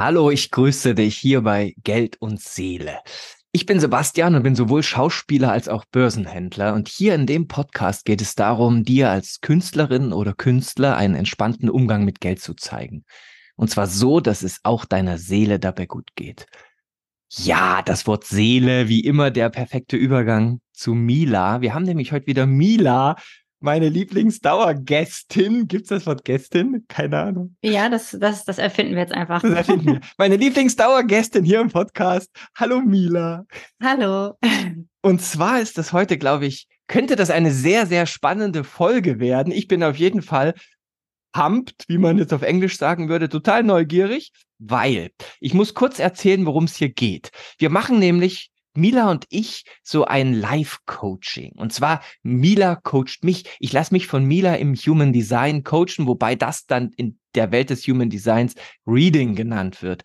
Hallo, ich grüße dich hier bei Geld und Seele. Ich bin Sebastian und bin sowohl Schauspieler als auch Börsenhändler. Und hier in dem Podcast geht es darum, dir als Künstlerin oder Künstler einen entspannten Umgang mit Geld zu zeigen. Und zwar so, dass es auch deiner Seele dabei gut geht. Ja, das Wort Seele, wie immer der perfekte Übergang zu Mila. Wir haben nämlich heute wieder Mila meine Lieblingsdauergästin. Gibt es das Wort Gästin? Keine Ahnung. Ja, das, das, das erfinden wir jetzt einfach. Das erfinden wir. Meine Lieblingsdauergästin hier im Podcast. Hallo Mila. Hallo. Und zwar ist das heute, glaube ich, könnte das eine sehr, sehr spannende Folge werden. Ich bin auf jeden Fall pumped, wie man jetzt auf Englisch sagen würde, total neugierig, weil ich muss kurz erzählen, worum es hier geht. Wir machen nämlich Mila und ich so ein Live-Coaching. Und zwar, Mila coacht mich. Ich lasse mich von Mila im Human Design coachen, wobei das dann in der Welt des Human Designs Reading genannt wird.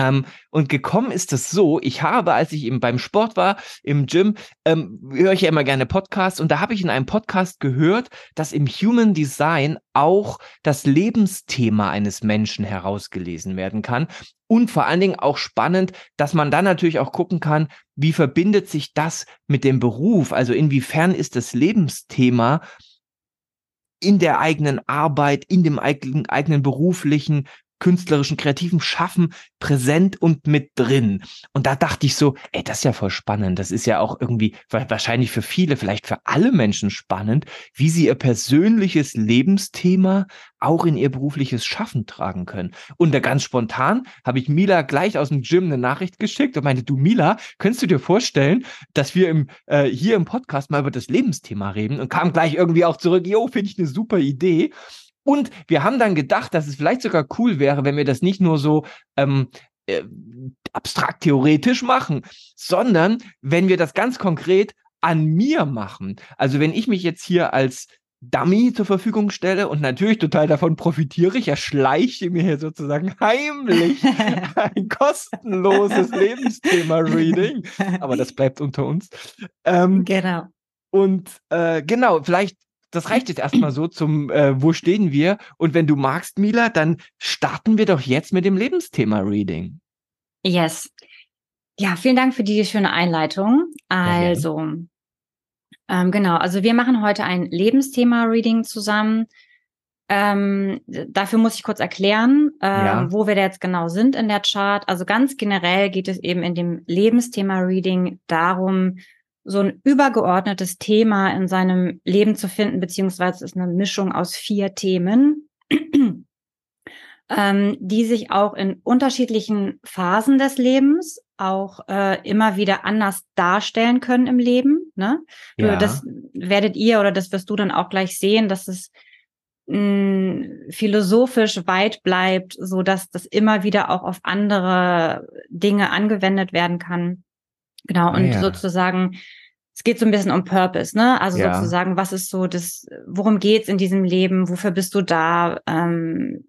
Ähm, und gekommen ist es so, ich habe, als ich eben beim Sport war, im Gym, ähm, höre ich ja immer gerne Podcasts und da habe ich in einem Podcast gehört, dass im Human Design auch das Lebensthema eines Menschen herausgelesen werden kann. Und vor allen Dingen auch spannend, dass man dann natürlich auch gucken kann, wie verbindet sich das mit dem Beruf? Also inwiefern ist das Lebensthema in der eigenen Arbeit, in dem eigenen, eigenen beruflichen künstlerischen, kreativen Schaffen präsent und mit drin. Und da dachte ich so, ey, das ist ja voll spannend. Das ist ja auch irgendwie wahrscheinlich für viele, vielleicht für alle Menschen spannend, wie sie ihr persönliches Lebensthema auch in ihr berufliches Schaffen tragen können. Und da ganz spontan habe ich Mila gleich aus dem Gym eine Nachricht geschickt und meinte, du Mila, könntest du dir vorstellen, dass wir im, äh, hier im Podcast mal über das Lebensthema reden? Und kam gleich irgendwie auch zurück, jo, finde ich eine super Idee. Und wir haben dann gedacht, dass es vielleicht sogar cool wäre, wenn wir das nicht nur so ähm, äh, abstrakt theoretisch machen, sondern wenn wir das ganz konkret an mir machen. Also wenn ich mich jetzt hier als Dummy zur Verfügung stelle und natürlich total davon profitiere. Ich erschleiche mir hier sozusagen heimlich ein kostenloses Lebensthema-Reading. Aber das bleibt unter uns. Ähm, genau. Und äh, genau, vielleicht das reicht jetzt erstmal so zum, äh, wo stehen wir? Und wenn du magst, Mila, dann starten wir doch jetzt mit dem Lebensthema-Reading. Yes. Ja, vielen Dank für die schöne Einleitung. Also, ähm, genau, also wir machen heute ein Lebensthema-Reading zusammen. Ähm, dafür muss ich kurz erklären, äh, ja. wo wir da jetzt genau sind in der Chart. Also ganz generell geht es eben in dem Lebensthema-Reading darum, so ein übergeordnetes Thema in seinem Leben zu finden, beziehungsweise es ist eine Mischung aus vier Themen, ähm, die sich auch in unterschiedlichen Phasen des Lebens auch äh, immer wieder anders darstellen können im Leben. Ne? Ja. Das werdet ihr oder das wirst du dann auch gleich sehen, dass es mh, mm, philosophisch weit bleibt, so dass das immer wieder auch auf andere Dinge angewendet werden kann. Genau, ah, und ja. sozusagen, es geht so ein bisschen um Purpose, ne? Also ja. sozusagen, was ist so das, worum geht's in diesem Leben, wofür bist du da? Ähm,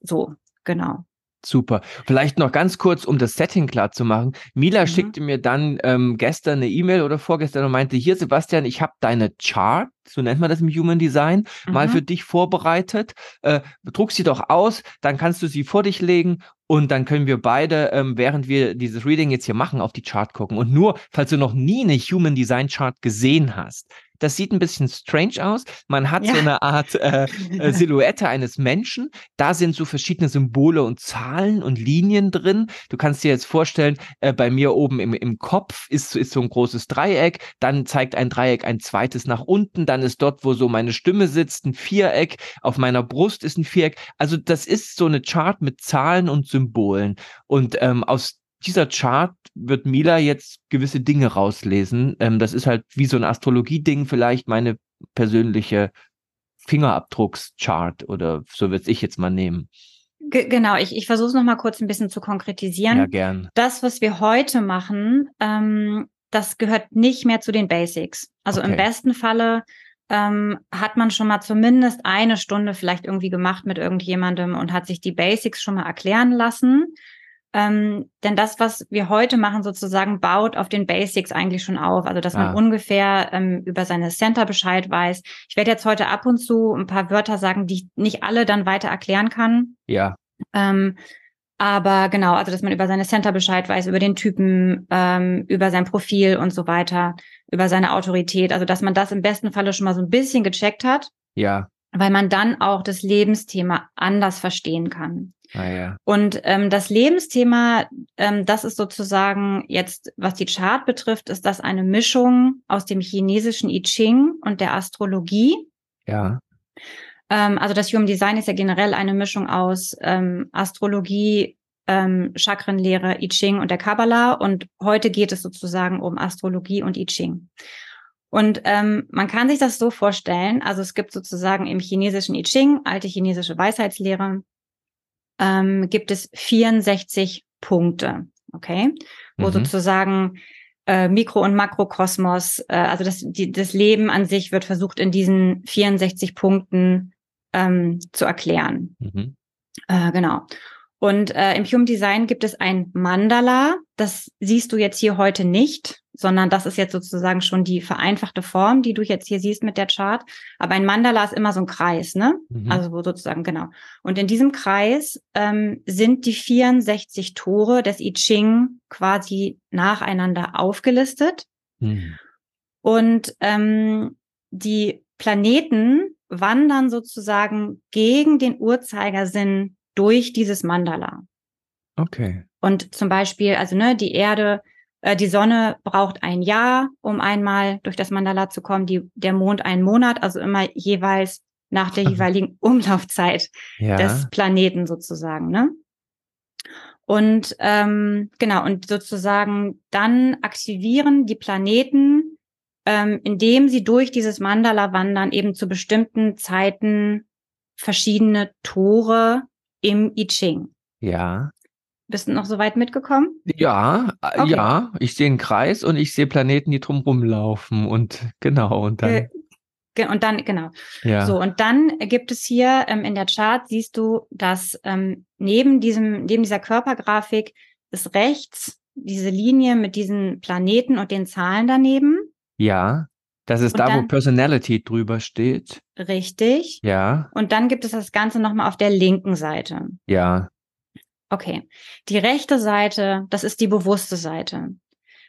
so, genau. Super. Vielleicht noch ganz kurz, um das Setting klar zu machen. Mila mhm. schickte mir dann ähm, gestern eine E-Mail oder vorgestern und meinte, hier Sebastian, ich habe deine Chart, so nennt man das im Human Design, mhm. mal für dich vorbereitet. Äh, druck sie doch aus, dann kannst du sie vor dich legen und dann können wir beide, ähm, während wir dieses Reading jetzt hier machen, auf die Chart gucken. Und nur, falls du noch nie eine Human Design Chart gesehen hast, das sieht ein bisschen strange aus. Man hat ja. so eine Art äh, äh, Silhouette eines Menschen. Da sind so verschiedene Symbole und Zahlen und Linien drin. Du kannst dir jetzt vorstellen, äh, bei mir oben im, im Kopf ist, ist so ein großes Dreieck. Dann zeigt ein Dreieck ein zweites nach unten. Dann ist dort, wo so meine Stimme sitzt, ein Viereck. Auf meiner Brust ist ein Viereck. Also das ist so eine Chart mit Zahlen und Symbolen. Und ähm, aus dieser Chart wird Mila jetzt gewisse Dinge rauslesen. Ähm, das ist halt wie so ein Astrologie-Ding, vielleicht meine persönliche Fingerabdruckschart oder so würde ich jetzt mal nehmen. G genau, ich, ich versuche es nochmal kurz ein bisschen zu konkretisieren. Ja, gern. Das, was wir heute machen, ähm, das gehört nicht mehr zu den Basics. Also okay. im besten Falle ähm, hat man schon mal zumindest eine Stunde vielleicht irgendwie gemacht mit irgendjemandem und hat sich die Basics schon mal erklären lassen. Ähm, denn das, was wir heute machen, sozusagen baut auf den Basics eigentlich schon auf. Also, dass ah. man ungefähr ähm, über seine Center Bescheid weiß. Ich werde jetzt heute ab und zu ein paar Wörter sagen, die ich nicht alle dann weiter erklären kann. Ja. Ähm, Aber genau, also dass man über seine Center Bescheid weiß, über den Typen, ähm, über sein Profil und so weiter, über seine Autorität. Also dass man das im besten Falle schon mal so ein bisschen gecheckt hat. Ja. Weil man dann auch das Lebensthema anders verstehen kann. Ah, ja. Und ähm, das Lebensthema, ähm, das ist sozusagen jetzt, was die Chart betrifft, ist das eine Mischung aus dem chinesischen I Ching und der Astrologie. Ja. Ähm, also das Human Design ist ja generell eine Mischung aus ähm, Astrologie, ähm, Chakrenlehre, I Ching und der Kabbalah. Und heute geht es sozusagen um Astrologie und I Ching. Und ähm, man kann sich das so vorstellen, also es gibt sozusagen im chinesischen I Ching, alte chinesische Weisheitslehre, ähm, gibt es 64 Punkte, okay, wo mhm. sozusagen äh, Mikro- und Makrokosmos, äh, also das, die, das Leben an sich wird versucht in diesen 64 Punkten ähm, zu erklären. Mhm. Äh, genau. Und äh, im Human Design gibt es ein Mandala. Das siehst du jetzt hier heute nicht, sondern das ist jetzt sozusagen schon die vereinfachte Form, die du jetzt hier siehst mit der Chart. Aber ein Mandala ist immer so ein Kreis, ne? Mhm. Also wo sozusagen, genau. Und in diesem Kreis ähm, sind die 64 Tore des I Ching quasi nacheinander aufgelistet. Mhm. Und ähm, die Planeten wandern sozusagen gegen den Uhrzeigersinn durch dieses Mandala. Okay. Und zum Beispiel, also ne, die Erde, die Sonne braucht ein Jahr, um einmal durch das Mandala zu kommen, die, der Mond einen Monat, also immer jeweils nach der jeweiligen Umlaufzeit ja. des Planeten sozusagen, ne? Und ähm, genau, und sozusagen dann aktivieren die Planeten ähm, indem sie durch dieses Mandala wandern, eben zu bestimmten Zeiten verschiedene Tore im I Ching. Ja. Bist du noch so weit mitgekommen? Ja, äh, okay. ja. Ich sehe einen Kreis und ich sehe Planeten, die drumherum laufen und genau und dann. Äh, und dann, genau. Ja. So, und dann gibt es hier ähm, in der Chart, siehst du, dass ähm, neben diesem, neben dieser Körpergrafik ist rechts diese Linie mit diesen Planeten und den Zahlen daneben. Ja, das ist Und da, dann, wo Personality drüber steht. Richtig. Ja. Und dann gibt es das Ganze nochmal auf der linken Seite. Ja. Okay. Die rechte Seite, das ist die bewusste Seite.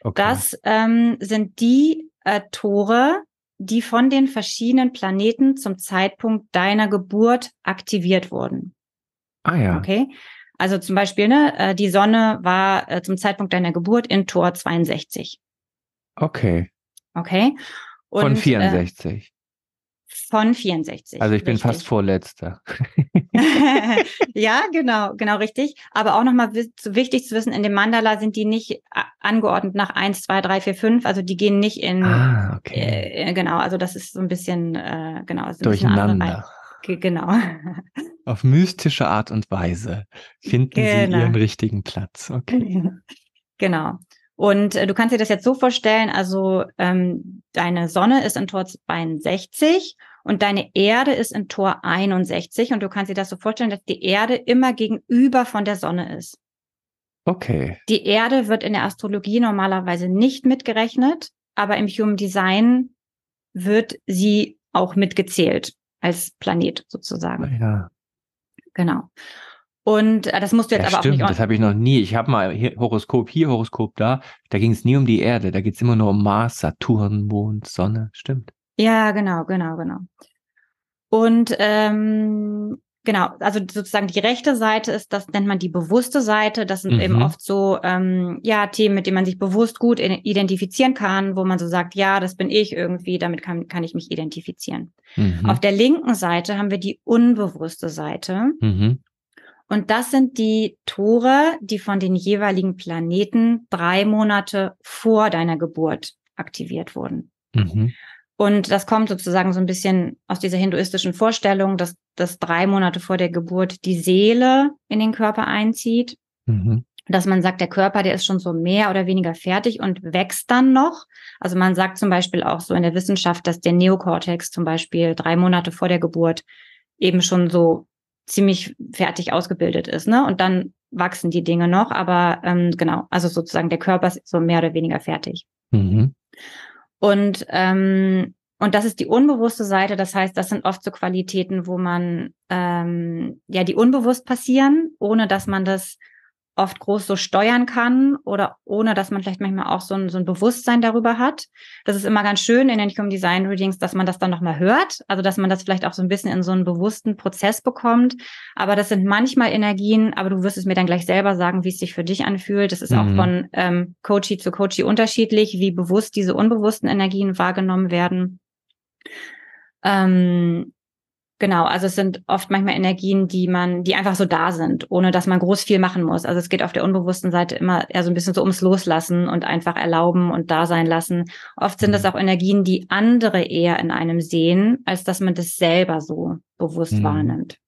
Okay. Das ähm, sind die äh, Tore, die von den verschiedenen Planeten zum Zeitpunkt deiner Geburt aktiviert wurden. Ah ja. Okay. Also zum Beispiel, ne, äh, die Sonne war äh, zum Zeitpunkt deiner Geburt in Tor 62. Okay. Okay. Und, von 64. Äh, von 64. Also ich bin richtig. fast Vorletzter. ja, genau, genau richtig. Aber auch nochmal wichtig zu wissen, in dem Mandala sind die nicht angeordnet nach 1, 2, 3, 4, 5. Also die gehen nicht in, ah, okay. Äh, genau, also das ist so ein bisschen, äh, genau. Ein Durcheinander. Bisschen genau. Auf mystische Art und Weise finden genau. sie ihren richtigen Platz. Okay. Genau. Und äh, du kannst dir das jetzt so vorstellen, also ähm, deine Sonne ist in Tor 62 und deine Erde ist in Tor 61 und du kannst dir das so vorstellen, dass die Erde immer gegenüber von der Sonne ist. Okay. Die Erde wird in der Astrologie normalerweise nicht mitgerechnet, aber im Human Design wird sie auch mitgezählt als Planet sozusagen. Ja. Genau. Und äh, das musst du jetzt ja, aber stimmt, auch nicht. Das habe ich noch nie. Ich habe mal hier, Horoskop hier, Horoskop da. Da ging es nie um die Erde. Da geht es immer nur um Mars, Saturn, Mond, Sonne. Stimmt. Ja, genau, genau, genau. Und ähm, genau, also sozusagen die rechte Seite ist, das nennt man die bewusste Seite. Das sind mhm. eben oft so ähm, ja Themen, mit denen man sich bewusst gut identifizieren kann, wo man so sagt, ja, das bin ich irgendwie, damit kann, kann ich mich identifizieren. Mhm. Auf der linken Seite haben wir die unbewusste Seite. Mhm. Und das sind die Tore, die von den jeweiligen Planeten drei Monate vor deiner Geburt aktiviert wurden. Mhm. Und das kommt sozusagen so ein bisschen aus dieser hinduistischen Vorstellung, dass, dass drei Monate vor der Geburt die Seele in den Körper einzieht. Mhm. Dass man sagt, der Körper, der ist schon so mehr oder weniger fertig und wächst dann noch. Also man sagt zum Beispiel auch so in der Wissenschaft, dass der Neokortex zum Beispiel drei Monate vor der Geburt eben schon so ziemlich fertig ausgebildet ist, ne? Und dann wachsen die Dinge noch, aber ähm, genau, also sozusagen der Körper ist so mehr oder weniger fertig. Mhm. Und ähm, und das ist die unbewusste Seite. Das heißt, das sind oft so Qualitäten, wo man ähm, ja die unbewusst passieren, ohne dass man das oft groß so steuern kann oder ohne, dass man vielleicht manchmal auch so ein, so ein Bewusstsein darüber hat. Das ist immer ganz schön in den Human Design Readings, dass man das dann nochmal hört, also dass man das vielleicht auch so ein bisschen in so einen bewussten Prozess bekommt. Aber das sind manchmal Energien, aber du wirst es mir dann gleich selber sagen, wie es sich für dich anfühlt. Das ist mhm. auch von ähm, Coachie zu Coachie unterschiedlich, wie bewusst diese unbewussten Energien wahrgenommen werden. Ähm, Genau, also es sind oft manchmal Energien, die man, die einfach so da sind, ohne dass man groß viel machen muss. Also es geht auf der unbewussten Seite immer eher so ein bisschen so ums Loslassen und einfach erlauben und da sein lassen. Oft sind das mhm. auch Energien, die andere eher in einem sehen, als dass man das selber so bewusst mhm. wahrnimmt.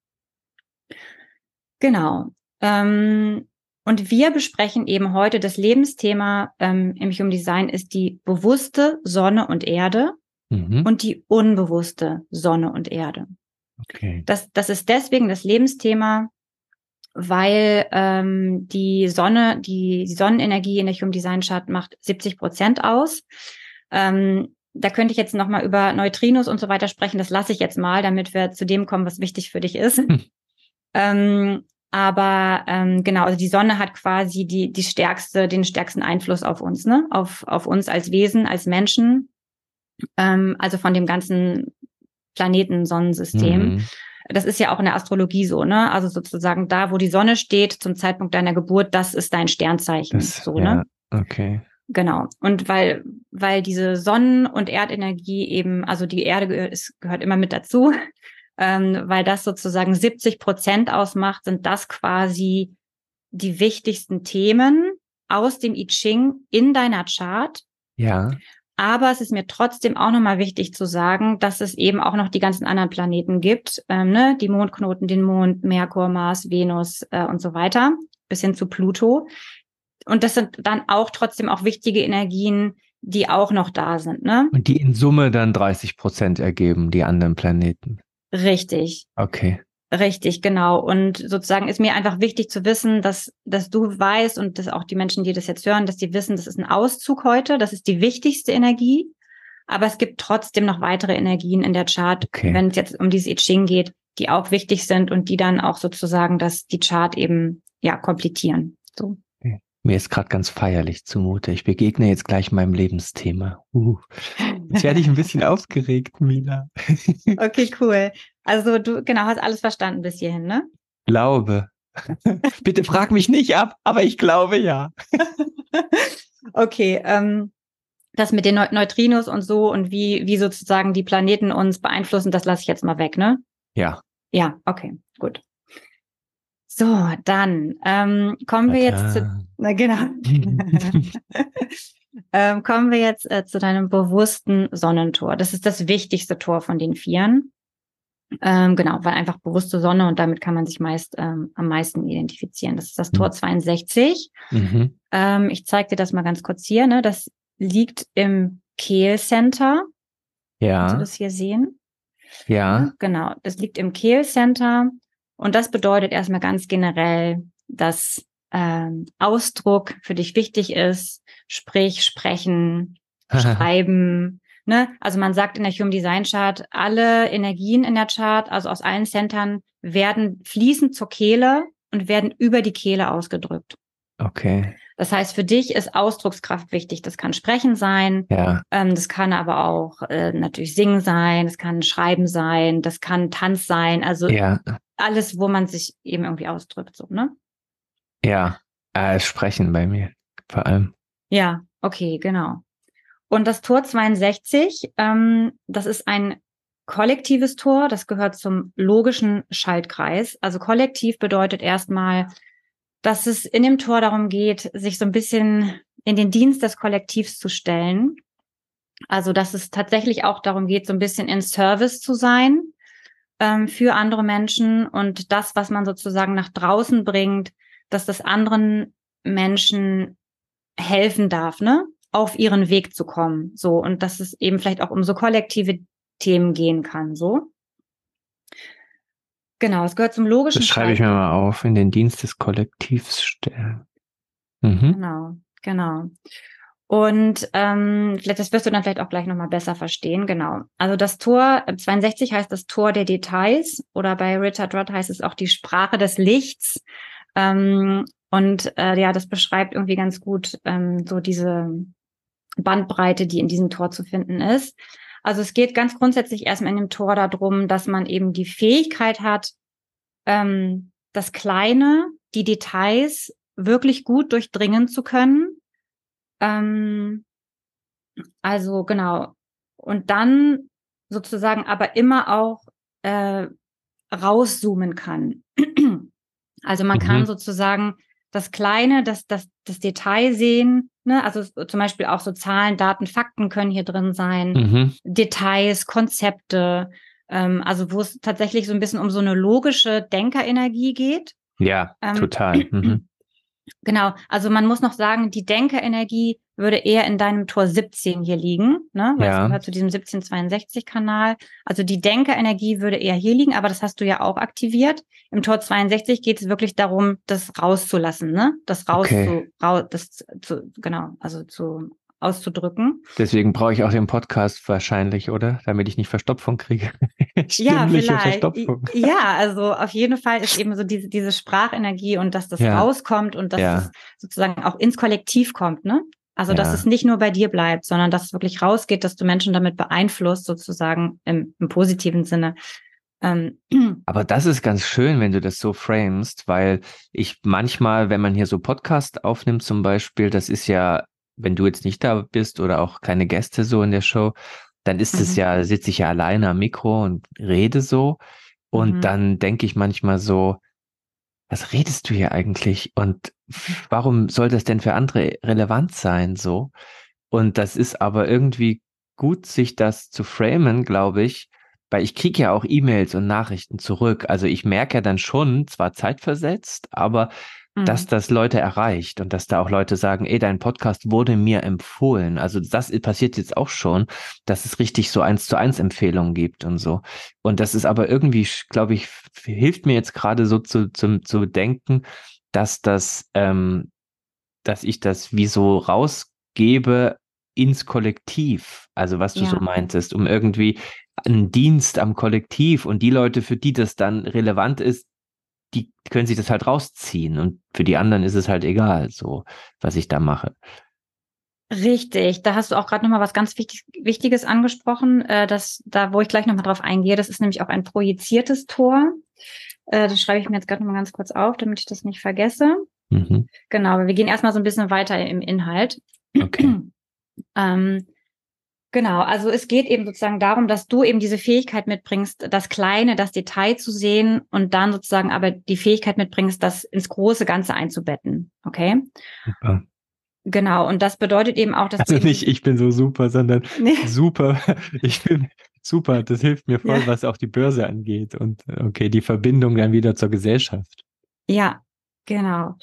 Genau. Ähm, und wir besprechen eben heute das Lebensthema ähm, im Human Design ist die bewusste Sonne und Erde mhm. und die unbewusste Sonne und Erde. Okay. Das, das ist deswegen das Lebensthema, weil ähm, die Sonne, die, die Sonnenenergie in der Human Design Chart macht 70 Prozent aus. Ähm, da könnte ich jetzt nochmal über Neutrinos und so weiter sprechen. Das lasse ich jetzt mal, damit wir zu dem kommen, was wichtig für dich ist. Hm. Ähm, aber ähm, genau, also die Sonne hat quasi die, die stärkste, den stärksten Einfluss auf uns, ne? Auf, auf uns als Wesen, als Menschen. Ähm, also von dem ganzen Planeten-Sonnensystem. Mhm. Das ist ja auch in der Astrologie so, ne? Also sozusagen da, wo die Sonne steht zum Zeitpunkt deiner Geburt, das ist dein Sternzeichen. Das, so, ja, ne? Okay. Genau. Und weil, weil diese Sonnen- und Erdenergie eben, also die Erde gehört, ist, gehört immer mit dazu, ähm, weil das sozusagen 70 Prozent ausmacht, sind das quasi die wichtigsten Themen aus dem I Ching in deiner Chart. Ja. Aber es ist mir trotzdem auch nochmal wichtig zu sagen, dass es eben auch noch die ganzen anderen Planeten gibt, ähm, ne? die Mondknoten, den Mond, Merkur, Mars, Venus äh, und so weiter, bis hin zu Pluto. Und das sind dann auch trotzdem auch wichtige Energien, die auch noch da sind. Ne? Und die in Summe dann 30 Prozent ergeben, die anderen Planeten. Richtig. Okay. Richtig, genau. Und sozusagen ist mir einfach wichtig zu wissen, dass, dass du weißt und dass auch die Menschen, die das jetzt hören, dass die wissen, das ist ein Auszug heute, das ist die wichtigste Energie. Aber es gibt trotzdem noch weitere Energien in der Chart, okay. wenn es jetzt um dieses I Ching geht, die auch wichtig sind und die dann auch sozusagen dass die Chart eben ja komplettieren. So. Mir ist gerade ganz feierlich zumute. Ich begegne jetzt gleich meinem Lebensthema. Uh, jetzt werde ich ein bisschen aufgeregt, Mila. okay, cool. Also du genau hast alles verstanden bis hierhin, ne? Glaube. Bitte frag mich nicht ab, aber ich glaube ja. okay, ähm, das mit den Neutrinos und so und wie, wie sozusagen die Planeten uns beeinflussen, das lasse ich jetzt mal weg, ne? Ja. Ja, okay, gut. So, dann ähm, kommen wir jetzt zu, na genau, ähm, kommen wir jetzt äh, zu deinem bewussten Sonnentor. Das ist das wichtigste Tor von den Vieren. Ähm, genau, weil einfach bewusste Sonne und damit kann man sich meist ähm, am meisten identifizieren. Das ist das Tor 62. Mhm. Ähm, ich zeige dir das mal ganz kurz hier. Ne? Das liegt im Kehlcenter. Ja. Kannst du das hier sehen? Ja. ja genau, das liegt im Kehlcenter. Und das bedeutet erstmal ganz generell, dass ähm, Ausdruck für dich wichtig ist, sprich, sprechen, schreiben. Ne? Also man sagt in der Human Design Chart, alle Energien in der Chart, also aus allen Centern, werden fließen zur Kehle und werden über die Kehle ausgedrückt. Okay. Das heißt, für dich ist Ausdruckskraft wichtig. Das kann Sprechen sein, ja. ähm, das kann aber auch äh, natürlich Singen sein, das kann Schreiben sein, das kann Tanz sein. Also ja. alles, wo man sich eben irgendwie ausdrückt, so, ne? Ja, äh, Sprechen bei mir vor allem. Ja, okay, genau. Und das Tor 62, ähm, das ist ein kollektives Tor, das gehört zum logischen Schaltkreis. Also kollektiv bedeutet erstmal, dass es in dem Tor darum geht, sich so ein bisschen in den Dienst des Kollektivs zu stellen. Also, dass es tatsächlich auch darum geht, so ein bisschen in Service zu sein ähm, für andere Menschen und das, was man sozusagen nach draußen bringt, dass das anderen Menschen helfen darf, ne, auf ihren Weg zu kommen. So und dass es eben vielleicht auch um so kollektive Themen gehen kann. So. Genau, es gehört zum logischen. Das schreibe ich mir mal auf, in den Dienst des Kollektivs stellen. Mhm. Genau, genau. Und ähm, das wirst du dann vielleicht auch gleich nochmal besser verstehen. Genau. Also das Tor 62 heißt das Tor der Details oder bei Richard Rudd heißt es auch die Sprache des Lichts. Ähm, Und äh, ja, das beschreibt irgendwie ganz gut ähm, so diese Bandbreite, die in diesem Tor zu finden ist. Also es geht ganz grundsätzlich erstmal in dem Tor darum, dass man eben die Fähigkeit hat, ähm, das Kleine, die Details wirklich gut durchdringen zu können. Ähm, also genau. Und dann sozusagen aber immer auch äh, rauszoomen kann. also man mhm. kann sozusagen das Kleine, das, das, das Detail sehen. Ne? Also zum Beispiel auch so Zahlen, Daten, Fakten können hier drin sein, mhm. Details, Konzepte. Ähm, also wo es tatsächlich so ein bisschen um so eine logische Denkerenergie geht. Ja, ähm, total. Mhm. Genau, also man muss noch sagen, die Denkerenergie würde eher in deinem Tor 17 hier liegen, ne? Weil ja. es gehört zu diesem 1762-Kanal. Also die Denkerenergie würde eher hier liegen, aber das hast du ja auch aktiviert. Im Tor 62 geht es wirklich darum, das rauszulassen, ne? Das raus okay. zu, raus, das zu, genau, also zu auszudrücken. Deswegen brauche ich auch den Podcast wahrscheinlich, oder? Damit ich nicht Verstopfung kriege. ja, vielleicht. Verstopfung. Ja, also auf jeden Fall ist eben so diese, diese Sprachenergie und dass das ja. rauskommt und dass ja. es sozusagen auch ins Kollektiv kommt, ne? Also, ja. dass es nicht nur bei dir bleibt, sondern dass es wirklich rausgeht, dass du Menschen damit beeinflusst, sozusagen im, im positiven Sinne. Ähm, Aber das ist ganz schön, wenn du das so framest, weil ich manchmal, wenn man hier so Podcast aufnimmt zum Beispiel, das ist ja wenn du jetzt nicht da bist oder auch keine Gäste so in der Show, dann ist es mhm. ja, sitze ich ja alleine am Mikro und rede so. Und mhm. dann denke ich manchmal so, was redest du hier eigentlich? Und warum soll das denn für andere relevant sein so? Und das ist aber irgendwie gut, sich das zu framen, glaube ich, weil ich kriege ja auch E-Mails und Nachrichten zurück. Also ich merke ja dann schon, zwar zeitversetzt, aber dass mhm. das Leute erreicht und dass da auch Leute sagen, ey, dein Podcast wurde mir empfohlen. Also das passiert jetzt auch schon, dass es richtig so eins zu eins Empfehlungen gibt und so. Und das ist aber irgendwie, glaube ich, hilft mir jetzt gerade so zu, zu, zu denken, dass das, ähm, dass ich das wie so rausgebe ins Kollektiv. Also was du ja. so meintest, um irgendwie einen Dienst am Kollektiv und die Leute, für die das dann relevant ist, die können sich das halt rausziehen und für die anderen ist es halt egal, so was ich da mache. Richtig, da hast du auch gerade nochmal was ganz Wichtig Wichtiges angesprochen, äh, dass da, wo ich gleich nochmal drauf eingehe, das ist nämlich auch ein projiziertes Tor. Äh, das schreibe ich mir jetzt gerade nochmal ganz kurz auf, damit ich das nicht vergesse. Mhm. Genau, wir gehen erstmal so ein bisschen weiter im Inhalt. Okay. ähm, Genau, also es geht eben sozusagen darum, dass du eben diese Fähigkeit mitbringst, das Kleine, das Detail zu sehen und dann sozusagen aber die Fähigkeit mitbringst, das ins große Ganze einzubetten. Okay? Super. Genau, und das bedeutet eben auch, dass. Also nicht, ich bin so super, sondern nee. super, ich bin super, das hilft mir voll, ja. was auch die Börse angeht und okay, die Verbindung dann wieder zur Gesellschaft. Ja, genau.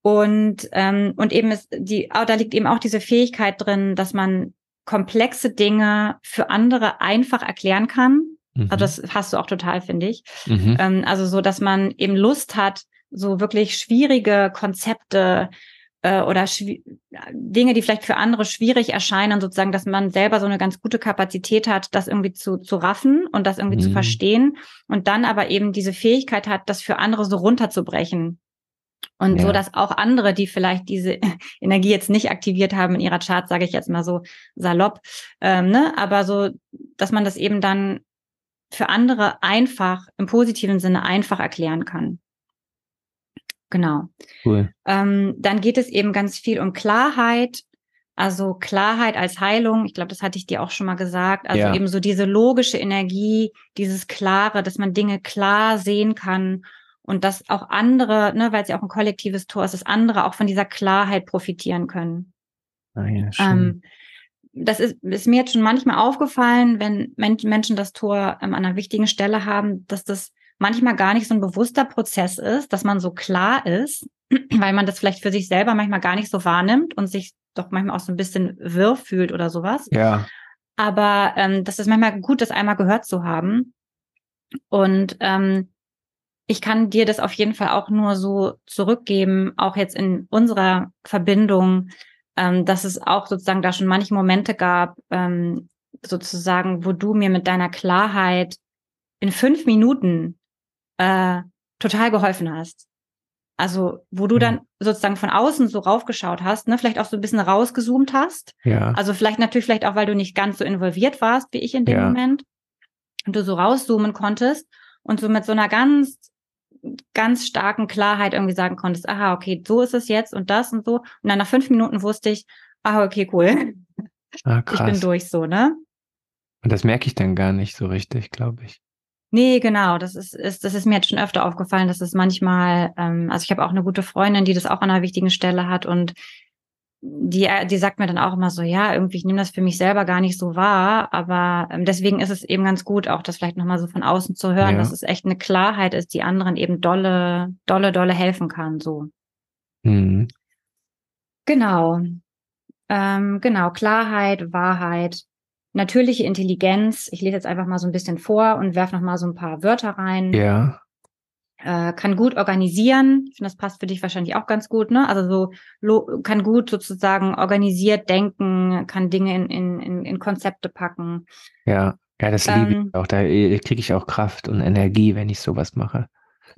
Und, ähm, und eben ist die, da liegt eben auch diese Fähigkeit drin, dass man komplexe Dinge für andere einfach erklären kann. Mhm. Also das hast du auch total, finde ich. Mhm. Ähm, also so, dass man eben Lust hat, so wirklich schwierige Konzepte äh, oder Dinge, die vielleicht für andere schwierig erscheinen, sozusagen, dass man selber so eine ganz gute Kapazität hat, das irgendwie zu, zu raffen und das irgendwie mhm. zu verstehen und dann aber eben diese Fähigkeit hat, das für andere so runterzubrechen. Und ja. so, dass auch andere, die vielleicht diese Energie jetzt nicht aktiviert haben in ihrer Chart, sage ich jetzt mal so salopp, ähm, ne? aber so, dass man das eben dann für andere einfach, im positiven Sinne einfach erklären kann. Genau. Cool. Ähm, dann geht es eben ganz viel um Klarheit, also Klarheit als Heilung. Ich glaube, das hatte ich dir auch schon mal gesagt. Also ja. eben so diese logische Energie, dieses Klare, dass man Dinge klar sehen kann und dass auch andere, ne, weil es ja auch ein kollektives Tor ist, dass andere auch von dieser Klarheit profitieren können. Ah ja, schön. Ähm, das ist, ist mir jetzt schon manchmal aufgefallen, wenn Men Menschen das Tor ähm, an einer wichtigen Stelle haben, dass das manchmal gar nicht so ein bewusster Prozess ist, dass man so klar ist, weil man das vielleicht für sich selber manchmal gar nicht so wahrnimmt und sich doch manchmal auch so ein bisschen wirr fühlt oder sowas. Ja. Aber ähm, das ist manchmal gut, das einmal gehört zu haben. Und ähm, ich kann dir das auf jeden Fall auch nur so zurückgeben, auch jetzt in unserer Verbindung, ähm, dass es auch sozusagen da schon manche Momente gab, ähm, sozusagen, wo du mir mit deiner Klarheit in fünf Minuten äh, total geholfen hast. Also, wo du dann sozusagen von außen so raufgeschaut hast, ne, vielleicht auch so ein bisschen rausgezoomt hast. Ja. Also vielleicht natürlich vielleicht auch, weil du nicht ganz so involviert warst wie ich in dem ja. Moment. Und du so rauszoomen konntest und so mit so einer ganz, ganz starken Klarheit irgendwie sagen konntest, aha, okay, so ist es jetzt und das und so. Und dann nach fünf Minuten wusste ich, ah, okay, cool. Ah. Ich bin durch so, ne? Und das merke ich dann gar nicht so richtig, glaube ich. Nee, genau. Das ist, ist, das ist mir jetzt schon öfter aufgefallen, dass es manchmal, ähm, also ich habe auch eine gute Freundin, die das auch an einer wichtigen Stelle hat und die, die sagt mir dann auch immer so, ja, irgendwie, ich nehme das für mich selber gar nicht so wahr, aber ähm, deswegen ist es eben ganz gut, auch das vielleicht nochmal so von außen zu hören, ja. dass es echt eine Klarheit ist, die anderen eben dolle, dolle, dolle helfen kann, so. Mhm. Genau. Ähm, genau, Klarheit, Wahrheit, natürliche Intelligenz, ich lese jetzt einfach mal so ein bisschen vor und werfe noch mal so ein paar Wörter rein. Ja. Äh, kann gut organisieren. Ich finde, das passt für dich wahrscheinlich auch ganz gut, ne? Also so kann gut sozusagen organisiert denken, kann Dinge in, in, in Konzepte packen. Ja, ja, das liebe ähm, ich auch. Da äh, kriege ich auch Kraft und Energie, wenn ich sowas mache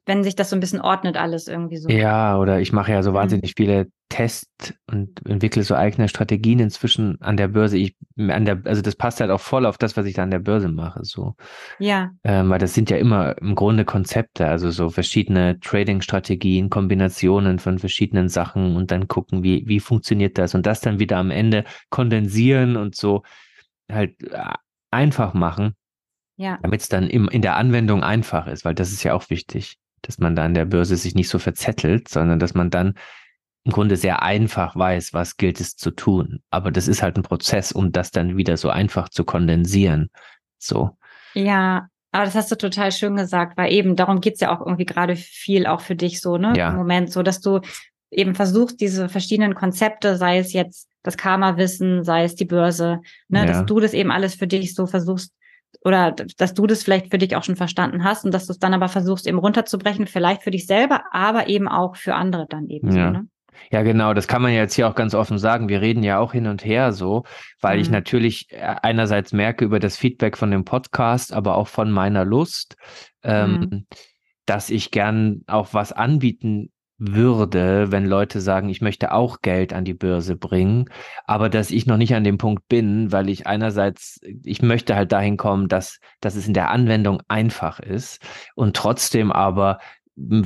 wenn sich das so ein bisschen ordnet, alles irgendwie so. Ja, oder ich mache ja so mhm. wahnsinnig viele Tests und entwickle so eigene Strategien inzwischen an der Börse. Ich, an der, also das passt halt auch voll auf das, was ich da an der Börse mache. So. Ja. Ähm, weil das sind ja immer im Grunde Konzepte, also so verschiedene Trading-Strategien, Kombinationen von verschiedenen Sachen und dann gucken, wie, wie funktioniert das und das dann wieder am Ende kondensieren und so halt äh, einfach machen. Ja. Damit es dann im, in der Anwendung einfach ist, weil das ist ja auch wichtig dass man da an der Börse sich nicht so verzettelt, sondern dass man dann im Grunde sehr einfach weiß, was gilt es zu tun. Aber das ist halt ein Prozess, um das dann wieder so einfach zu kondensieren. So. Ja, aber das hast du total schön gesagt, weil eben darum geht's ja auch irgendwie gerade viel auch für dich so, ne? Ja. Im Moment, so dass du eben versuchst, diese verschiedenen Konzepte, sei es jetzt das Karma-Wissen, sei es die Börse, ne, ja. dass du das eben alles für dich so versuchst oder dass du das vielleicht für dich auch schon verstanden hast und dass du es dann aber versuchst eben runterzubrechen, vielleicht für dich selber, aber eben auch für andere dann eben ja. so, ne? Ja, genau, das kann man ja jetzt hier auch ganz offen sagen. Wir reden ja auch hin und her so, weil mhm. ich natürlich äh, einerseits merke über das Feedback von dem Podcast, aber auch von meiner Lust, ähm, mhm. dass ich gern auch was anbieten würde, wenn Leute sagen, ich möchte auch Geld an die Börse bringen, aber dass ich noch nicht an dem Punkt bin, weil ich einerseits, ich möchte halt dahin kommen, dass, dass es in der Anwendung einfach ist und trotzdem aber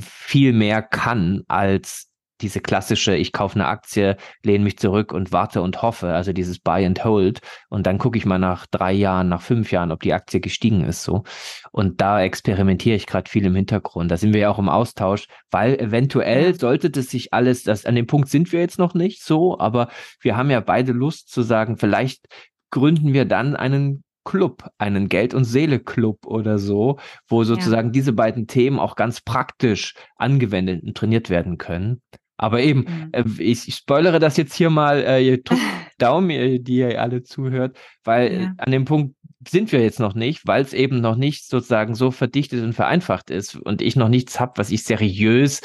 viel mehr kann als diese klassische, ich kaufe eine Aktie, lehne mich zurück und warte und hoffe, also dieses Buy and Hold. Und dann gucke ich mal nach drei Jahren, nach fünf Jahren, ob die Aktie gestiegen ist so. Und da experimentiere ich gerade viel im Hintergrund. Da sind wir ja auch im Austausch, weil eventuell sollte das sich alles, das an dem Punkt sind wir jetzt noch nicht so, aber wir haben ja beide Lust zu sagen, vielleicht gründen wir dann einen Club, einen Geld- und Seele-Club oder so, wo sozusagen ja. diese beiden Themen auch ganz praktisch angewendet und trainiert werden können. Aber eben, mhm. äh, ich, ich, spoilere das jetzt hier mal, äh, ihr drückt Daumen, die ihr alle zuhört, weil ja. an dem Punkt sind wir jetzt noch nicht, weil es eben noch nicht sozusagen so verdichtet und vereinfacht ist und ich noch nichts habe, was ich seriös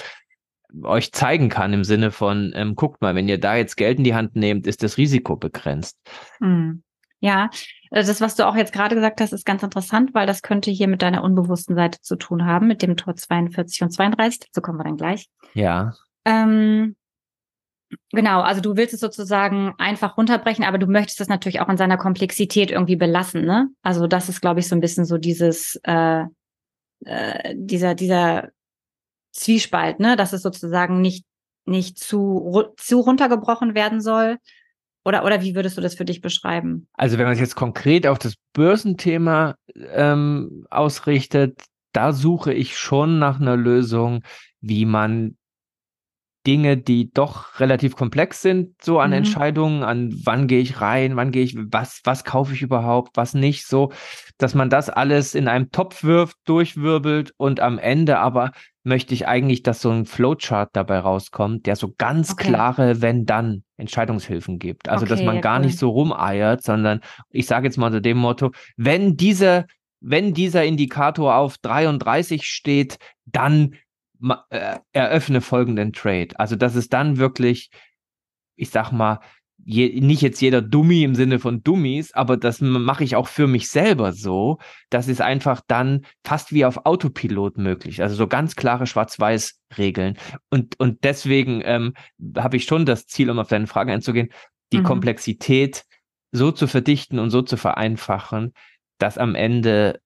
euch zeigen kann im Sinne von, ähm, guckt mal, wenn ihr da jetzt Geld in die Hand nehmt, ist das Risiko begrenzt. Mhm. Ja, äh, das, was du auch jetzt gerade gesagt hast, ist ganz interessant, weil das könnte hier mit deiner unbewussten Seite zu tun haben, mit dem Tor 42 und 32. Dazu kommen wir dann gleich. Ja. Ähm, genau, also du willst es sozusagen einfach runterbrechen, aber du möchtest es natürlich auch in seiner Komplexität irgendwie belassen, ne? Also das ist, glaube ich, so ein bisschen so dieses, äh, äh, dieser, dieser Zwiespalt, ne? Dass es sozusagen nicht, nicht zu, zu runtergebrochen werden soll. Oder, oder wie würdest du das für dich beschreiben? Also wenn man es jetzt konkret auf das Börsenthema ähm, ausrichtet, da suche ich schon nach einer Lösung, wie man Dinge, die doch relativ komplex sind, so an mhm. Entscheidungen, an wann gehe ich rein, wann gehe ich, was, was kaufe ich überhaupt, was nicht, so, dass man das alles in einem Topf wirft, durchwirbelt und am Ende aber möchte ich eigentlich, dass so ein Flowchart dabei rauskommt, der so ganz okay. klare Wenn-Dann Entscheidungshilfen gibt. Also, okay, dass man ja, gar cool. nicht so rumeiert, sondern ich sage jetzt mal unter dem Motto, wenn dieser, wenn dieser Indikator auf 33 steht, dann äh, eröffne folgenden Trade. Also, dass es dann wirklich, ich sag mal, je, nicht jetzt jeder Dummy im Sinne von Dummies, aber das mache ich auch für mich selber so. Das ist einfach dann fast wie auf Autopilot möglich. Also so ganz klare Schwarz-Weiß-Regeln. Und, und deswegen ähm, habe ich schon das Ziel, um auf deine Frage einzugehen, die mhm. Komplexität so zu verdichten und so zu vereinfachen, dass am Ende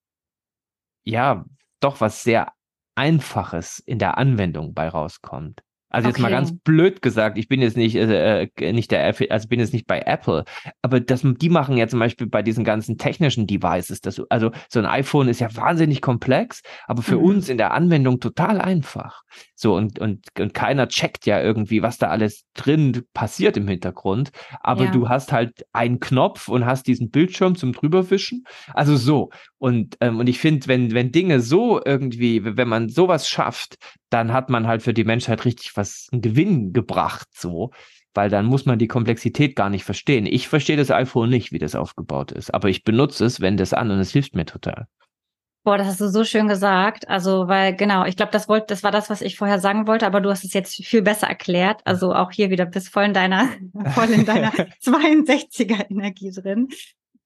ja doch was sehr Einfaches in der Anwendung bei rauskommt. Also okay. jetzt mal ganz blöd gesagt, ich bin jetzt nicht, äh, äh nicht der, also bin jetzt nicht bei Apple, aber das, die machen ja zum Beispiel bei diesen ganzen technischen Devices, das, also so ein iPhone ist ja wahnsinnig komplex, aber für mhm. uns in der Anwendung total einfach. So und, und, und keiner checkt ja irgendwie, was da alles drin passiert im Hintergrund, aber ja. du hast halt einen Knopf und hast diesen Bildschirm zum drüberwischen. Also so. Und, ähm, und ich finde, wenn, wenn Dinge so irgendwie, wenn man sowas schafft, dann hat man halt für die Menschheit richtig was einen Gewinn gebracht, so. Weil dann muss man die Komplexität gar nicht verstehen. Ich verstehe das iPhone nicht, wie das aufgebaut ist, aber ich benutze es, wende es an und es hilft mir total. Boah, das hast du so schön gesagt. Also, weil genau, ich glaube, das wollte, das war das, was ich vorher sagen wollte, aber du hast es jetzt viel besser erklärt. Also auch hier wieder bis voll in deiner, voll in deiner 62er Energie drin.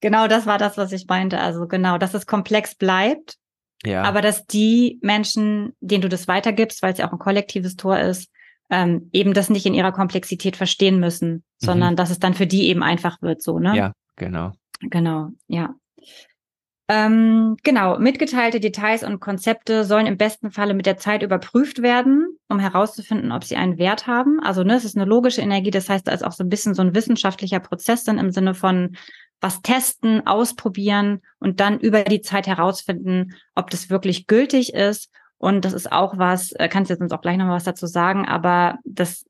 Genau, das war das, was ich meinte. Also genau, dass es komplex bleibt, ja. Aber dass die Menschen, denen du das weitergibst, weil es ja auch ein kollektives Tor ist, ähm, eben das nicht in ihrer Komplexität verstehen müssen, mhm. sondern dass es dann für die eben einfach wird, so, ne? Ja, genau. Genau, ja. Ähm, genau, mitgeteilte Details und Konzepte sollen im besten Falle mit der Zeit überprüft werden, um herauszufinden, ob sie einen Wert haben. Also, ne, es ist eine logische Energie, das heißt, da ist auch so ein bisschen so ein wissenschaftlicher Prozess dann im Sinne von, was testen, ausprobieren und dann über die Zeit herausfinden, ob das wirklich gültig ist. Und das ist auch was, äh, kannst du jetzt uns auch gleich noch mal was dazu sagen, aber das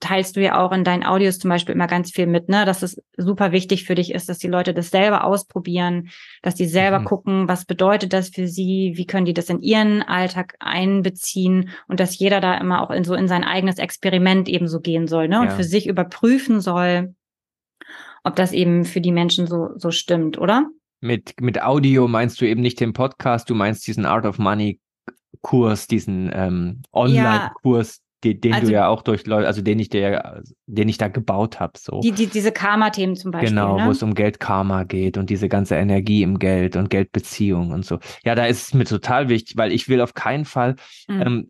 teilst du ja auch in deinen Audios zum Beispiel immer ganz viel mit, ne, dass es super wichtig für dich ist, dass die Leute das selber ausprobieren, dass die selber mhm. gucken, was bedeutet das für sie, wie können die das in ihren Alltag einbeziehen und dass jeder da immer auch in so in sein eigenes Experiment eben so gehen soll, ne, ja. und für sich überprüfen soll, ob das eben für die Menschen so, so stimmt, oder? Mit, mit Audio meinst du eben nicht den Podcast, du meinst diesen Art of Money Kurs, diesen ähm, Online-Kurs, ja, den, den also, du ja auch durchläufst, also den ich der, den ich da gebaut habe. So. Die, die, diese Karma-Themen zum Beispiel. Genau, ne? wo es um Geld-Karma geht und diese ganze Energie im Geld und Geldbeziehung und so. Ja, da ist es mir total wichtig, weil ich will auf keinen Fall, mhm. ähm,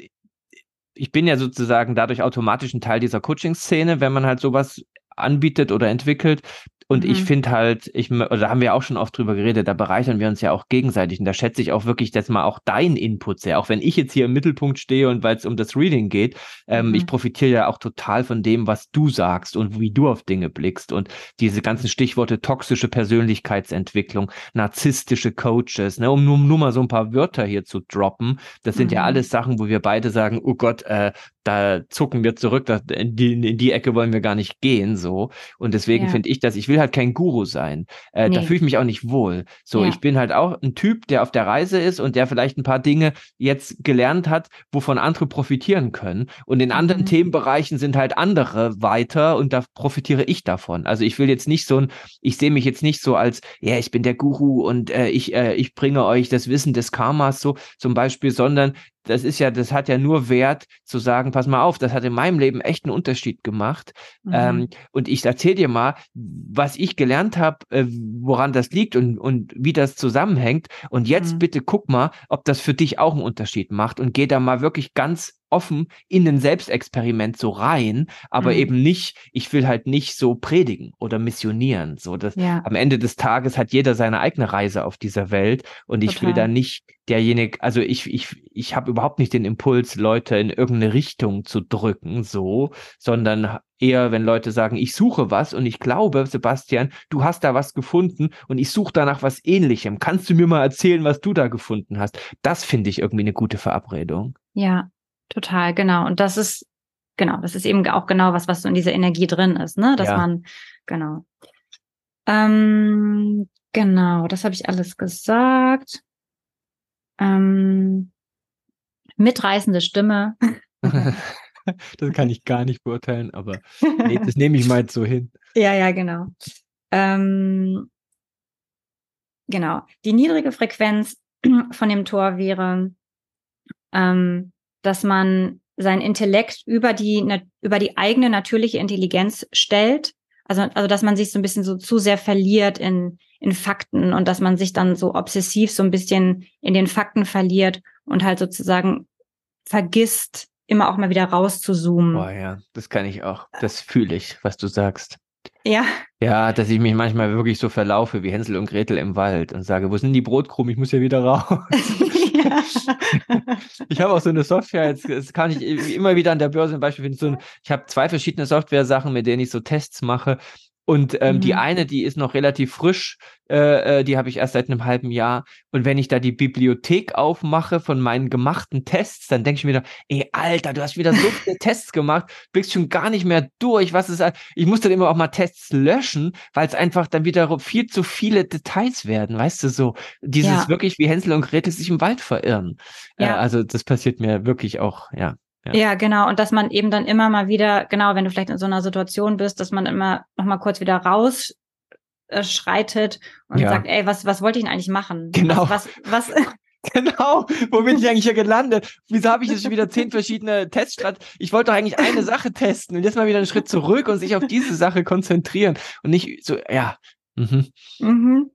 ich bin ja sozusagen dadurch automatisch ein Teil dieser Coaching-Szene, wenn man halt sowas anbietet oder entwickelt. Und mhm. ich finde halt, ich, oder da haben wir auch schon oft drüber geredet, da bereichern wir uns ja auch gegenseitig. Und da schätze ich auch wirklich dass mal auch dein Input sehr. Auch wenn ich jetzt hier im Mittelpunkt stehe und weil es um das Reading geht, ähm, mhm. ich profitiere ja auch total von dem, was du sagst und wie du auf Dinge blickst. Und diese ganzen Stichworte toxische Persönlichkeitsentwicklung, narzisstische Coaches, ne, um nur, nur mal so ein paar Wörter hier zu droppen. Das sind mhm. ja alles Sachen, wo wir beide sagen, oh Gott, äh, da zucken wir zurück, da, in, die, in die Ecke wollen wir gar nicht gehen, so. Und deswegen ja. finde ich das, ich will halt kein Guru sein. Äh, nee. Da fühle ich mich auch nicht wohl. So, ja. ich bin halt auch ein Typ, der auf der Reise ist und der vielleicht ein paar Dinge jetzt gelernt hat, wovon andere profitieren können. Und in anderen mhm. Themenbereichen sind halt andere weiter und da profitiere ich davon. Also ich will jetzt nicht so ein, ich sehe mich jetzt nicht so als, ja, ich bin der Guru und äh, ich, äh, ich bringe euch das Wissen des Karmas so zum Beispiel, sondern das ist ja, das hat ja nur Wert zu sagen, pass mal auf, das hat in meinem Leben echt einen Unterschied gemacht. Mhm. Ähm, und ich erzähle dir mal, was ich gelernt habe, äh, woran das liegt und, und wie das zusammenhängt. Und jetzt mhm. bitte guck mal, ob das für dich auch einen Unterschied macht und geh da mal wirklich ganz offen in ein Selbstexperiment so rein, aber mhm. eben nicht, ich will halt nicht so predigen oder missionieren. So, dass ja. am Ende des Tages hat jeder seine eigene Reise auf dieser Welt und Total. ich will da nicht derjenige, also ich, ich, ich habe überhaupt nicht den Impuls, Leute in irgendeine Richtung zu drücken, so, sondern eher, wenn Leute sagen, ich suche was und ich glaube, Sebastian, du hast da was gefunden und ich suche danach was ähnlichem. Kannst du mir mal erzählen, was du da gefunden hast? Das finde ich irgendwie eine gute Verabredung. Ja, Total, genau. Und das ist, genau, das ist eben auch genau was, was so in dieser Energie drin ist, ne? Dass ja. man, genau. Ähm, genau, das habe ich alles gesagt. Ähm, mitreißende Stimme. das kann ich gar nicht beurteilen, aber nee, das nehme ich mal so hin. Ja, ja, genau. Ähm, genau. Die niedrige Frequenz von dem Tor wäre ähm, dass man sein Intellekt über die, über die eigene natürliche Intelligenz stellt. Also, also dass man sich so ein bisschen so zu sehr verliert in, in Fakten und dass man sich dann so obsessiv so ein bisschen in den Fakten verliert und halt sozusagen vergisst, immer auch mal wieder rauszuzoomen. Boah, ja, das kann ich auch. Das fühle ich, was du sagst. Ja. Ja, dass ich mich manchmal wirklich so verlaufe wie Hänsel und Gretel im Wald und sage, wo sind die Brotkrumen? Ich muss ja wieder raus. ich habe auch so eine Software, jetzt, jetzt kann ich immer wieder an der Börse ein Beispiel finden. So ein, ich habe zwei verschiedene Software-Sachen, mit denen ich so Tests mache. Und ähm, mhm. die eine, die ist noch relativ frisch, äh, äh, die habe ich erst seit einem halben Jahr. Und wenn ich da die Bibliothek aufmache von meinen gemachten Tests, dann denke ich mir da, ey, Alter, du hast wieder so viele Tests gemacht, blickst schon gar nicht mehr durch. Was ist, ich muss dann immer auch mal Tests löschen, weil es einfach dann wieder viel zu viele Details werden, weißt du, so dieses ja. wirklich wie Hänsel und Gretel sich im Wald verirren. Äh, ja. Äh, also das passiert mir wirklich auch, ja. Ja. ja. genau. Und dass man eben dann immer mal wieder, genau, wenn du vielleicht in so einer Situation bist, dass man immer noch mal kurz wieder rausschreitet und ja. sagt, ey, was, was wollte ich denn eigentlich machen? Genau. Was, was, was Genau, wo bin ich eigentlich hier gelandet? Wieso habe ich jetzt schon wieder zehn verschiedene Teststrategien? Ich wollte doch eigentlich eine Sache testen und jetzt mal wieder einen Schritt zurück und sich auf diese Sache konzentrieren und nicht so, ja. Mhm. Mhm.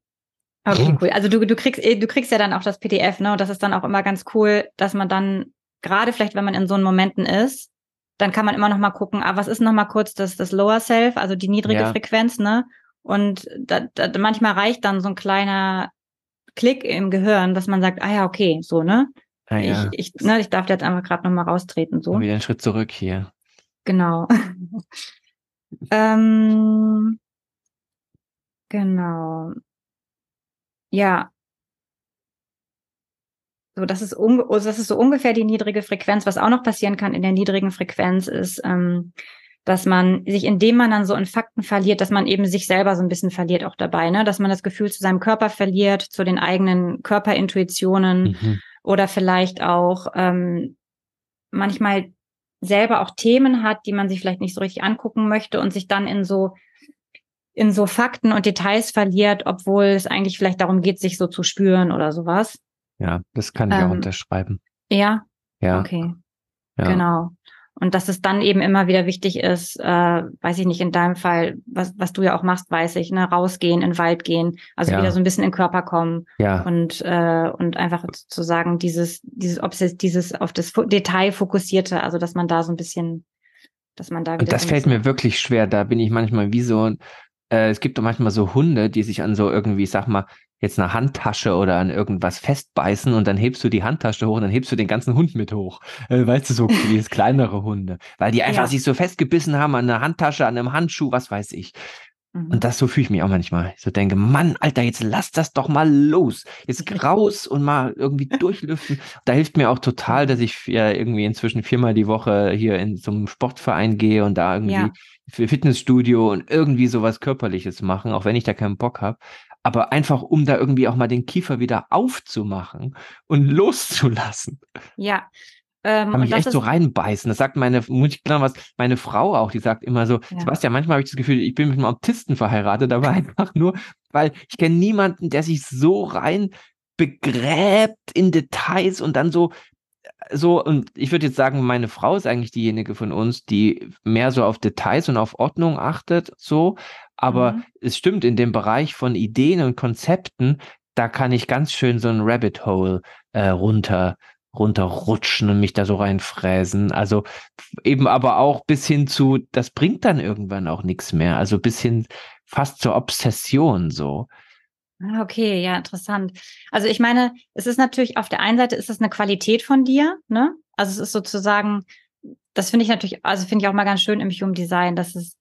Okay, cool. Also du, du kriegst, du kriegst ja dann auch das PDF, ne? Und das ist dann auch immer ganz cool, dass man dann gerade vielleicht, wenn man in so einen Momenten ist, dann kann man immer noch mal gucken, ah, was ist noch mal kurz das, das Lower Self, also die niedrige ja. Frequenz, ne? Und da, da, manchmal reicht dann so ein kleiner Klick im Gehirn, dass man sagt, ah ja, okay, so, ne? Ah, ja. ich, ich, ne, ich darf jetzt einfach gerade noch mal raustreten, so. wieder einen Schritt zurück hier. Genau. ähm, genau. Ja, so, das ist, also das ist so ungefähr die niedrige Frequenz. Was auch noch passieren kann in der niedrigen Frequenz ist, ähm, dass man sich, indem man dann so in Fakten verliert, dass man eben sich selber so ein bisschen verliert auch dabei, ne? Dass man das Gefühl zu seinem Körper verliert, zu den eigenen Körperintuitionen mhm. oder vielleicht auch ähm, manchmal selber auch Themen hat, die man sich vielleicht nicht so richtig angucken möchte und sich dann in so in so Fakten und Details verliert, obwohl es eigentlich vielleicht darum geht, sich so zu spüren oder sowas. Ja, das kann ich ähm, auch unterschreiben. Ja. Ja. Okay. Ja. Genau. Und dass es dann eben immer wieder wichtig ist, äh, weiß ich nicht, in deinem Fall, was, was du ja auch machst, weiß ich, ne, rausgehen, in den Wald gehen, also ja. wieder so ein bisschen in den Körper kommen ja. und, äh, und einfach zu sagen, dieses, dieses, ob es dieses auf das Detail fokussierte, also dass man da so ein bisschen, dass man da wieder. Und das fällt mir wirklich schwer, da bin ich manchmal wie so ein, äh, es gibt doch manchmal so Hunde, die sich an so irgendwie, sag mal, jetzt eine Handtasche oder an irgendwas festbeißen und dann hebst du die Handtasche hoch und dann hebst du den ganzen Hund mit hoch. Äh, weißt du, so wie es kleinere Hunde. Weil die einfach ja. sich so festgebissen haben an einer Handtasche, an einem Handschuh, was weiß ich. Mhm. Und das so fühle ich mich auch manchmal. Ich so denke, Mann, Alter, jetzt lass das doch mal los. Jetzt raus und mal irgendwie durchlüften. Da hilft mir auch total, dass ich ja irgendwie inzwischen viermal die Woche hier in so einem Sportverein gehe und da irgendwie ja. für Fitnessstudio und irgendwie sowas Körperliches machen, auch wenn ich da keinen Bock habe aber einfach um da irgendwie auch mal den Kiefer wieder aufzumachen und loszulassen. Ja. Ähm, Kann mich echt so reinbeißen. Das sagt meine, muss ich klar was, meine Frau auch, die sagt immer so, ja. Sebastian, manchmal habe ich das Gefühl, ich bin mit einem Autisten verheiratet, aber einfach nur, weil ich kenne niemanden, der sich so rein begräbt in Details und dann so so, und ich würde jetzt sagen, meine Frau ist eigentlich diejenige von uns, die mehr so auf Details und auf Ordnung achtet, so. Aber mhm. es stimmt, in dem Bereich von Ideen und Konzepten, da kann ich ganz schön so ein Rabbit Hole äh, runter runterrutschen und mich da so reinfräsen. Also eben aber auch bis hin zu, das bringt dann irgendwann auch nichts mehr. Also bis hin fast zur Obsession so. Ah, okay, ja, interessant. Also ich meine, es ist natürlich auf der einen Seite ist es eine Qualität von dir, ne? Also es ist sozusagen, das finde ich natürlich, also finde ich auch mal ganz schön im Human Design, dass es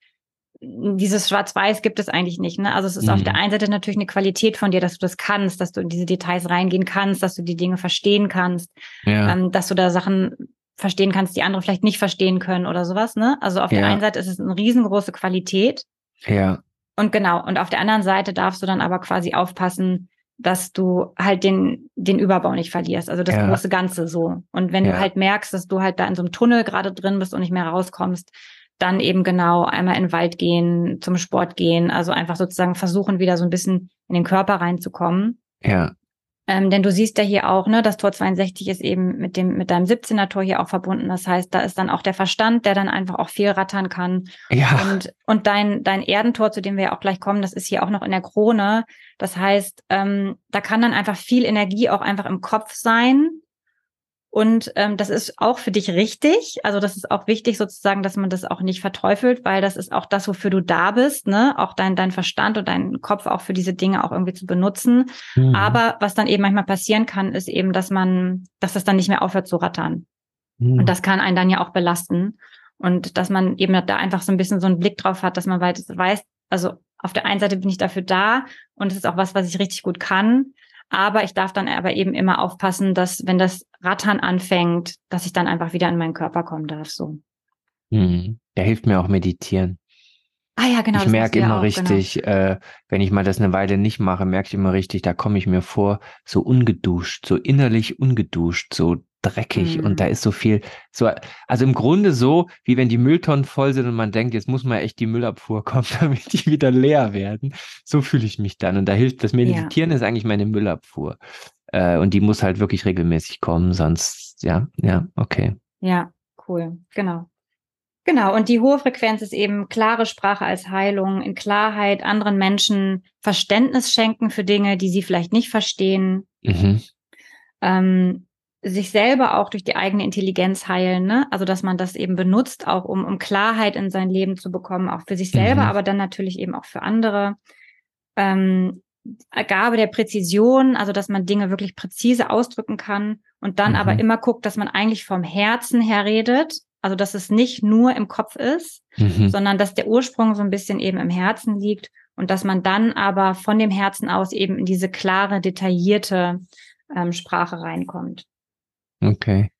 dieses Schwarz-Weiß gibt es eigentlich nicht. Ne? Also es ist mhm. auf der einen Seite natürlich eine Qualität von dir, dass du das kannst, dass du in diese Details reingehen kannst, dass du die Dinge verstehen kannst, ja. ähm, dass du da Sachen verstehen kannst, die andere vielleicht nicht verstehen können oder sowas. Ne? Also auf ja. der einen Seite ist es eine riesengroße Qualität. Ja. Und genau, und auf der anderen Seite darfst du dann aber quasi aufpassen, dass du halt den, den Überbau nicht verlierst, also das ja. große Ganze so. Und wenn ja. du halt merkst, dass du halt da in so einem Tunnel gerade drin bist und nicht mehr rauskommst, dann eben genau einmal in den Wald gehen, zum Sport gehen, also einfach sozusagen versuchen, wieder so ein bisschen in den Körper reinzukommen. Ja. Ähm, denn du siehst ja hier auch, ne, das Tor 62 ist eben mit dem, mit deinem 17er Tor hier auch verbunden. Das heißt, da ist dann auch der Verstand, der dann einfach auch viel rattern kann. Ja. Und, und dein, dein Erdentor, zu dem wir ja auch gleich kommen, das ist hier auch noch in der Krone. Das heißt, ähm, da kann dann einfach viel Energie auch einfach im Kopf sein, und ähm, das ist auch für dich richtig. Also das ist auch wichtig sozusagen, dass man das auch nicht verteufelt, weil das ist auch das, wofür du da bist, ne? Auch dein, dein Verstand und dein Kopf auch für diese Dinge auch irgendwie zu benutzen. Mhm. Aber was dann eben manchmal passieren kann, ist eben, dass man, dass das dann nicht mehr aufhört zu rattern. Mhm. Und das kann einen dann ja auch belasten. Und dass man eben da einfach so ein bisschen so einen Blick drauf hat, dass man weiß, also auf der einen Seite bin ich dafür da und es ist auch was, was ich richtig gut kann. Aber ich darf dann aber eben immer aufpassen, dass wenn das Rattern anfängt, dass ich dann einfach wieder in meinen Körper kommen darf. So. Mhm. Der hilft mir auch meditieren. Ah ja, genau. Ich merke immer auch, genau. richtig, genau. äh, wenn ich mal das eine Weile nicht mache, merke ich immer richtig, da komme ich mir vor, so ungeduscht, so innerlich ungeduscht, so dreckig mhm. und da ist so viel, so, also im Grunde so, wie wenn die Mülltonnen voll sind und man denkt, jetzt muss mal echt die Müllabfuhr kommen, damit die wieder leer werden. So fühle ich mich dann und da hilft das Meditieren ja. ist eigentlich meine Müllabfuhr. Äh, und die muss halt wirklich regelmäßig kommen, sonst, ja, ja, okay. Ja, cool, genau. Genau, und die hohe Frequenz ist eben klare Sprache als Heilung, in Klarheit anderen Menschen Verständnis schenken für Dinge, die sie vielleicht nicht verstehen. Mhm. Ähm, sich selber auch durch die eigene Intelligenz heilen, ne? Also dass man das eben benutzt, auch um, um Klarheit in sein Leben zu bekommen, auch für sich selber, mhm. aber dann natürlich eben auch für andere. Ähm, Gabe der Präzision, also dass man Dinge wirklich präzise ausdrücken kann und dann mhm. aber immer guckt, dass man eigentlich vom Herzen her redet, also dass es nicht nur im Kopf ist, mhm. sondern dass der Ursprung so ein bisschen eben im Herzen liegt und dass man dann aber von dem Herzen aus eben in diese klare, detaillierte ähm, Sprache reinkommt. Okay.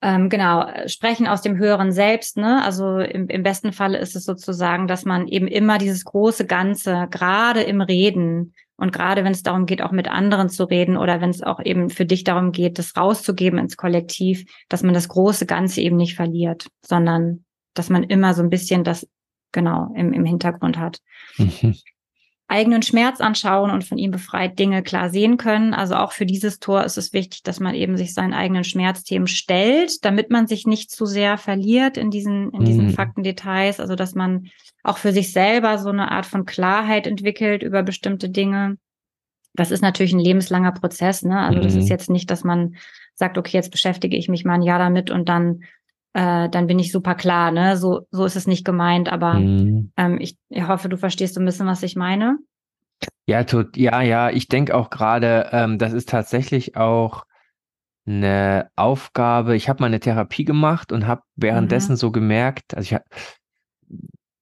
Ähm, genau, sprechen aus dem höheren Selbst, ne? Also im, im besten Falle ist es sozusagen, dass man eben immer dieses große Ganze, gerade im Reden und gerade wenn es darum geht, auch mit anderen zu reden oder wenn es auch eben für dich darum geht, das rauszugeben ins Kollektiv, dass man das große Ganze eben nicht verliert, sondern dass man immer so ein bisschen das genau im, im Hintergrund hat. Mhm eigenen Schmerz anschauen und von ihm befreit Dinge klar sehen können. Also auch für dieses Tor ist es wichtig, dass man eben sich seinen eigenen Schmerzthemen stellt, damit man sich nicht zu sehr verliert in diesen, in diesen mhm. Faktendetails. Also dass man auch für sich selber so eine Art von Klarheit entwickelt über bestimmte Dinge. Das ist natürlich ein lebenslanger Prozess, ne? Also mhm. das ist mhm. jetzt nicht, dass man sagt, okay, jetzt beschäftige ich mich mal ein Jahr damit und dann äh, dann bin ich super klar. Ne? So, so ist es nicht gemeint, aber mhm. ähm, ich, ich hoffe, du verstehst so ein bisschen, was ich meine. Ja, tut, ja, ja, ich denke auch gerade, ähm, das ist tatsächlich auch eine Aufgabe. Ich habe mal eine Therapie gemacht und habe währenddessen mhm. so gemerkt, also ich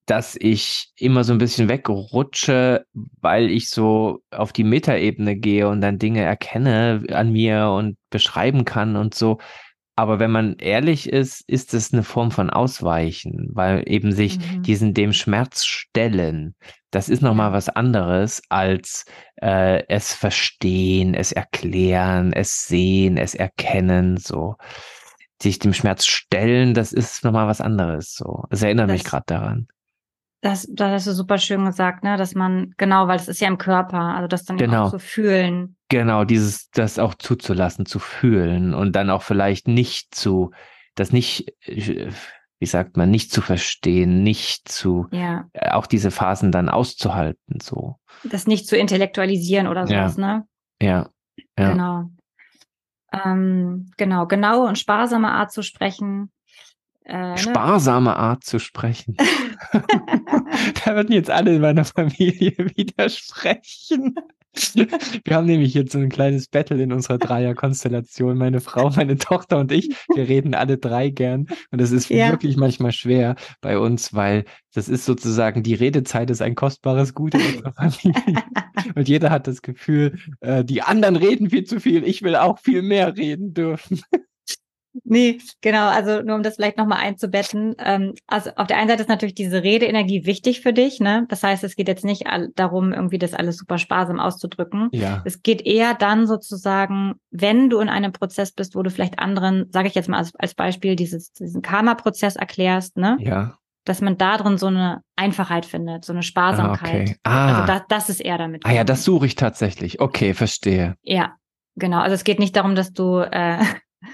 dass ich immer so ein bisschen wegrutsche, weil ich so auf die Metaebene gehe und dann Dinge erkenne an mir und beschreiben kann und so. Aber wenn man ehrlich ist, ist es eine Form von Ausweichen, weil eben sich mhm. diesen dem Schmerz stellen. Das ist nochmal was anderes als äh, es verstehen, es erklären, es sehen, es erkennen, so. Sich dem Schmerz stellen, das ist nochmal was anderes, so. Es erinnert das, mich gerade daran. Das, das hast du super schön gesagt, ne, dass man, genau, weil es ist ja im Körper, also das dann genau. auch zu fühlen. Genau, dieses, das auch zuzulassen, zu fühlen und dann auch vielleicht nicht zu, das nicht, äh, wie sagt man, nicht zu verstehen, nicht zu, ja. Äh, auch diese Phasen dann auszuhalten, so. Das nicht zu intellektualisieren oder sowas, ja. ne? Ja. ja. Genau. Ähm, genau, genaue und sparsame Art zu sprechen. Äh, ne? Sparsame ne? Art zu sprechen. da würden jetzt alle in meiner Familie widersprechen. Wir haben nämlich jetzt so ein kleines Battle in unserer Dreierkonstellation. Meine Frau, meine Tochter und ich, wir reden alle drei gern. Und das ist ja. wirklich manchmal schwer bei uns, weil das ist sozusagen, die Redezeit ist ein kostbares Gut in unserer Familie. und jeder hat das Gefühl, äh, die anderen reden viel zu viel, ich will auch viel mehr reden dürfen. Nee, genau, also nur um das vielleicht nochmal einzubetten. Ähm, also auf der einen Seite ist natürlich diese Redeenergie wichtig für dich, ne? Das heißt, es geht jetzt nicht darum, irgendwie das alles super sparsam auszudrücken. Ja. Es geht eher dann sozusagen, wenn du in einem Prozess bist, wo du vielleicht anderen, sage ich jetzt mal als, als Beispiel, dieses, diesen Karma-Prozess erklärst, ne? Ja. Dass man da drin so eine Einfachheit findet, so eine Sparsamkeit. Ah, okay. ah. Also das, das ist eher damit. Ah ja, das suche ich tatsächlich. Okay, verstehe. Ja, Genau, also es geht nicht darum, dass du äh,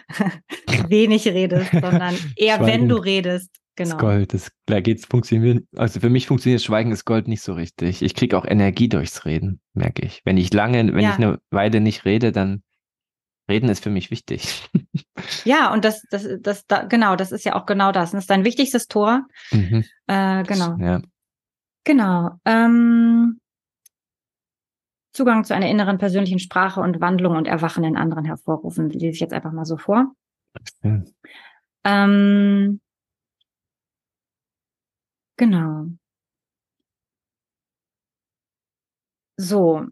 wenig redest, sondern eher, Schweigen wenn du redest. Genau. Das Gold, das, da geht's funktionieren. Also für mich funktioniert Schweigen ist Gold nicht so richtig. Ich kriege auch Energie durchs Reden, merke ich. Wenn ich lange, wenn ja. ich eine Weile nicht rede, dann Reden ist für mich wichtig. Ja, und das, das, das, da, genau, das ist ja auch genau das. Das ist dein wichtigstes Tor. Mhm. Äh, genau. Ja. Genau. Ähm, Zugang zu einer inneren persönlichen Sprache und Wandlung und Erwachen in anderen hervorrufen. Lese ich jetzt einfach mal so vor. Okay. Ähm, genau. So,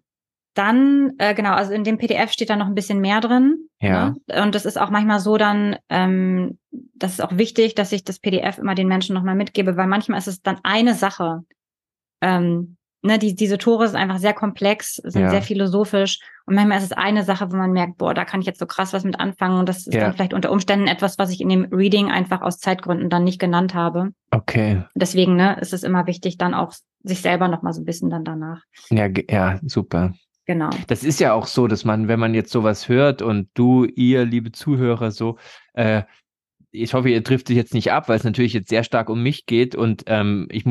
dann, äh, genau, also in dem PDF steht da noch ein bisschen mehr drin. Ja. Ne? Und das ist auch manchmal so dann, ähm, das ist auch wichtig, dass ich das PDF immer den Menschen nochmal mitgebe, weil manchmal ist es dann eine Sache, ähm, ne, die, diese Tore sind einfach sehr komplex, sind ja. sehr philosophisch und manchmal ist es eine Sache, wo man merkt, boah, da kann ich jetzt so krass was mit anfangen und das ist ja. dann vielleicht unter Umständen etwas, was ich in dem Reading einfach aus Zeitgründen dann nicht genannt habe. Okay. Deswegen, ne, ist es immer wichtig, dann auch sich selber noch mal so ein bisschen dann danach. Ja, ja, super. Genau. Das ist ja auch so, dass man, wenn man jetzt sowas hört und du, ihr, liebe Zuhörer, so, äh, ich hoffe, ihr trifft sich jetzt nicht ab, weil es natürlich jetzt sehr stark um mich geht und ähm, ich,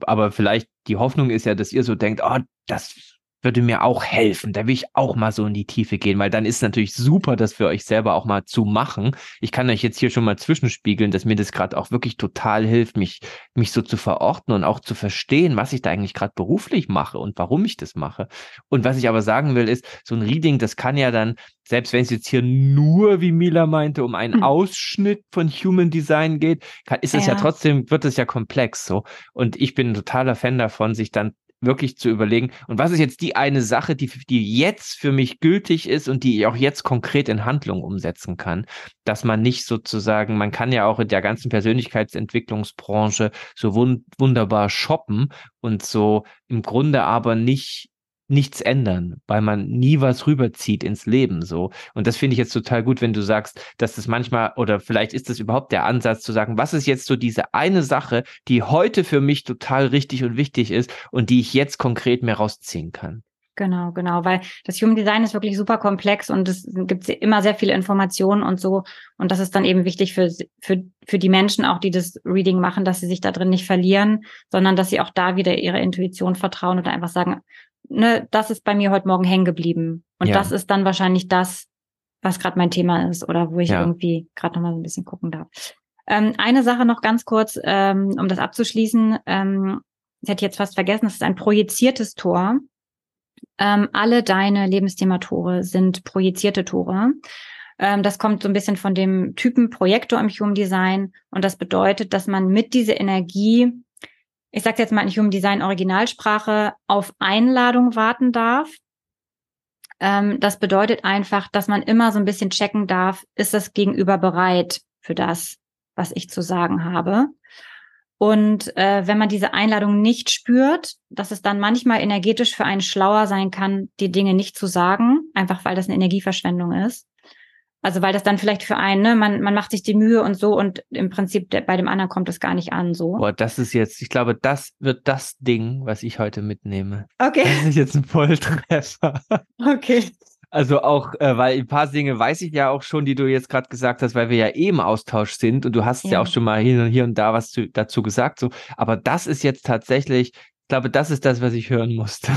aber vielleicht die Hoffnung ist ja, dass ihr so denkt, oh, das würde mir auch helfen. Da will ich auch mal so in die Tiefe gehen, weil dann ist es natürlich super, das für euch selber auch mal zu machen. Ich kann euch jetzt hier schon mal zwischenspiegeln, dass mir das gerade auch wirklich total hilft, mich, mich so zu verorten und auch zu verstehen, was ich da eigentlich gerade beruflich mache und warum ich das mache. Und was ich aber sagen will, ist, so ein Reading, das kann ja dann, selbst wenn es jetzt hier nur, wie Mila meinte, um einen hm. Ausschnitt von Human Design geht, kann, ist es ja. ja trotzdem, wird es ja komplex so. Und ich bin ein totaler Fan davon, sich dann wirklich zu überlegen, und was ist jetzt die eine Sache, die, die jetzt für mich gültig ist und die ich auch jetzt konkret in Handlung umsetzen kann, dass man nicht sozusagen, man kann ja auch in der ganzen Persönlichkeitsentwicklungsbranche so wund wunderbar shoppen und so im Grunde aber nicht nichts ändern, weil man nie was rüberzieht ins Leben so. Und das finde ich jetzt total gut, wenn du sagst, dass das manchmal oder vielleicht ist das überhaupt der Ansatz zu sagen, was ist jetzt so diese eine Sache, die heute für mich total richtig und wichtig ist und die ich jetzt konkret mehr rausziehen kann. Genau, genau, weil das Human Design ist wirklich super komplex und es gibt immer sehr viele Informationen und so. Und das ist dann eben wichtig für, für, für die Menschen auch, die das Reading machen, dass sie sich da drin nicht verlieren, sondern dass sie auch da wieder ihrer Intuition vertrauen und einfach sagen, ne, das ist bei mir heute Morgen hängen geblieben. Und ja. das ist dann wahrscheinlich das, was gerade mein Thema ist oder wo ich ja. irgendwie gerade nochmal so ein bisschen gucken darf. Ähm, eine Sache noch ganz kurz, ähm, um das abzuschließen. Ähm, ich hätte jetzt fast vergessen, es ist ein projiziertes Tor. Ähm, alle deine Lebensthema-Tore sind projizierte Tore. Ähm, das kommt so ein bisschen von dem Typen Projektor im Human Design. Und das bedeutet, dass man mit dieser Energie ich sage jetzt mal in Human Design Originalsprache, auf Einladung warten darf. Ähm, das bedeutet einfach, dass man immer so ein bisschen checken darf, ist das Gegenüber bereit für das, was ich zu sagen habe. Und äh, wenn man diese Einladung nicht spürt, dass es dann manchmal energetisch für einen schlauer sein kann, die Dinge nicht zu sagen, einfach weil das eine Energieverschwendung ist. Also weil das dann vielleicht für einen, ne, man, man macht sich die Mühe und so und im Prinzip der, bei dem anderen kommt es gar nicht an so. Boah, das ist jetzt, ich glaube, das wird das Ding, was ich heute mitnehme. Okay. Das ist jetzt ein Volltreffer. Okay. Also auch, äh, weil ein paar Dinge weiß ich ja auch schon, die du jetzt gerade gesagt hast, weil wir ja eh im Austausch sind und du hast ja, ja auch schon mal hier und, hier und da was zu, dazu gesagt. So. Aber das ist jetzt tatsächlich, ich glaube, das ist das, was ich hören musste.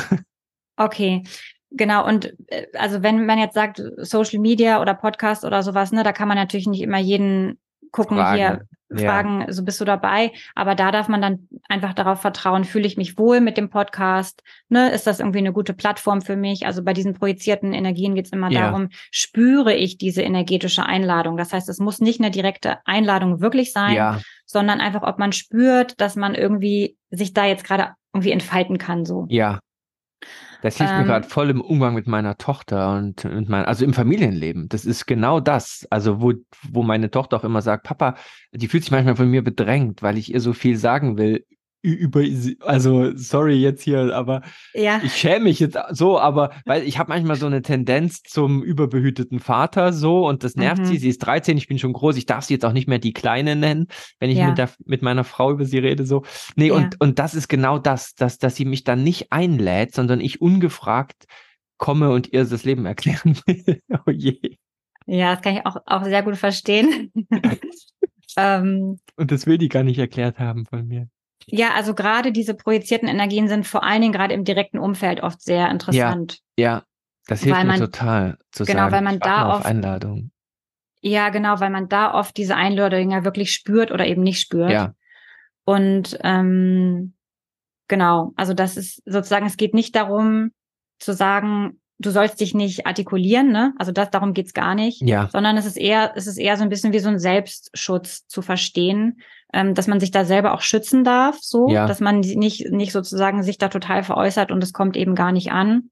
Okay. Genau, und äh, also wenn man jetzt sagt, Social Media oder Podcast oder sowas, ne, da kann man natürlich nicht immer jeden gucken, Fragen. hier fragen, ja. so bist du dabei. Aber da darf man dann einfach darauf vertrauen, fühle ich mich wohl mit dem Podcast, ne? Ist das irgendwie eine gute Plattform für mich? Also bei diesen projizierten Energien geht es immer ja. darum, spüre ich diese energetische Einladung. Das heißt, es muss nicht eine direkte Einladung wirklich sein, ja. sondern einfach, ob man spürt, dass man irgendwie sich da jetzt gerade irgendwie entfalten kann. So. Ja, das hilft ähm, mir gerade voll im Umgang mit meiner Tochter und, und mein, also im Familienleben. Das ist genau das. Also, wo, wo meine Tochter auch immer sagt, Papa, die fühlt sich manchmal von mir bedrängt, weil ich ihr so viel sagen will über also sorry jetzt hier, aber ja. ich schäme mich jetzt so, aber weil ich habe manchmal so eine Tendenz zum überbehüteten Vater so und das nervt mhm. sie. Sie ist 13, ich bin schon groß, ich darf sie jetzt auch nicht mehr die Kleine nennen, wenn ich ja. mit, der, mit meiner Frau über sie rede so. Nee, ja. und und das ist genau das, dass dass sie mich dann nicht einlädt, sondern ich ungefragt komme und ihr das Leben erklären will. oh je. Ja, das kann ich auch, auch sehr gut verstehen. ähm, und das will die gar nicht erklärt haben von mir. Ja, also gerade diese projizierten Energien sind vor allen Dingen gerade im direkten Umfeld oft sehr interessant. Ja, ja das hilft man, mir total zu genau, sagen. weil man da oft Einladung. Ja, genau, weil man da oft diese Einladung ja wirklich spürt oder eben nicht spürt. Ja. Und ähm, genau, also das ist sozusagen, es geht nicht darum zu sagen, du sollst dich nicht artikulieren, ne? Also das, darum geht's gar nicht. Ja. Sondern es ist eher, es ist eher so ein bisschen wie so ein Selbstschutz zu verstehen, ähm, dass man sich da selber auch schützen darf, so, ja. dass man nicht, nicht sozusagen sich da total veräußert und es kommt eben gar nicht an.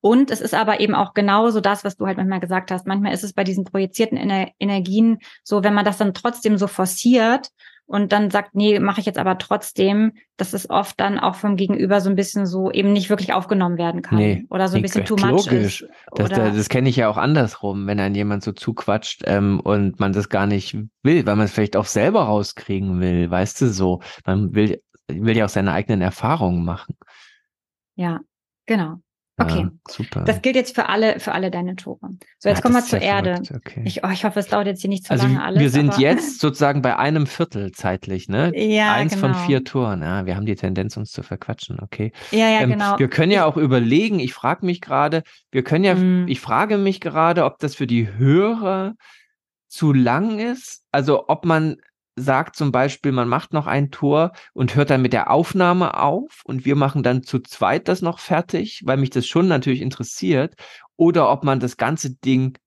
Und es ist aber eben auch genauso das, was du halt manchmal gesagt hast. Manchmal ist es bei diesen projizierten Ener Energien so, wenn man das dann trotzdem so forciert und dann sagt, nee, mache ich jetzt aber trotzdem, dass es oft dann auch vom Gegenüber so ein bisschen so eben nicht wirklich aufgenommen werden kann. Nee, oder so ein bisschen too much logisch. ist. Das, das, das kenne ich ja auch andersrum, wenn ein jemand so zuquatscht ähm, und man das gar nicht will, weil man es vielleicht auch selber rauskriegen will, weißt du so. Man will, will ja auch seine eigenen Erfahrungen machen. Ja, genau. Okay, ja, super. Das gilt jetzt für alle, für alle deine Tore. So, jetzt ja, kommen wir zur Erde. Okay. Ich, oh, ich hoffe, es dauert jetzt hier nicht zu also lange alles. Wir sind jetzt sozusagen bei einem Viertel zeitlich, ne? Ja, Eins genau. von vier Toren. Ja, wir haben die Tendenz, uns zu verquatschen, okay. Ja, ja, ähm, genau. Wir können ja auch überlegen, ich frage mich gerade, wir können ja, mm. ich frage mich gerade, ob das für die Hörer zu lang ist. Also ob man sagt zum Beispiel, man macht noch ein Tor und hört dann mit der Aufnahme auf und wir machen dann zu zweit das noch fertig, weil mich das schon natürlich interessiert. Oder ob man das ganze Ding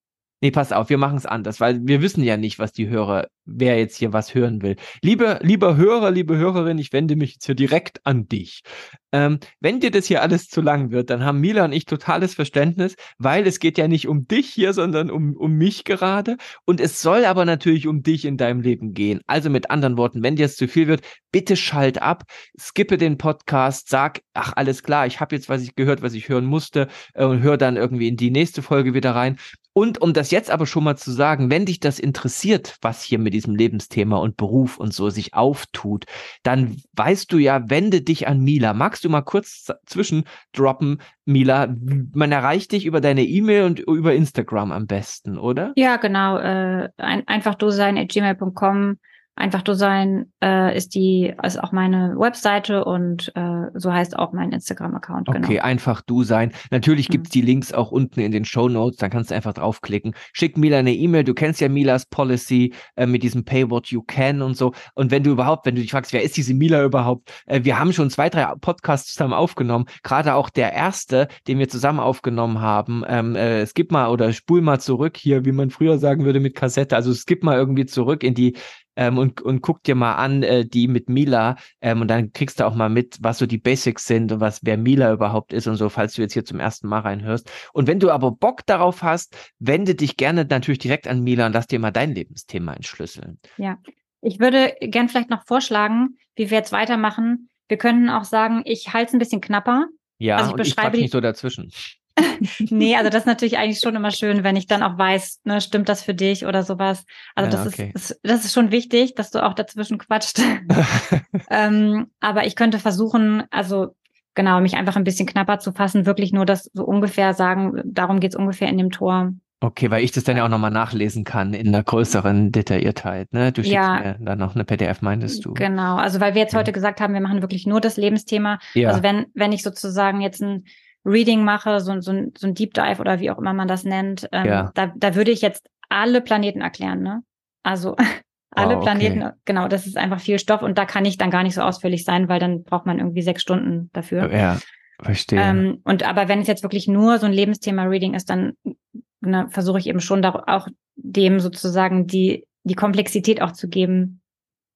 Nee, pass auf, wir machen es anders, weil wir wissen ja nicht, was die Hörer, wer jetzt hier was hören will. Liebe, lieber Hörer, liebe Hörerin, ich wende mich jetzt hier direkt an dich. Ähm, wenn dir das hier alles zu lang wird, dann haben Mila und ich totales Verständnis, weil es geht ja nicht um dich hier, sondern um, um mich gerade. Und es soll aber natürlich um dich in deinem Leben gehen. Also mit anderen Worten, wenn dir es zu viel wird, bitte schalt ab, skippe den Podcast, sag, ach alles klar, ich habe jetzt was ich gehört, was ich hören musste äh, und hör dann irgendwie in die nächste Folge wieder rein. Und um das jetzt aber schon mal zu sagen, wenn dich das interessiert, was hier mit diesem Lebensthema und Beruf und so sich auftut, dann weißt du ja, wende dich an Mila. Magst du mal kurz zwischendroppen, Mila? Man erreicht dich über deine E-Mail und über Instagram am besten, oder? Ja, genau. Äh, ein, einfach du sein at gmail.com Einfach du sein äh, ist die ist auch meine Webseite und äh, so heißt auch mein Instagram-Account. Genau. Okay, einfach du sein. Natürlich mhm. gibt's die Links auch unten in den Show Notes, dann kannst du einfach draufklicken. Schick Mila eine E-Mail, du kennst ja Milas Policy äh, mit diesem Pay What You Can und so. Und wenn du überhaupt, wenn du dich fragst, wer ist diese Mila überhaupt? Äh, wir haben schon zwei, drei Podcasts zusammen aufgenommen, gerade auch der erste, den wir zusammen aufgenommen haben. Ähm, äh, skip mal oder spul mal zurück hier, wie man früher sagen würde mit Kassette. Also skip mal irgendwie zurück in die ähm, und, und guck dir mal an, äh, die mit Mila ähm, und dann kriegst du auch mal mit, was so die Basics sind und was wer Mila überhaupt ist und so, falls du jetzt hier zum ersten Mal reinhörst. Und wenn du aber Bock darauf hast, wende dich gerne natürlich direkt an Mila und lass dir mal dein Lebensthema entschlüsseln. Ja, ich würde gern vielleicht noch vorschlagen, wie wir jetzt weitermachen. Wir können auch sagen, ich halte es ein bisschen knapper. Ja, also ich und ich nicht so dazwischen. Nee, also das ist natürlich eigentlich schon immer schön, wenn ich dann auch weiß, ne, stimmt das für dich oder sowas. Also ja, das, okay. ist, das ist schon wichtig, dass du auch dazwischen quatscht. ähm, aber ich könnte versuchen, also genau, mich einfach ein bisschen knapper zu fassen, wirklich nur das so ungefähr sagen, darum geht's ungefähr in dem Tor. Okay, weil ich das dann ja auch nochmal nachlesen kann in einer größeren Detailliertheit. Ne? Du schickst ja, mir dann noch eine PDF, meintest du? Genau, also weil wir jetzt ja. heute gesagt haben, wir machen wirklich nur das Lebensthema. Ja. Also wenn, wenn ich sozusagen jetzt ein Reading mache, so, so, so ein Deep Dive oder wie auch immer man das nennt, ähm, ja. da, da würde ich jetzt alle Planeten erklären, ne? Also alle oh, okay. Planeten, genau, das ist einfach viel Stoff und da kann ich dann gar nicht so ausführlich sein, weil dann braucht man irgendwie sechs Stunden dafür. Ja, verstehe. Ähm, und aber wenn es jetzt wirklich nur so ein Lebensthema-Reading ist, dann ne, versuche ich eben schon da auch dem sozusagen die, die Komplexität auch zu geben,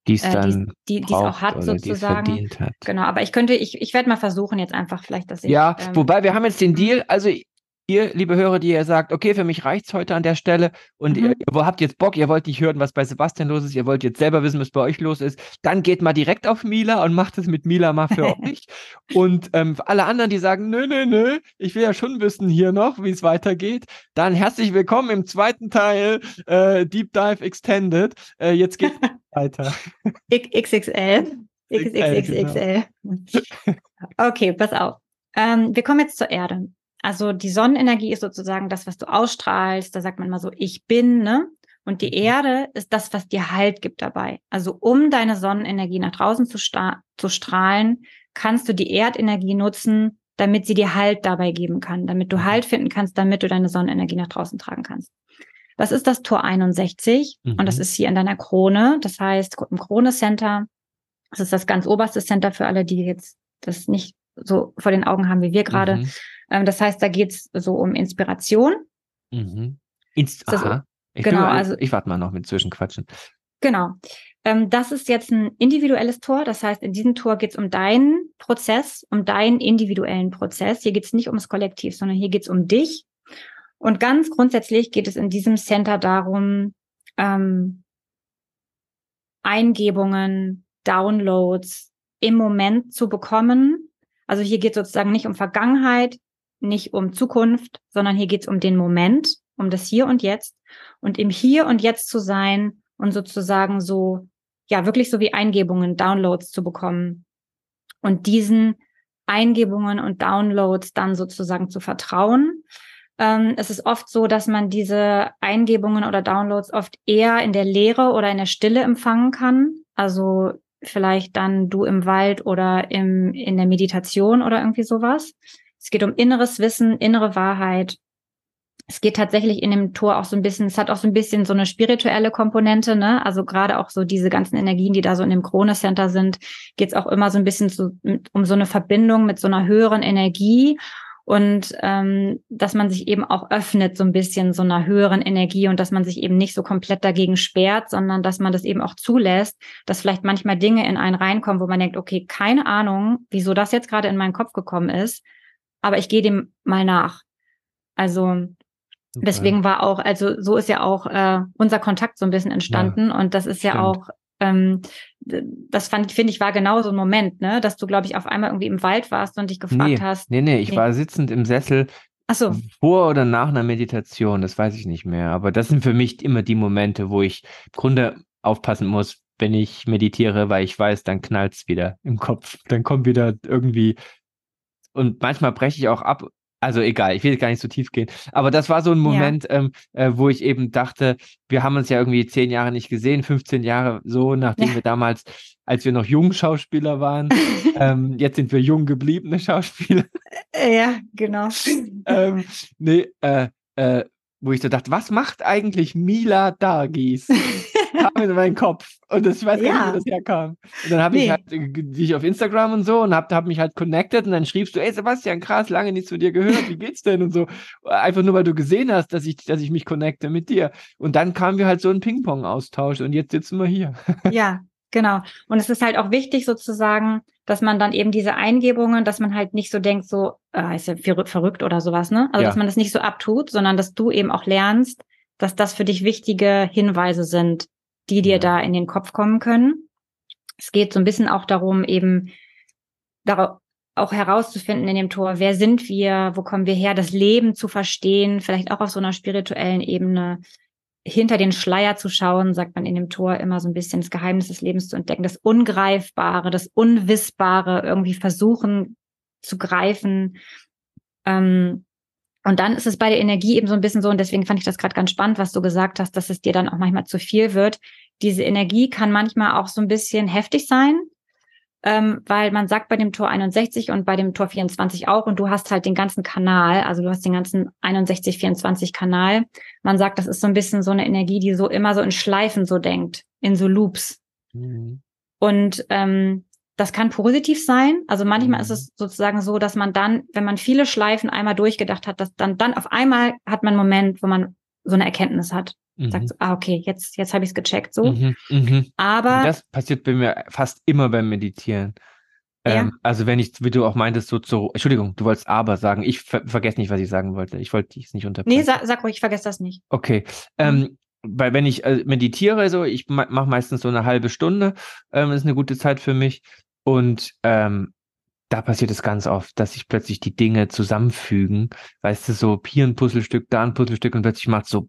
die es dann äh, die, die, auch hat sozusagen. Hat. Genau, aber ich könnte, ich, ich werde mal versuchen jetzt einfach vielleicht, dass ich. Ja, ähm, wobei wir haben jetzt den Deal, also ihr, liebe Hörer, die ihr sagt, okay, für mich reicht's heute an der Stelle und mhm. ihr, ihr, habt jetzt Bock, ihr wollt nicht hören, was bei Sebastian los ist, ihr wollt jetzt selber wissen, was bei euch los ist, dann geht mal direkt auf Mila und macht es mit Mila mal für euch. Und ähm, alle anderen, die sagen, nö, nö, nö, ich will ja schon wissen hier noch, wie es weitergeht, dann herzlich willkommen im zweiten Teil äh, Deep Dive Extended. Äh, jetzt geht's weiter. XXL. XXXXL. Genau. Okay, pass auf. Ähm, wir kommen jetzt zur Erde. Also die Sonnenenergie ist sozusagen das, was du ausstrahlst. Da sagt man mal so, ich bin, ne? Und die mhm. Erde ist das, was dir Halt gibt dabei. Also um deine Sonnenenergie nach draußen zu, zu strahlen, kannst du die Erdenergie nutzen, damit sie dir Halt dabei geben kann, damit du mhm. Halt finden kannst, damit du deine Sonnenenergie nach draußen tragen kannst. Das ist das Tor 61 mhm. und das mhm. ist hier in deiner Krone. Das heißt, im Krone Center, das ist das ganz oberste Center für alle, die jetzt das nicht so vor den Augen haben wie wir gerade. Mhm. Ähm, das heißt, da geht's so um Inspiration. Mhm. Inst Aha. Ich genau, mal, also ich warte mal noch mit Zwischenquatschen. Genau. Ähm, das ist jetzt ein individuelles Tor. Das heißt, in diesem Tor geht es um deinen Prozess, um deinen individuellen Prozess. Hier geht es nicht ums Kollektiv, sondern hier geht es um dich. Und ganz grundsätzlich geht es in diesem Center darum, ähm, Eingebungen, Downloads im Moment zu bekommen. Also hier geht es sozusagen nicht um Vergangenheit, nicht um Zukunft, sondern hier geht es um den Moment, um das Hier und Jetzt und im Hier und Jetzt zu sein und sozusagen so, ja, wirklich so wie Eingebungen, Downloads zu bekommen und diesen Eingebungen und Downloads dann sozusagen zu vertrauen. Ähm, es ist oft so, dass man diese Eingebungen oder Downloads oft eher in der Leere oder in der Stille empfangen kann. Also vielleicht dann du im Wald oder im, in der Meditation oder irgendwie sowas. Es geht um inneres Wissen, innere Wahrheit es geht tatsächlich in dem Tor auch so ein bisschen, es hat auch so ein bisschen so eine spirituelle Komponente, ne? Also gerade auch so diese ganzen Energien, die da so in dem Krone Center sind, geht es auch immer so ein bisschen so, um so eine Verbindung mit so einer höheren Energie und ähm, dass man sich eben auch öffnet so ein bisschen so einer höheren Energie und dass man sich eben nicht so komplett dagegen sperrt, sondern dass man das eben auch zulässt, dass vielleicht manchmal Dinge in einen reinkommen, wo man denkt, okay, keine Ahnung, wieso das jetzt gerade in meinen Kopf gekommen ist, aber ich gehe dem mal nach. Also Super. Deswegen war auch, also so ist ja auch äh, unser Kontakt so ein bisschen entstanden. Ja, und das ist ja stimmt. auch, ähm, das fand, finde ich, war genau so ein Moment, ne, dass du, glaube ich, auf einmal irgendwie im Wald warst und dich gefragt nee, hast. Nee, nee, ich nee. war sitzend im Sessel. Ach so. Vor oder nach einer Meditation, das weiß ich nicht mehr. Aber das sind für mich immer die Momente, wo ich im Grunde aufpassen muss, wenn ich meditiere, weil ich weiß, dann knallt's wieder im Kopf. Dann kommt wieder irgendwie und manchmal breche ich auch ab also egal, ich will gar nicht so tief gehen. Aber das war so ein Moment, ja. ähm, äh, wo ich eben dachte, wir haben uns ja irgendwie zehn Jahre nicht gesehen, 15 Jahre so, nachdem ja. wir damals, als wir noch jung Schauspieler waren, ähm, jetzt sind wir jung gebliebene Schauspieler. Äh, ja, genau. ähm, nee, äh, äh, wo ich so dachte, was macht eigentlich Mila Dargis? Kam in meinen Kopf. Und das, ich weiß gar nicht, wo das herkam. Und dann habe nee. ich halt dich auf Instagram und so und habe hab mich halt connected und dann schriebst du, ey Sebastian, krass, lange nichts von dir gehört, wie geht's denn? Und so. Einfach nur, weil du gesehen hast, dass ich, dass ich mich connecte mit dir. Und dann kamen wir halt so einen Ping-Pong-Austausch und jetzt sitzen wir hier. Ja, genau. Und es ist halt auch wichtig sozusagen, dass man dann eben diese Eingebungen, dass man halt nicht so denkt, so, äh, ist ja verrückt oder sowas, ne? Also, ja. dass man das nicht so abtut, sondern dass du eben auch lernst, dass das für dich wichtige Hinweise sind, die dir da in den Kopf kommen können. Es geht so ein bisschen auch darum, eben darauf, auch herauszufinden in dem Tor, wer sind wir, wo kommen wir her, das Leben zu verstehen, vielleicht auch auf so einer spirituellen Ebene, hinter den Schleier zu schauen, sagt man in dem Tor immer so ein bisschen das Geheimnis des Lebens zu entdecken, das Ungreifbare, das Unwissbare irgendwie versuchen zu greifen. Ähm, und dann ist es bei der Energie eben so ein bisschen so, und deswegen fand ich das gerade ganz spannend, was du gesagt hast, dass es dir dann auch manchmal zu viel wird. Diese Energie kann manchmal auch so ein bisschen heftig sein, ähm, weil man sagt bei dem Tor 61 und bei dem Tor 24 auch, und du hast halt den ganzen Kanal, also du hast den ganzen 61, 24 Kanal. Man sagt, das ist so ein bisschen so eine Energie, die so immer so in Schleifen so denkt, in so Loops. Mhm. Und ähm, das kann positiv sein. Also manchmal mhm. ist es sozusagen so, dass man dann, wenn man viele Schleifen einmal durchgedacht hat, dass dann, dann auf einmal hat man einen Moment, wo man so eine Erkenntnis hat. Mhm. Sagt so, ah, okay, jetzt, jetzt habe ich es gecheckt. So. Mhm, mh. Aber. Das passiert bei mir fast immer beim Meditieren. Ja. Ähm, also wenn ich, wie du auch meintest, so zu, Entschuldigung, du wolltest aber sagen. Ich ver vergesse nicht, was ich sagen wollte. Ich wollte dich nicht unterbrechen. Nee, sag, sag ruhig, ich vergesse das nicht. Okay. Ähm, mhm. weil wenn ich äh, meditiere, so, ich mache meistens so eine halbe Stunde, ähm, ist eine gute Zeit für mich. Und ähm, da passiert es ganz oft, dass sich plötzlich die Dinge zusammenfügen. Weißt du, so hier ein Puzzlestück, da ein Puzzlestück und plötzlich macht so.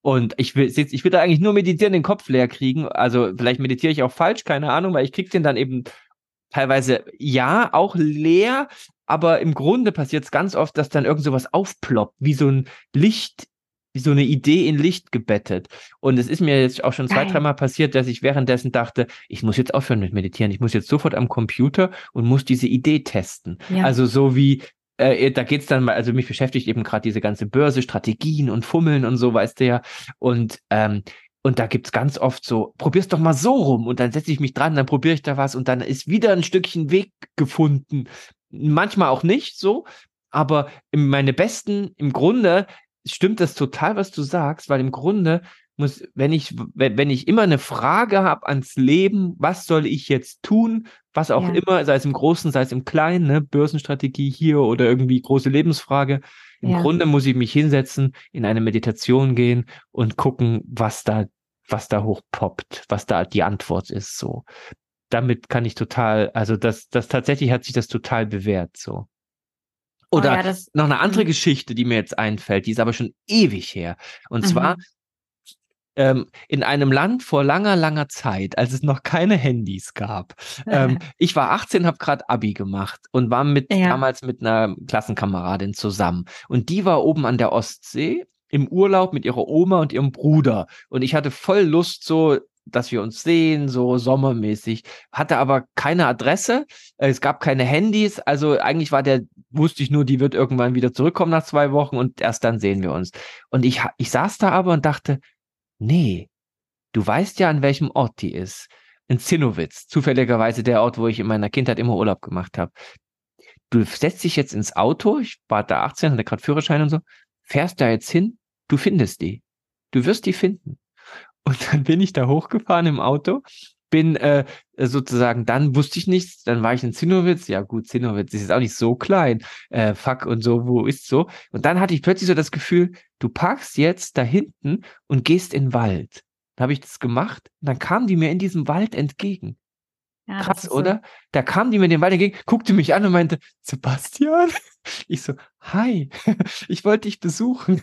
Und ich will, ich will da eigentlich nur meditieren, den Kopf leer kriegen. Also vielleicht meditiere ich auch falsch, keine Ahnung, weil ich krieg den dann eben teilweise ja auch leer, aber im Grunde passiert es ganz oft, dass dann irgend sowas aufploppt, wie so ein Licht wie so eine Idee in Licht gebettet. Und es ist mir jetzt auch schon zwei, dreimal passiert, dass ich währenddessen dachte, ich muss jetzt aufhören mit Meditieren. Ich muss jetzt sofort am Computer und muss diese Idee testen. Ja. Also so wie, äh, da geht's dann mal, also mich beschäftigt eben gerade diese ganze Börse, Strategien und Fummeln und so, weißt du ja. Und ähm, und da gibt's ganz oft so, probier's doch mal so rum und dann setze ich mich dran, dann probiere ich da was und dann ist wieder ein Stückchen Weg gefunden. Manchmal auch nicht so, aber meine besten, im Grunde stimmt das total, was du sagst, weil im Grunde muss, wenn ich, wenn ich immer eine Frage habe ans Leben, was soll ich jetzt tun, was auch ja. immer, sei es im Großen, sei es im Kleinen, ne, Börsenstrategie hier oder irgendwie große Lebensfrage. Im ja. Grunde muss ich mich hinsetzen, in eine Meditation gehen und gucken, was da, was da hochpoppt, was da die Antwort ist, so. Damit kann ich total, also das, das tatsächlich hat sich das total bewährt, so. Oder oh ja, noch eine andere mhm. Geschichte, die mir jetzt einfällt, die ist aber schon ewig her. Und zwar mhm. ähm, in einem Land vor langer, langer Zeit, als es noch keine Handys gab. Ähm, ich war 18, habe gerade Abi gemacht und war mit ja. damals mit einer Klassenkameradin zusammen. Und die war oben an der Ostsee im Urlaub mit ihrer Oma und ihrem Bruder. Und ich hatte voll Lust, so dass wir uns sehen, so sommermäßig. Hatte aber keine Adresse, es gab keine Handys, also eigentlich war der, wusste ich nur, die wird irgendwann wieder zurückkommen nach zwei Wochen und erst dann sehen wir uns. Und ich, ich saß da aber und dachte, nee, du weißt ja, an welchem Ort die ist. In Zinnowitz, zufälligerweise der Ort, wo ich in meiner Kindheit immer Urlaub gemacht habe. Du setzt dich jetzt ins Auto, ich war da 18, hatte gerade Führerschein und so, fährst da jetzt hin, du findest die. Du wirst die finden. Und dann bin ich da hochgefahren im Auto, bin äh, sozusagen, dann wusste ich nichts, dann war ich in Zinnowitz, ja gut, Zinnowitz ist jetzt auch nicht so klein, äh, fuck und so, wo ist so? Und dann hatte ich plötzlich so das Gefühl, du parkst jetzt da hinten und gehst in den Wald. Dann habe ich das gemacht und dann kam die mir in diesem Wald entgegen. Ja, Krass, oder? So. Da kam die mir in den Wald entgegen, guckte mich an und meinte, Sebastian? Ich so, hi, ich wollte dich besuchen.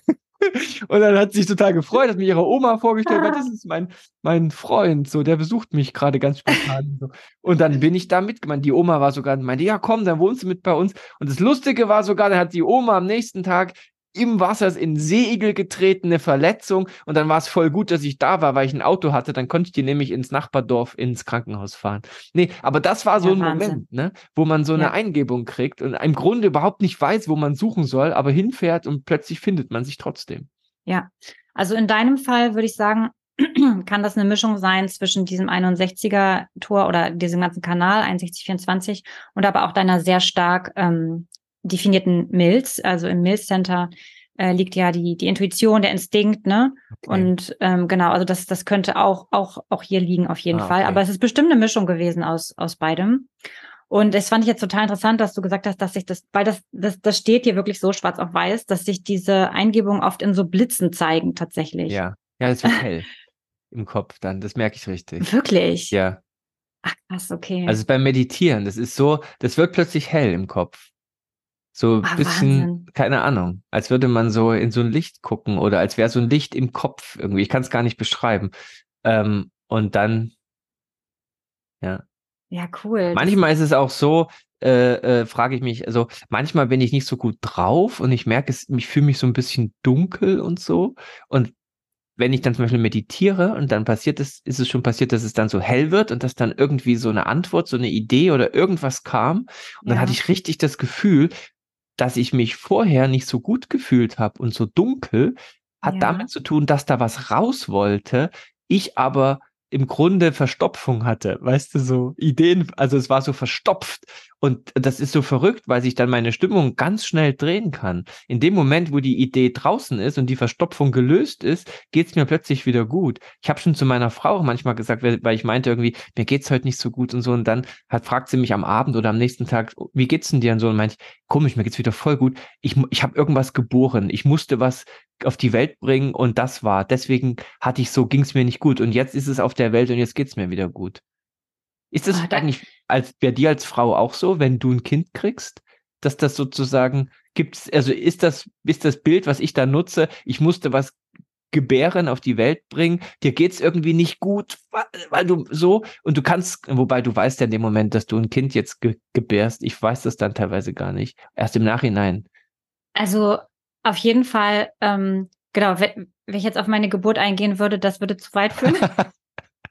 Und dann hat sie sich total gefreut, hat mir ihre Oma vorgestellt, weil das ist mein, mein Freund, so, der besucht mich gerade ganz spontan. So. Und dann bin ich da mitgemeint. Die Oma war sogar, meinte, ja komm, dann wohnst du mit bei uns. Und das Lustige war sogar, dann hat die Oma am nächsten Tag im Wasser in Seeigel getreten, eine Verletzung. Und dann war es voll gut, dass ich da war, weil ich ein Auto hatte. Dann konnte ich die nämlich ins Nachbardorf ins Krankenhaus fahren. Nee, aber das war so ja, ein Wahnsinn. Moment, ne, wo man so eine ja. Eingebung kriegt und im Grunde überhaupt nicht weiß, wo man suchen soll, aber hinfährt und plötzlich findet man sich trotzdem. Ja, also in deinem Fall würde ich sagen, kann das eine Mischung sein zwischen diesem 61er Tor oder diesem ganzen Kanal 6124 und aber auch deiner sehr stark ähm, definierten Milz. Also im Milz Center äh, liegt ja die, die Intuition, der Instinkt, ne? Okay. Und ähm, genau, also das, das könnte auch, auch, auch hier liegen auf jeden ah, Fall. Aber es ist bestimmt eine Mischung gewesen aus, aus beidem. Und das fand ich jetzt total interessant, dass du gesagt hast, dass sich das, weil das, das, das steht hier wirklich so schwarz auf weiß, dass sich diese Eingebungen oft in so Blitzen zeigen, tatsächlich. Ja, ja, es wird hell im Kopf dann, das merke ich richtig. Wirklich? Ja. Ach, krass, okay. Also beim Meditieren, das ist so, das wird plötzlich hell im Kopf. So ein ah, bisschen, Wahnsinn. keine Ahnung, als würde man so in so ein Licht gucken oder als wäre so ein Licht im Kopf irgendwie. Ich kann es gar nicht beschreiben. Ähm, und dann, ja. Ja, cool. Manchmal ist es auch so, äh, äh, frage ich mich, also manchmal bin ich nicht so gut drauf und ich merke es, ich fühle mich so ein bisschen dunkel und so. Und wenn ich dann zum Beispiel meditiere und dann passiert es, ist es schon passiert, dass es dann so hell wird und dass dann irgendwie so eine Antwort, so eine Idee oder irgendwas kam. Und ja. dann hatte ich richtig das Gefühl, dass ich mich vorher nicht so gut gefühlt habe und so dunkel, hat ja. damit zu tun, dass da was raus wollte, ich aber im Grunde Verstopfung hatte, weißt du, so Ideen, also es war so verstopft und das ist so verrückt, weil sich dann meine Stimmung ganz schnell drehen kann. In dem Moment, wo die Idee draußen ist und die Verstopfung gelöst ist, geht's mir plötzlich wieder gut. Ich habe schon zu meiner Frau manchmal gesagt, weil ich meinte irgendwie, mir geht's heute nicht so gut und so und dann hat fragt sie mich am Abend oder am nächsten Tag, wie geht's denn dir und so und meinte ich, komisch, mir geht's wieder voll gut. Ich ich habe irgendwas geboren. Ich musste was auf die Welt bringen und das war. Deswegen hatte ich so, ging es mir nicht gut. Und jetzt ist es auf der Welt und jetzt geht's mir wieder gut. Ist das oh, eigentlich als bei dir als Frau auch so, wenn du ein Kind kriegst, dass das sozusagen gibt's, also ist das, ist das Bild, was ich da nutze, ich musste was gebären, auf die Welt bringen, dir geht's irgendwie nicht gut, weil du so, und du kannst, wobei du weißt ja in dem Moment, dass du ein Kind jetzt ge gebärst, ich weiß das dann teilweise gar nicht, erst im Nachhinein. Also auf jeden Fall, ähm, genau, wenn, wenn ich jetzt auf meine Geburt eingehen würde, das würde zu weit führen.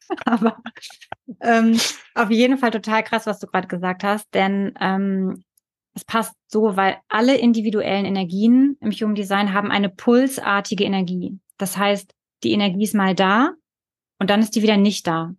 Aber ähm, auf jeden Fall total krass, was du gerade gesagt hast, denn ähm, es passt so, weil alle individuellen Energien im Human Design haben eine pulsartige Energie. Das heißt, die Energie ist mal da und dann ist die wieder nicht da.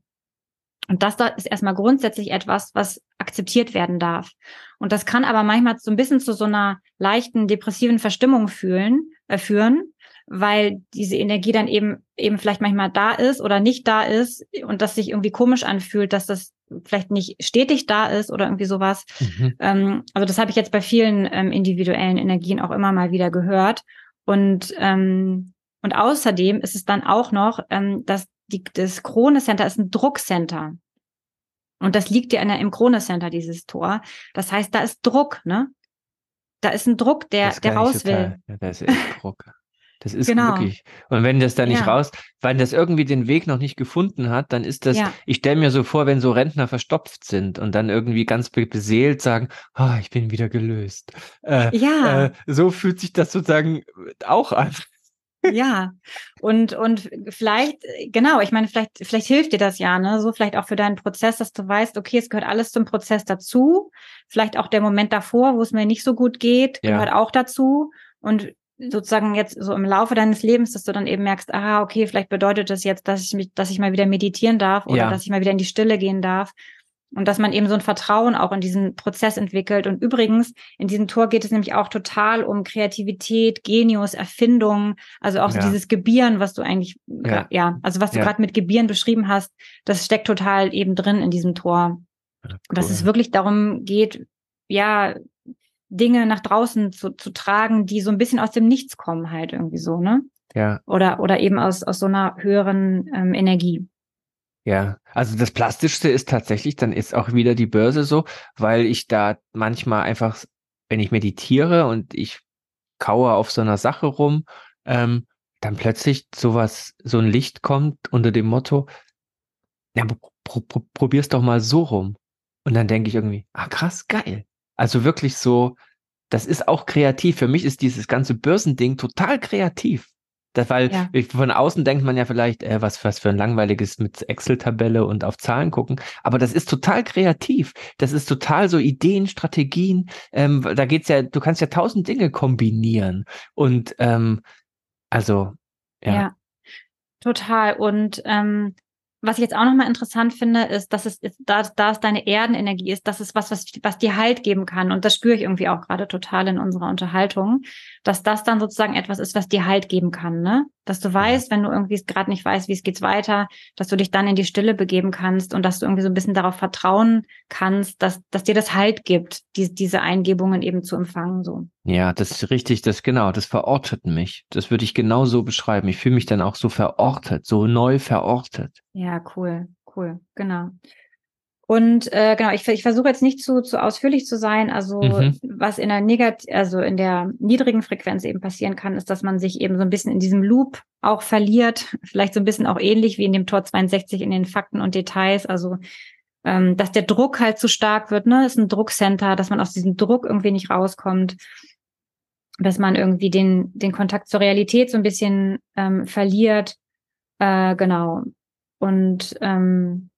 Und das da ist erstmal grundsätzlich etwas, was akzeptiert werden darf. Und das kann aber manchmal so ein bisschen zu so einer leichten depressiven Verstimmung fühlen, äh, führen, weil diese Energie dann eben eben vielleicht manchmal da ist oder nicht da ist und das sich irgendwie komisch anfühlt, dass das vielleicht nicht stetig da ist oder irgendwie sowas. Mhm. Ähm, also das habe ich jetzt bei vielen ähm, individuellen Energien auch immer mal wieder gehört. Und ähm, und außerdem ist es dann auch noch, ähm, dass die, das Krone Center ist ein Druckcenter. Und das liegt ja in der, im Krone Center, dieses Tor. Das heißt, da ist Druck, ne? Da ist ein Druck, der, der raus will. Ja, da ist echt Druck. Das ist genau. wirklich. Und wenn das da nicht ja. raus, weil das irgendwie den Weg noch nicht gefunden hat, dann ist das, ja. ich stelle mir so vor, wenn so Rentner verstopft sind und dann irgendwie ganz beseelt sagen, oh, ich bin wieder gelöst. Äh, ja. Äh, so fühlt sich das sozusagen auch an. Ja, und, und vielleicht, genau, ich meine, vielleicht, vielleicht hilft dir das ja, ne? So vielleicht auch für deinen Prozess, dass du weißt, okay, es gehört alles zum Prozess dazu. Vielleicht auch der Moment davor, wo es mir nicht so gut geht, ja. gehört auch dazu. Und sozusagen jetzt so im Laufe deines Lebens, dass du dann eben merkst, aha, okay, vielleicht bedeutet das jetzt, dass ich mich, dass ich mal wieder meditieren darf oder ja. dass ich mal wieder in die Stille gehen darf. Und dass man eben so ein Vertrauen auch in diesen Prozess entwickelt. Und übrigens, in diesem Tor geht es nämlich auch total um Kreativität, Genius, Erfindung, also auch ja. so dieses Gebieren, was du eigentlich, ja, ja also was du gerade mit Gebieren beschrieben hast, das steckt total eben drin in diesem Tor. Cool. Dass es wirklich darum geht, ja, Dinge nach draußen zu, zu tragen, die so ein bisschen aus dem Nichts kommen, halt irgendwie so, ne? Ja. Oder, oder eben aus, aus so einer höheren ähm, Energie. Ja, also das Plastischste ist tatsächlich, dann ist auch wieder die Börse so, weil ich da manchmal einfach, wenn ich meditiere und ich kaue auf so einer Sache rum, ähm, dann plötzlich sowas, so ein Licht kommt unter dem Motto, ja, pro, pro, probier's doch mal so rum. Und dann denke ich irgendwie, ah krass, geil. Also wirklich so, das ist auch kreativ. Für mich ist dieses ganze Börsending total kreativ. Das, weil ja. von außen denkt man ja vielleicht, äh, was, was für ein langweiliges mit Excel-Tabelle und auf Zahlen gucken. Aber das ist total kreativ. Das ist total so Ideen, Strategien. Ähm, da geht's ja, du kannst ja tausend Dinge kombinieren. Und ähm, also, ja. ja. Total. Und ähm, was ich jetzt auch nochmal interessant finde, ist, dass es, ist, da, da es deine Erdenenergie ist, das ist was, was, was dir Halt geben kann. Und das spüre ich irgendwie auch gerade total in unserer Unterhaltung, dass das dann sozusagen etwas ist, was dir Halt geben kann, ne? Dass du weißt, wenn du irgendwie gerade nicht weißt, wie es geht weiter, dass du dich dann in die Stille begeben kannst und dass du irgendwie so ein bisschen darauf vertrauen kannst, dass, dass dir das Halt gibt, die, diese Eingebungen eben zu empfangen, so. Ja, das ist richtig, das genau, das verortet mich. Das würde ich genau so beschreiben. Ich fühle mich dann auch so verortet, so neu verortet. Ja, cool, cool, genau. Und äh, genau, ich, ich versuche jetzt nicht zu, zu ausführlich zu sein. Also mhm. was in der negat also in der niedrigen Frequenz eben passieren kann, ist, dass man sich eben so ein bisschen in diesem Loop auch verliert. Vielleicht so ein bisschen auch ähnlich wie in dem Tor 62 in den Fakten und Details. Also ähm, dass der Druck halt zu stark wird, ne? Das ist ein Druckcenter, dass man aus diesem Druck irgendwie nicht rauskommt, dass man irgendwie den, den Kontakt zur Realität so ein bisschen ähm, verliert. Äh, genau. Und ähm,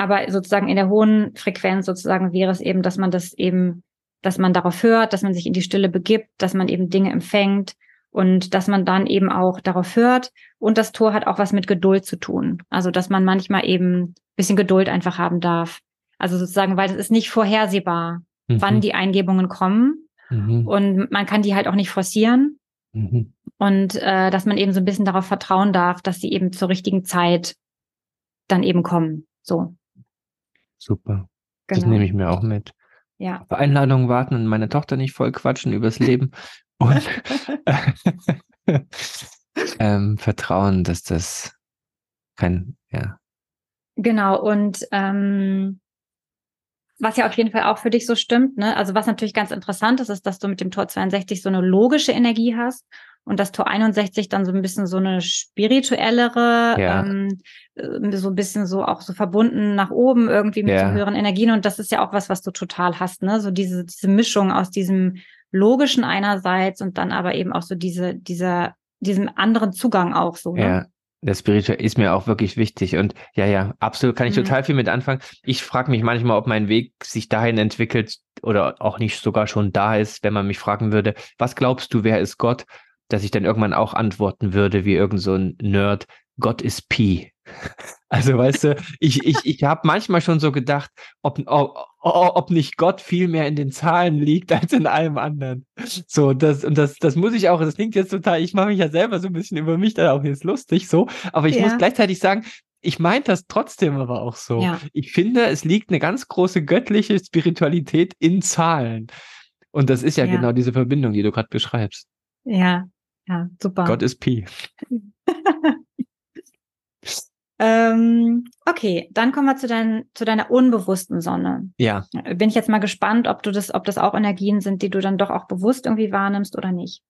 aber sozusagen in der hohen Frequenz sozusagen wäre es eben, dass man das eben, dass man darauf hört, dass man sich in die Stille begibt, dass man eben Dinge empfängt und dass man dann eben auch darauf hört. Und das Tor hat auch was mit Geduld zu tun. Also, dass man manchmal eben bisschen Geduld einfach haben darf. Also sozusagen, weil es ist nicht vorhersehbar, mhm. wann die Eingebungen kommen. Mhm. Und man kann die halt auch nicht forcieren. Mhm. Und äh, dass man eben so ein bisschen darauf vertrauen darf, dass sie eben zur richtigen Zeit dann eben kommen. So. Super. Genau. Das nehme ich mir auch mit. Ja. Auf Einladungen warten und meine Tochter nicht voll quatschen übers Leben. und ähm, vertrauen, dass das kein, ja. Genau, und ähm, was ja auf jeden Fall auch für dich so stimmt, ne? Also was natürlich ganz interessant ist, ist, dass du mit dem Tor 62 so eine logische Energie hast und das Tor 61 dann so ein bisschen so eine spirituellere, ja. ähm, äh, so ein bisschen so auch so verbunden nach oben irgendwie mit ja. so höheren Energien. Und das ist ja auch was, was du total hast, ne? So diese, diese Mischung aus diesem logischen einerseits und dann aber eben auch so diese, dieser, diesem anderen Zugang auch so. Ne? Ja. Der Spiritual ist mir auch wirklich wichtig und ja, ja, absolut kann ich mhm. total viel mit anfangen. Ich frage mich manchmal, ob mein Weg sich dahin entwickelt oder auch nicht sogar schon da ist, wenn man mich fragen würde, was glaubst du, wer ist Gott? Dass ich dann irgendwann auch antworten würde, wie irgend so ein Nerd, Gott ist Pi. Also weißt du, ich, ich, ich habe manchmal schon so gedacht, ob, ob, ob nicht Gott viel mehr in den Zahlen liegt als in allem anderen. So, das, und das, das muss ich auch, das klingt jetzt total, ich mache mich ja selber so ein bisschen über mich dann auch jetzt lustig, so, aber ich ja. muss gleichzeitig sagen, ich meine das trotzdem aber auch so. Ja. Ich finde, es liegt eine ganz große göttliche Spiritualität in Zahlen. Und das ist ja, ja. genau diese Verbindung, die du gerade beschreibst. Ja, ja, super. Gott ist Pi. Ähm, okay, dann kommen wir zu, dein, zu deiner unbewussten Sonne. Ja. Bin ich jetzt mal gespannt, ob du das, ob das auch Energien sind, die du dann doch auch bewusst irgendwie wahrnimmst oder nicht.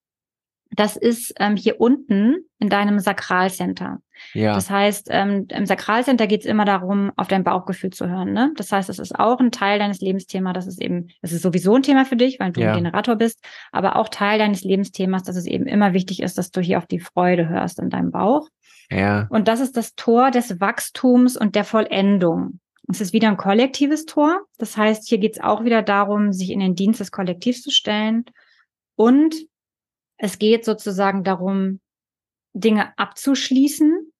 Das ist ähm, hier unten in deinem Sakralcenter. Ja. Das heißt, ähm, im Sakralcenter geht es immer darum, auf dein Bauchgefühl zu hören. Ne? Das heißt, es ist auch ein Teil deines Lebensthemas. Das ist eben, das ist sowieso ein Thema für dich, weil du ja. ein Generator bist, aber auch Teil deines Lebensthemas, dass es eben immer wichtig ist, dass du hier auf die Freude hörst in deinem Bauch. Ja. Und das ist das Tor des Wachstums und der Vollendung. Es ist wieder ein kollektives Tor. Das heißt, hier geht es auch wieder darum, sich in den Dienst des Kollektivs zu stellen. Und es geht sozusagen darum, Dinge abzuschließen,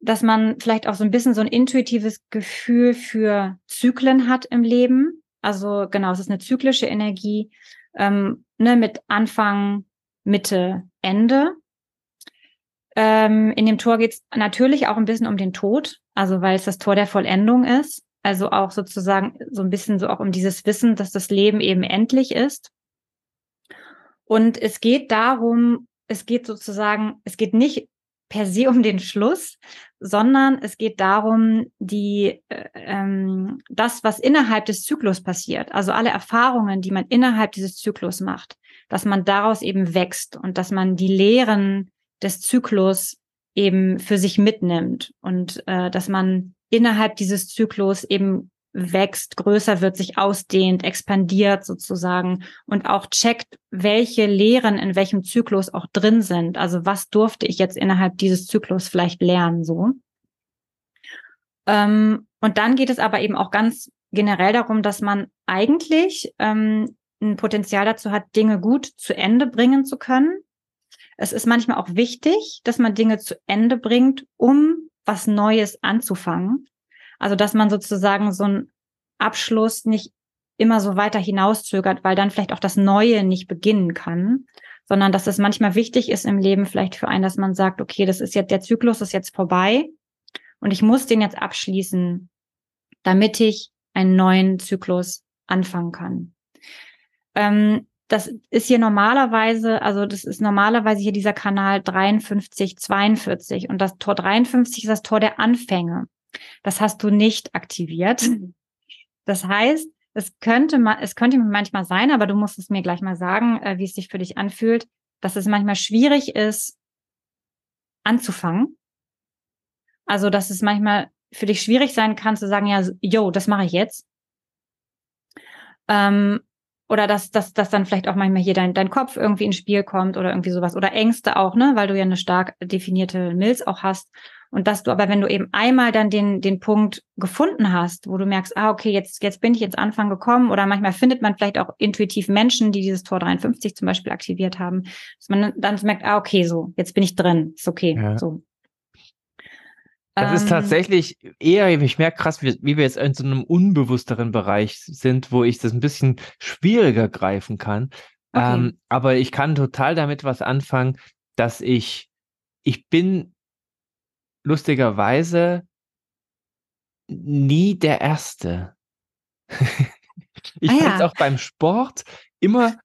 dass man vielleicht auch so ein bisschen so ein intuitives Gefühl für Zyklen hat im Leben. Also genau, es ist eine zyklische Energie ähm, ne, mit Anfang, Mitte, Ende. Ähm, in dem Tor geht es natürlich auch ein bisschen um den Tod, also weil es das Tor der Vollendung ist. Also auch sozusagen so ein bisschen so auch um dieses Wissen, dass das Leben eben endlich ist. Und es geht darum, es geht sozusagen, es geht nicht per se um den Schluss, sondern es geht darum, die äh, ähm, das, was innerhalb des Zyklus passiert, also alle Erfahrungen, die man innerhalb dieses Zyklus macht, dass man daraus eben wächst und dass man die Lehren des Zyklus eben für sich mitnimmt und äh, dass man innerhalb dieses Zyklus eben wächst, größer wird, sich ausdehnt, expandiert sozusagen und auch checkt, welche Lehren in welchem Zyklus auch drin sind. Also was durfte ich jetzt innerhalb dieses Zyklus vielleicht lernen, so. Ähm, und dann geht es aber eben auch ganz generell darum, dass man eigentlich ähm, ein Potenzial dazu hat, Dinge gut zu Ende bringen zu können es ist manchmal auch wichtig, dass man Dinge zu Ende bringt, um was Neues anzufangen. Also, dass man sozusagen so einen Abschluss nicht immer so weiter hinauszögert, weil dann vielleicht auch das Neue nicht beginnen kann, sondern dass es manchmal wichtig ist im Leben vielleicht für einen, dass man sagt, okay, das ist jetzt, der Zyklus ist jetzt vorbei und ich muss den jetzt abschließen, damit ich einen neuen Zyklus anfangen kann. Ähm, das ist hier normalerweise, also das ist normalerweise hier dieser Kanal 53, 42 und das Tor 53 ist das Tor der Anfänge. Das hast du nicht aktiviert. Das heißt, es könnte man, es könnte manchmal sein, aber du musst es mir gleich mal sagen, äh, wie es sich für dich anfühlt, dass es manchmal schwierig ist, anzufangen. Also, dass es manchmal für dich schwierig sein kann zu sagen, ja, yo, das mache ich jetzt. Ähm, oder dass, dass, dass dann vielleicht auch manchmal hier dein, dein Kopf irgendwie ins Spiel kommt oder irgendwie sowas. Oder Ängste auch, ne? Weil du ja eine stark definierte Milz auch hast. Und dass du aber, wenn du eben einmal dann den, den Punkt gefunden hast, wo du merkst, ah, okay, jetzt, jetzt bin ich ins Anfang gekommen, oder manchmal findet man vielleicht auch intuitiv Menschen, die dieses Tor 53 zum Beispiel aktiviert haben, dass man dann merkt, ah, okay, so, jetzt bin ich drin, ist okay, ja. so. Das ähm, ist tatsächlich eher, ich merke krass, wie, wie, wir jetzt in so einem unbewussteren Bereich sind, wo ich das ein bisschen schwieriger greifen kann. Okay. Ähm, aber ich kann total damit was anfangen, dass ich, ich bin lustigerweise nie der Erste. ich ah, finde es ja. auch beim Sport immer,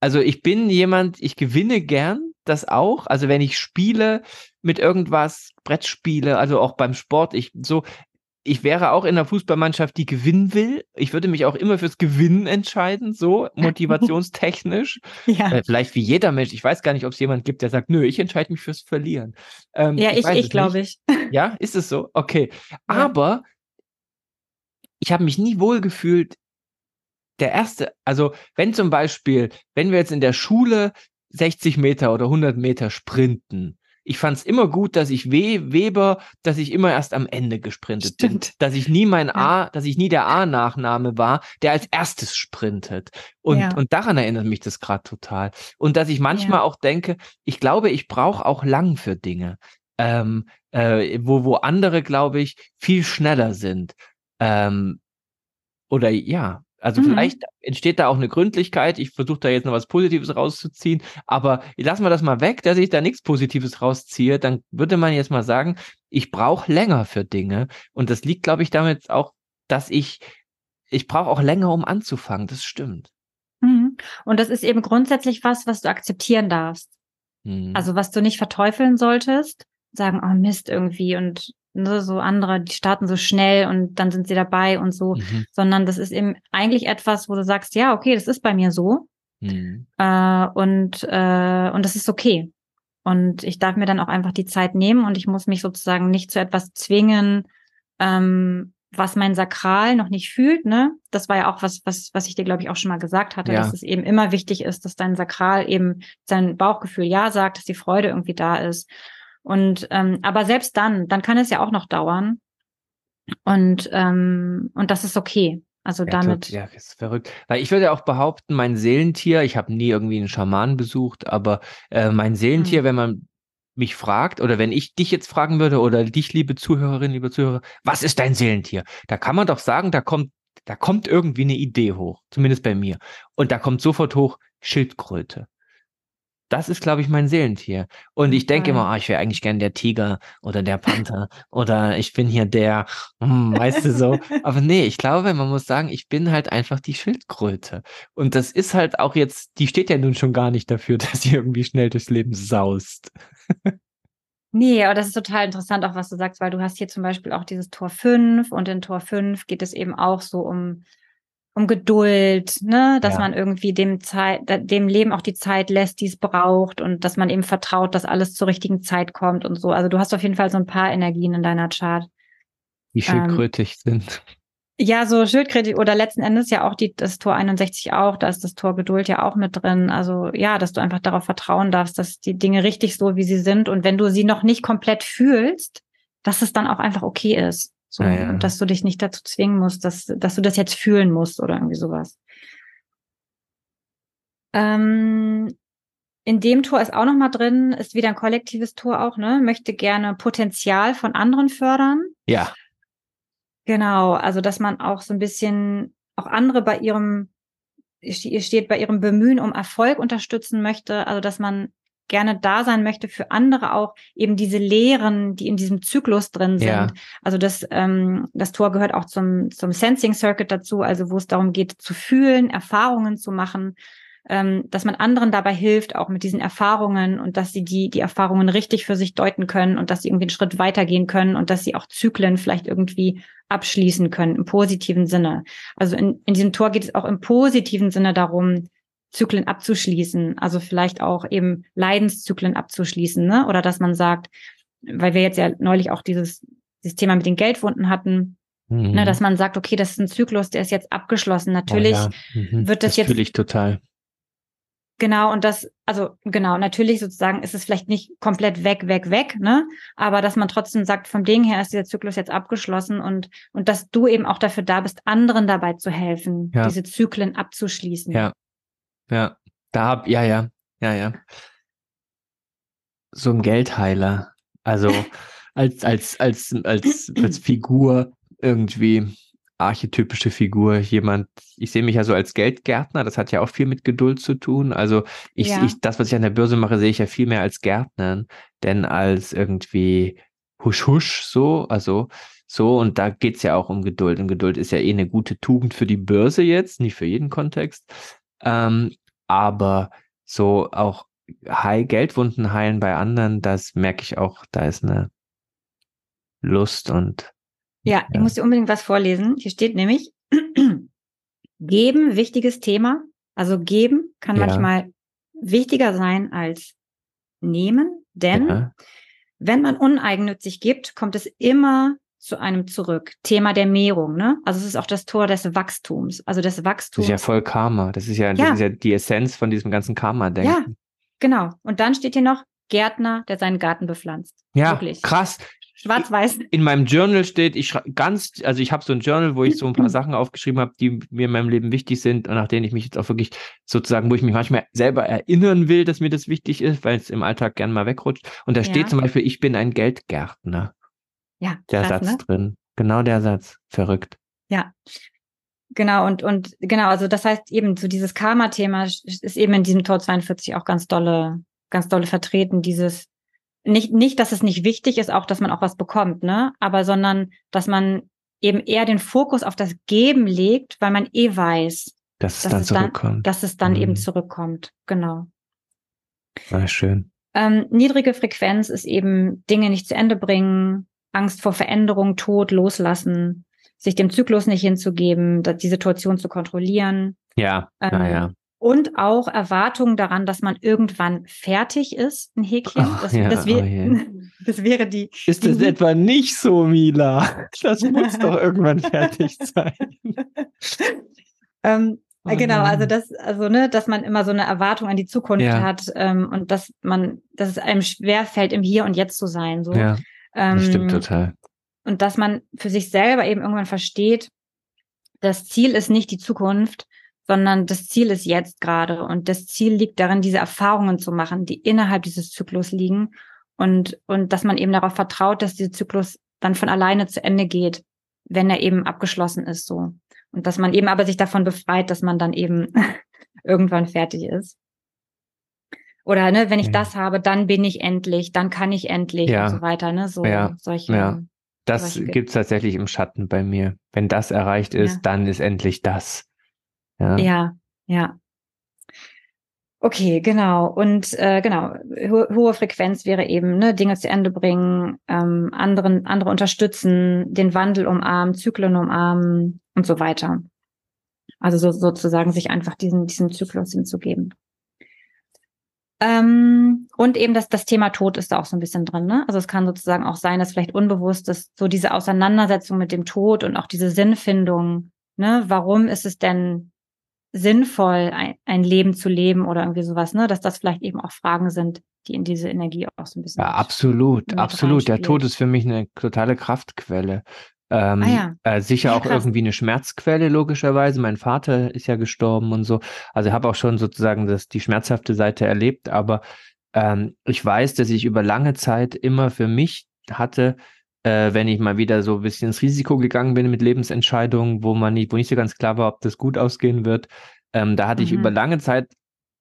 also ich bin jemand, ich gewinne gern, das auch. Also wenn ich spiele mit irgendwas, Brettspiele, also auch beim Sport, ich so, ich wäre auch in einer Fußballmannschaft, die gewinnen will. Ich würde mich auch immer fürs Gewinnen entscheiden, so motivationstechnisch. ja. Äh, vielleicht wie jeder Mensch. Ich weiß gar nicht, ob es jemand gibt, der sagt, nö, ich entscheide mich fürs Verlieren. Ähm, ja, ich, ich, ich glaube ich. Ja, ist es so? Okay. Ja. Aber ich habe mich nie wohl gefühlt. Der erste, also wenn zum Beispiel, wenn wir jetzt in der Schule 60 Meter oder 100 Meter sprinten, ich fand es immer gut, dass ich We Weber, dass ich immer erst am Ende gesprintet Stimmt. bin. Dass ich nie mein. A, dass ich nie der A-Nachname war, der als erstes sprintet. Und, ja. und daran erinnert mich das gerade total. Und dass ich manchmal ja. auch denke, ich glaube, ich brauche auch lang für Dinge. Ähm, äh, wo, wo andere, glaube ich, viel schneller sind. Ähm, oder ja, also mhm. vielleicht entsteht da auch eine Gründlichkeit. Ich versuche da jetzt noch was Positives rauszuziehen, aber lassen wir das mal weg, dass ich da nichts Positives rausziehe. Dann würde man jetzt mal sagen, ich brauche länger für Dinge. Und das liegt, glaube ich, damit auch, dass ich, ich brauche auch länger, um anzufangen. Das stimmt. Mhm. Und das ist eben grundsätzlich was, was du akzeptieren darfst. Mhm. Also was du nicht verteufeln solltest, sagen, oh Mist irgendwie und ne, so andere, die starten so schnell und dann sind sie dabei und so, mhm. sondern das ist eben eigentlich etwas, wo du sagst, ja, okay, das ist bei mir so mhm. äh, und äh, und das ist okay. Und ich darf mir dann auch einfach die Zeit nehmen und ich muss mich sozusagen nicht zu etwas zwingen, ähm, was mein Sakral noch nicht fühlt, ne? Das war ja auch was, was, was ich dir, glaube ich, auch schon mal gesagt hatte, ja. dass es eben immer wichtig ist, dass dein Sakral eben sein Bauchgefühl ja sagt, dass die Freude irgendwie da ist. Und ähm, aber selbst dann, dann kann es ja auch noch dauern. Und ähm, und das ist okay. Also ja, damit. Ja, ist verrückt. Weil ich würde auch behaupten, mein Seelentier, ich habe nie irgendwie einen Schaman besucht, aber äh, mein Seelentier, mhm. wenn man mich fragt oder wenn ich dich jetzt fragen würde oder dich, liebe Zuhörerin, liebe Zuhörer, was ist dein Seelentier? Da kann man doch sagen, da kommt, da kommt irgendwie eine Idee hoch, zumindest bei mir. Und da kommt sofort hoch Schildkröte das ist, glaube ich, mein Seelentier. Und ich denke immer, oh, ich wäre eigentlich gern der Tiger oder der Panther oder ich bin hier der, hm, weißt du so. Aber nee, ich glaube, man muss sagen, ich bin halt einfach die Schildkröte. Und das ist halt auch jetzt, die steht ja nun schon gar nicht dafür, dass sie irgendwie schnell durchs Leben saust. Nee, aber das ist total interessant, auch was du sagst, weil du hast hier zum Beispiel auch dieses Tor 5 und in Tor 5 geht es eben auch so um um Geduld, ne, dass ja. man irgendwie dem Zeit, dem Leben auch die Zeit lässt, die es braucht und dass man eben vertraut, dass alles zur richtigen Zeit kommt und so. Also du hast auf jeden Fall so ein paar Energien in deiner Chart. Die schildkrötig ähm, sind. Ja, so schildkrötig oder letzten Endes ja auch die, das Tor 61 auch, da ist das Tor Geduld ja auch mit drin. Also ja, dass du einfach darauf vertrauen darfst, dass die Dinge richtig so, wie sie sind und wenn du sie noch nicht komplett fühlst, dass es dann auch einfach okay ist. So, ja, ja. Und dass du dich nicht dazu zwingen musst, dass, dass du das jetzt fühlen musst oder irgendwie sowas. Ähm, in dem Tor ist auch nochmal drin, ist wieder ein kollektives Tor auch, ne? Möchte gerne Potenzial von anderen fördern. Ja. Genau, also dass man auch so ein bisschen auch andere bei ihrem, steht bei ihrem Bemühen um Erfolg unterstützen möchte, also dass man gerne da sein möchte für andere auch eben diese Lehren, die in diesem Zyklus drin sind. Ja. Also das, ähm, das Tor gehört auch zum, zum Sensing Circuit dazu, also wo es darum geht, zu fühlen, Erfahrungen zu machen, ähm, dass man anderen dabei hilft, auch mit diesen Erfahrungen und dass sie die, die Erfahrungen richtig für sich deuten können und dass sie irgendwie einen Schritt weitergehen können und dass sie auch Zyklen vielleicht irgendwie abschließen können im positiven Sinne. Also in, in diesem Tor geht es auch im positiven Sinne darum, Zyklen abzuschließen, also vielleicht auch eben Leidenszyklen abzuschließen, ne? Oder dass man sagt, weil wir jetzt ja neulich auch dieses, dieses Thema mit den Geldwunden hatten, ne, mhm. ne, dass man sagt, okay, das ist ein Zyklus, der ist jetzt abgeschlossen. Natürlich oh ja. mhm. wird das, das jetzt. Natürlich total. Genau, und das, also genau, natürlich sozusagen ist es vielleicht nicht komplett weg, weg, weg, ne? Aber dass man trotzdem sagt, vom Ding her ist dieser Zyklus jetzt abgeschlossen und, und dass du eben auch dafür da bist, anderen dabei zu helfen, ja. diese Zyklen abzuschließen. Ja, ja, da hab, ja, ja, ja, ja. So ein Geldheiler. Also als, als, als, als, als Figur irgendwie archetypische Figur, jemand, ich sehe mich ja so als Geldgärtner, das hat ja auch viel mit Geduld zu tun. Also ich, ja. ich, das, was ich an der Börse mache, sehe ich ja viel mehr als Gärtner, denn als irgendwie husch husch so, also so, und da geht's ja auch um Geduld. Und Geduld ist ja eh eine gute Tugend für die Börse jetzt, nicht für jeden Kontext. Ähm, aber so auch Heil Geldwunden heilen bei anderen, das merke ich auch, da ist eine Lust und Ja, ja, ich muss dir unbedingt was vorlesen. Hier steht nämlich, geben, wichtiges Thema. Also geben kann ja. manchmal wichtiger sein als nehmen, denn ja. wenn man uneigennützig gibt, kommt es immer zu einem zurück. Thema der Mehrung, ne? Also es ist auch das Tor des Wachstums. Also des Wachstums. Das ist ja voll Karma. Das ist ja, das ist ja die Essenz von diesem ganzen Karma-Denken. Ja, genau. Und dann steht hier noch Gärtner, der seinen Garten bepflanzt. Ja, Wirklich. krass. Schwarz-Weiß. In meinem Journal steht, ich ganz, also ich habe so ein Journal, wo ich so ein paar Sachen aufgeschrieben habe, die mir in meinem Leben wichtig sind und nach denen ich mich jetzt auch wirklich sozusagen, wo ich mich manchmal selber erinnern will, dass mir das wichtig ist, weil es im Alltag gern mal wegrutscht. Und da ja. steht zum Beispiel, ich bin ein Geldgärtner. Ja. Der krass, Satz ne? drin. Genau der Satz. Verrückt. Ja. Genau, und, und genau, also das heißt eben, so dieses Karma-Thema ist eben in diesem Tor 42 auch ganz dolle, ganz dolle vertreten, dieses nicht, nicht, dass es nicht wichtig ist, auch, dass man auch was bekommt, ne? Aber sondern, dass man eben eher den Fokus auf das Geben legt, weil man eh weiß, dass es dass dann es zurückkommt. Dann, dass es dann mhm. eben zurückkommt. Genau. Ah, schön. Ähm, niedrige Frequenz ist eben Dinge nicht zu Ende bringen, Angst vor Veränderung, Tod, Loslassen, sich dem Zyklus nicht hinzugeben, die Situation zu kontrollieren. Ja, ähm, naja und auch Erwartungen daran, dass man irgendwann fertig ist, ein Häkchen. Das, ja, das, wär, oh das wäre die. Ist das die, etwa nicht so, Mila? Das muss doch irgendwann fertig sein. ähm, oh genau, also das, also ne, dass man immer so eine Erwartung an die Zukunft ja. hat ähm, und dass man, dass es einem schwer fällt, im Hier und Jetzt zu sein. So. Ja, das ähm, stimmt total. Und dass man für sich selber eben irgendwann versteht, das Ziel ist nicht die Zukunft, sondern das Ziel ist jetzt gerade und das Ziel liegt darin, diese Erfahrungen zu machen, die innerhalb dieses Zyklus liegen und, und dass man eben darauf vertraut, dass dieser Zyklus dann von alleine zu Ende geht, wenn er eben abgeschlossen ist, so. Und dass man eben aber sich davon befreit, dass man dann eben irgendwann fertig ist. Oder ne, wenn ich ja. das habe, dann bin ich endlich, dann kann ich endlich ja. und so weiter, ne? So ja. solche. Ja. Das solche gibt's tatsächlich im Schatten bei mir. Wenn das erreicht ist, dann ist endlich das. Ja, ja. ja. Okay, genau. Und äh, genau, ho hohe Frequenz wäre eben, ne, Dinge zu Ende bringen, ähm, anderen, andere unterstützen, den Wandel umarmen, Zyklen umarmen und so weiter. Also so, sozusagen sich einfach diesen, diesen Zyklus hinzugeben. Ähm, und eben das, das Thema Tod ist da auch so ein bisschen drin. Ne? Also es kann sozusagen auch sein, dass vielleicht unbewusst ist, so diese Auseinandersetzung mit dem Tod und auch diese Sinnfindung. Ne? Warum ist es denn sinnvoll, ein, ein, Leben zu leben oder irgendwie sowas, ne? Dass das vielleicht eben auch Fragen sind, die in diese Energie auch so ein bisschen. Ja, absolut, absolut. Der Tod ist für mich eine totale Kraftquelle. Ähm, ah ja. äh, sicher ja, auch irgendwie eine Schmerzquelle, logischerweise. Mein Vater ist ja gestorben und so. Also ich habe auch schon sozusagen das, die schmerzhafte Seite erlebt, aber ähm, ich weiß, dass ich über lange Zeit immer für mich hatte, äh, wenn ich mal wieder so ein bisschen ins Risiko gegangen bin mit Lebensentscheidungen, wo man nicht, wo nicht so ganz klar war, ob das gut ausgehen wird. Ähm, da hatte mhm. ich über lange Zeit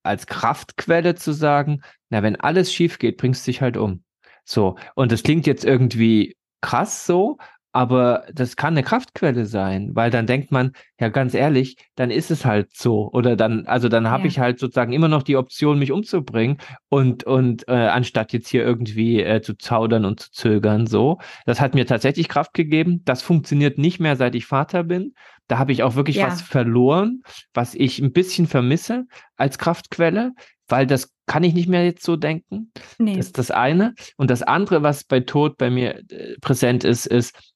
als Kraftquelle zu sagen, na, wenn alles schief geht, bringst du dich halt um. So. Und das klingt jetzt irgendwie krass so, aber das kann eine Kraftquelle sein, weil dann denkt man, ja ganz ehrlich, dann ist es halt so. Oder dann, also dann habe ja. ich halt sozusagen immer noch die Option, mich umzubringen und, und äh, anstatt jetzt hier irgendwie äh, zu zaudern und zu zögern, so. Das hat mir tatsächlich Kraft gegeben. Das funktioniert nicht mehr, seit ich Vater bin. Da habe ich auch wirklich ja. was verloren, was ich ein bisschen vermisse als Kraftquelle, weil das kann ich nicht mehr jetzt so denken. Nee. Das ist das eine. Und das andere, was bei Tod bei mir äh, präsent ist, ist,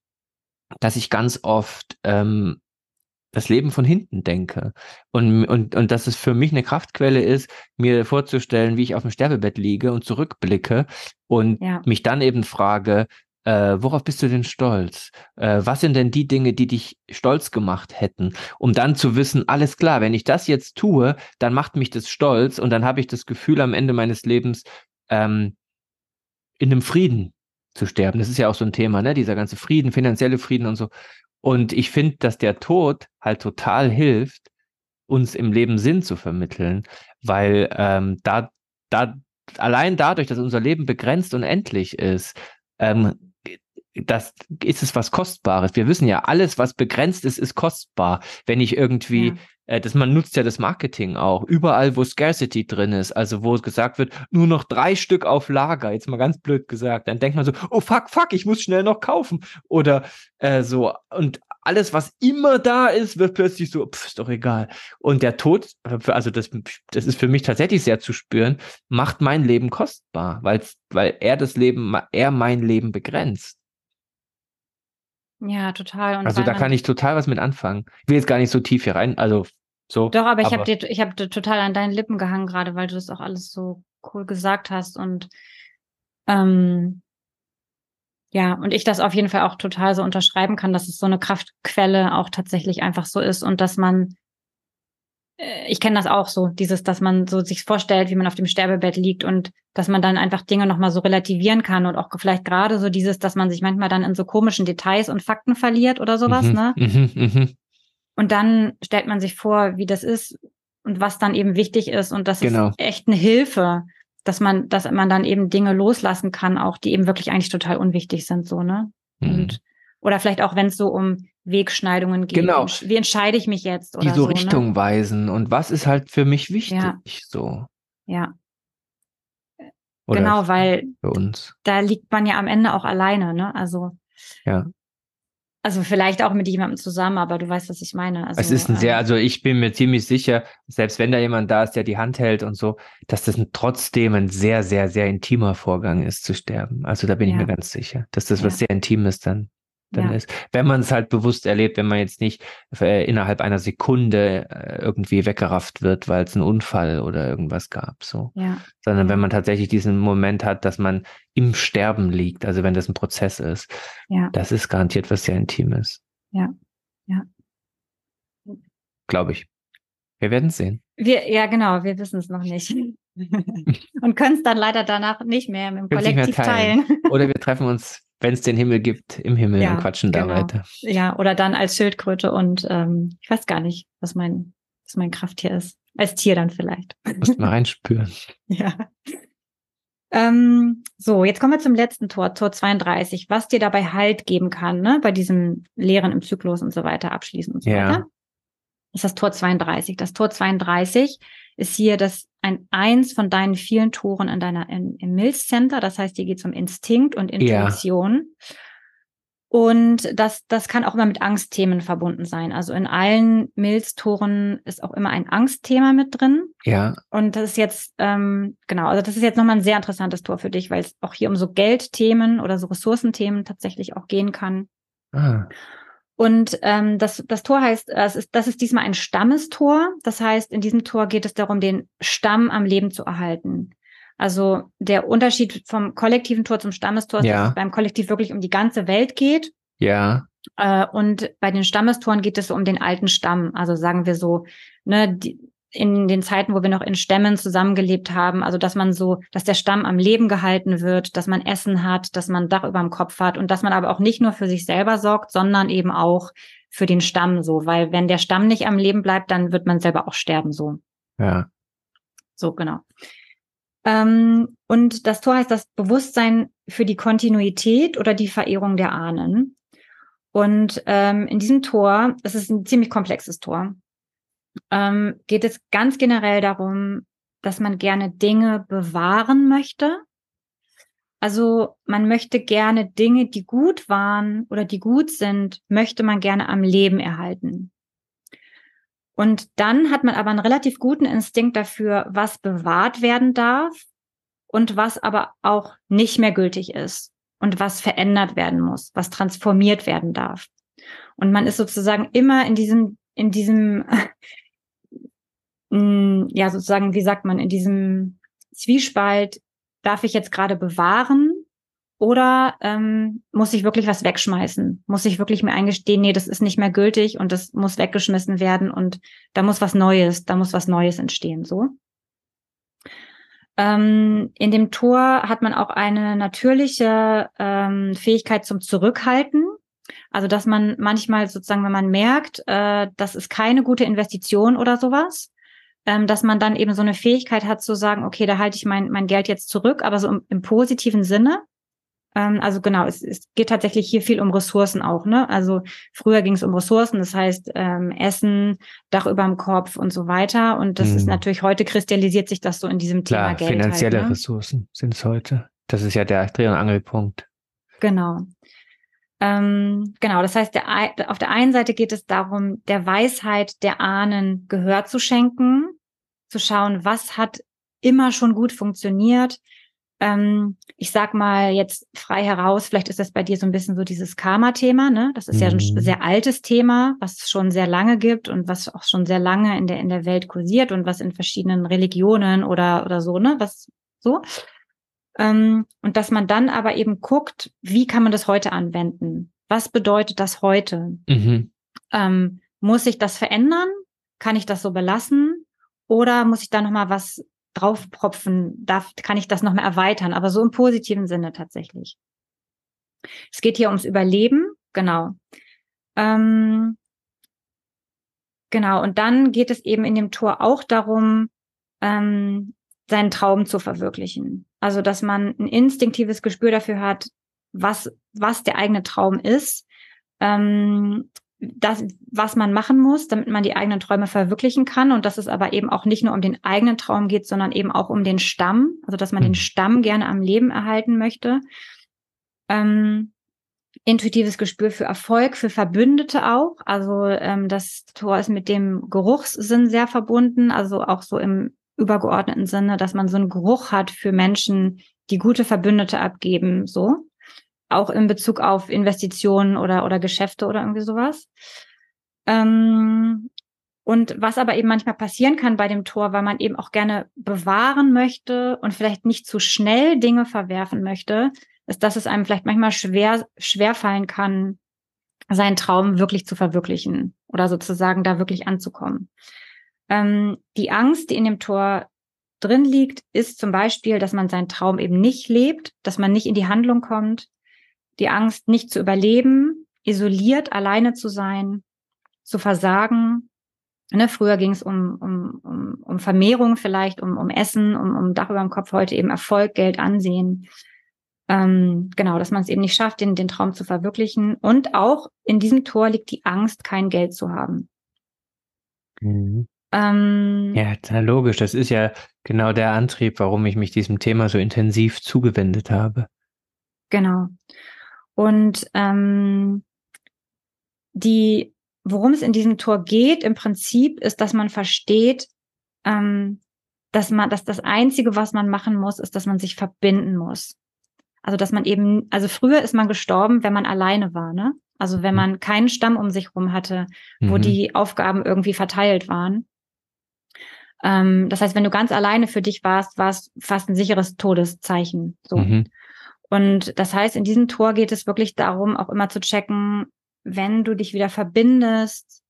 dass ich ganz oft ähm, das Leben von hinten denke und, und, und dass es für mich eine Kraftquelle ist, mir vorzustellen, wie ich auf dem Sterbebett liege und zurückblicke und ja. mich dann eben frage, äh, worauf bist du denn stolz? Äh, was sind denn die Dinge, die dich stolz gemacht hätten? Um dann zu wissen, alles klar, wenn ich das jetzt tue, dann macht mich das stolz und dann habe ich das Gefühl am Ende meines Lebens ähm, in einem Frieden zu sterben. Das ist ja auch so ein Thema, ne? Dieser ganze Frieden, finanzielle Frieden und so. Und ich finde, dass der Tod halt total hilft, uns im Leben Sinn zu vermitteln, weil ähm, da, da allein dadurch, dass unser Leben begrenzt und endlich ist, ähm, das ist es was Kostbares. Wir wissen ja, alles, was begrenzt ist, ist kostbar. Wenn ich irgendwie, ja. äh, das, man nutzt ja das Marketing auch, überall, wo Scarcity drin ist, also wo gesagt wird, nur noch drei Stück auf Lager, jetzt mal ganz blöd gesagt, dann denkt man so, oh fuck, fuck, ich muss schnell noch kaufen. Oder äh, so, und alles, was immer da ist, wird plötzlich so, pff, ist doch egal. Und der Tod, also das, das ist für mich tatsächlich sehr zu spüren, macht mein Leben kostbar, weil, weil er das Leben, er mein Leben begrenzt. Ja, total. Und also da kann ich total was mit anfangen. Ich will jetzt gar nicht so tief hier rein, also so. Doch, aber ich habe dir, ich habe total an deinen Lippen gehangen gerade, weil du das auch alles so cool gesagt hast und ähm, ja, und ich das auf jeden Fall auch total so unterschreiben kann, dass es so eine Kraftquelle auch tatsächlich einfach so ist und dass man, ich kenne das auch so, dieses, dass man so sich vorstellt, wie man auf dem Sterbebett liegt und dass man dann einfach Dinge nochmal so relativieren kann und auch vielleicht gerade so dieses, dass man sich manchmal dann in so komischen Details und Fakten verliert oder sowas, mhm, ne? Mhm, mh. Und dann stellt man sich vor, wie das ist und was dann eben wichtig ist und das genau. ist echt eine Hilfe dass man, dass man dann eben Dinge loslassen kann, auch die eben wirklich eigentlich total unwichtig sind, so, ne? Mhm. Und, oder vielleicht auch, wenn es so um Wegschneidungen geht. Genau. Wie entscheide ich mich jetzt? Oder die so, so ne? Richtung ne? weisen und was ist halt für mich wichtig, ja. so. Ja. Oder genau, weil für uns. da liegt man ja am Ende auch alleine, ne? Also. Ja. Also vielleicht auch mit jemandem zusammen, aber du weißt, was ich meine. Also, es ist ein sehr, ähm, also ich bin mir ziemlich sicher, selbst wenn da jemand da ist, der die Hand hält und so, dass das ein, trotzdem ein sehr, sehr, sehr intimer Vorgang ist zu sterben. Also da bin ja. ich mir ganz sicher, dass das ja. was sehr Intimes dann dann ja. ist. Wenn man es halt bewusst erlebt, wenn man jetzt nicht äh, innerhalb einer Sekunde äh, irgendwie weggerafft wird, weil es einen Unfall oder irgendwas gab, so. Ja. Sondern wenn man tatsächlich diesen Moment hat, dass man im Sterben liegt, also wenn das ein Prozess ist, ja. das ist garantiert was sehr Intimes. Ja, ja. Glaube ich. Wir werden es sehen. Wir, ja, genau, wir wissen es noch nicht. Und können es dann leider danach nicht mehr im Kollektiv mehr teilen. teilen. Oder wir treffen uns wenn es den Himmel gibt, im Himmel ja, und quatschen genau. da weiter. Ja, oder dann als Schildkröte und ähm, ich weiß gar nicht, was mein, was mein Krafttier ist. Als Tier dann vielleicht. Muss mal reinspüren. ja. Ähm, so, jetzt kommen wir zum letzten Tor, Tor 32, was dir dabei Halt geben kann, ne, bei diesem Lehren im Zyklus und so weiter, abschließen und so ja. weiter. Das ist das Tor 32. Das Tor 32 ist hier das ein eins von deinen vielen Toren in deiner in, im Milz Center. Das heißt, hier geht es um Instinkt und Intuition. Ja. Und das, das kann auch immer mit Angstthemen verbunden sein. Also in allen Milz-Toren ist auch immer ein Angstthema mit drin. Ja. Und das ist jetzt, ähm, genau, also das ist jetzt nochmal ein sehr interessantes Tor für dich, weil es auch hier um so Geldthemen oder so Ressourcenthemen tatsächlich auch gehen kann. Ah. Und ähm, das, das Tor heißt, das ist, das ist diesmal ein Stammestor. Das heißt, in diesem Tor geht es darum, den Stamm am Leben zu erhalten. Also der Unterschied vom kollektiven Tor zum Stammestor ist, ja. dass es beim Kollektiv wirklich um die ganze Welt geht. Ja. Äh, und bei den Stammestoren geht es so um den alten Stamm. Also sagen wir so, ne, die, in den Zeiten, wo wir noch in Stämmen zusammengelebt haben, also dass man so, dass der Stamm am Leben gehalten wird, dass man Essen hat, dass man Dach über dem Kopf hat und dass man aber auch nicht nur für sich selber sorgt, sondern eben auch für den Stamm so, weil wenn der Stamm nicht am Leben bleibt, dann wird man selber auch sterben so. Ja. So, genau. Ähm, und das Tor heißt das Bewusstsein für die Kontinuität oder die Verehrung der Ahnen. Und ähm, in diesem Tor, es ist ein ziemlich komplexes Tor ähm, geht es ganz generell darum, dass man gerne Dinge bewahren möchte. Also man möchte gerne Dinge, die gut waren oder die gut sind, möchte man gerne am Leben erhalten. Und dann hat man aber einen relativ guten Instinkt dafür, was bewahrt werden darf und was aber auch nicht mehr gültig ist und was verändert werden muss, was transformiert werden darf. Und man ist sozusagen immer in diesem, in diesem, mh, ja, sozusagen, wie sagt man, in diesem Zwiespalt, darf ich jetzt gerade bewahren oder ähm, muss ich wirklich was wegschmeißen? Muss ich wirklich mir eingestehen, nee, das ist nicht mehr gültig und das muss weggeschmissen werden und da muss was Neues, da muss was Neues entstehen, so. Ähm, in dem Tor hat man auch eine natürliche ähm, Fähigkeit zum Zurückhalten. Also, dass man manchmal sozusagen, wenn man merkt, äh, das ist keine gute Investition oder sowas, ähm, dass man dann eben so eine Fähigkeit hat zu sagen, okay, da halte ich mein, mein Geld jetzt zurück, aber so im, im positiven Sinne. Ähm, also genau, es, es geht tatsächlich hier viel um Ressourcen auch. Ne? Also früher ging es um Ressourcen, das heißt ähm, Essen, Dach über dem Kopf und so weiter. Und das hm. ist mhm. natürlich heute kristallisiert sich das so in diesem Klar, Thema Geld. Finanzielle halt, ne? Ressourcen sind es heute. Das ist ja der Dreh- und Angelpunkt. Genau. Ähm, genau, das heißt, der, auf der einen Seite geht es darum, der Weisheit der Ahnen Gehör zu schenken, zu schauen, was hat immer schon gut funktioniert, ähm, ich sag mal jetzt frei heraus, vielleicht ist das bei dir so ein bisschen so dieses Karma-Thema, ne? Das ist mhm. ja ein mhm. sehr altes Thema, was es schon sehr lange gibt und was auch schon sehr lange in der, in der Welt kursiert und was in verschiedenen Religionen oder, oder so, ne? Was so. Ähm, und dass man dann aber eben guckt, wie kann man das heute anwenden? Was bedeutet das heute? Mhm. Ähm, muss ich das verändern? Kann ich das so belassen? Oder muss ich da nochmal was draufpropfen, darf, kann ich das noch mal erweitern, aber so im positiven Sinne tatsächlich. Es geht hier ums Überleben, genau. Ähm, genau, und dann geht es eben in dem Tor auch darum, ähm, seinen Traum zu verwirklichen. Also, dass man ein instinktives Gespür dafür hat, was, was der eigene Traum ist, ähm, das, was man machen muss, damit man die eigenen Träume verwirklichen kann und dass es aber eben auch nicht nur um den eigenen Traum geht, sondern eben auch um den Stamm, also dass man mhm. den Stamm gerne am Leben erhalten möchte. Ähm, intuitives Gespür für Erfolg, für Verbündete auch. Also ähm, das Tor ist mit dem Geruchssinn sehr verbunden, also auch so im übergeordneten Sinne, dass man so einen Geruch hat für Menschen, die gute Verbündete abgeben, so auch in Bezug auf Investitionen oder, oder Geschäfte oder irgendwie sowas. Ähm, und was aber eben manchmal passieren kann bei dem Tor, weil man eben auch gerne bewahren möchte und vielleicht nicht zu schnell Dinge verwerfen möchte, ist, dass es einem vielleicht manchmal schwer, schwer fallen kann, seinen Traum wirklich zu verwirklichen oder sozusagen da wirklich anzukommen. Ähm, die Angst, die in dem Tor drin liegt, ist zum Beispiel, dass man seinen Traum eben nicht lebt, dass man nicht in die Handlung kommt, die Angst, nicht zu überleben, isoliert, alleine zu sein, zu versagen. Ne, früher ging es um, um, um, um Vermehrung vielleicht, um, um Essen, um, um Dach über dem Kopf, heute eben Erfolg, Geld, Ansehen. Ähm, genau, dass man es eben nicht schafft, den, den Traum zu verwirklichen. Und auch in diesem Tor liegt die Angst, kein Geld zu haben. Mhm. Ähm, ja, logisch. Das ist ja genau der Antrieb, warum ich mich diesem Thema so intensiv zugewendet habe. Genau. Und ähm, die, worum es in diesem Tor geht, im Prinzip ist, dass man versteht, ähm, dass man, dass das Einzige, was man machen muss, ist, dass man sich verbinden muss. Also dass man eben, also früher ist man gestorben, wenn man alleine war, ne? Also wenn mhm. man keinen Stamm um sich rum hatte, wo mhm. die Aufgaben irgendwie verteilt waren. Ähm, das heißt, wenn du ganz alleine für dich warst, war es fast ein sicheres Todeszeichen. So. Mhm. Und das heißt, in diesem Tor geht es wirklich darum, auch immer zu checken, wenn du dich wieder verbindest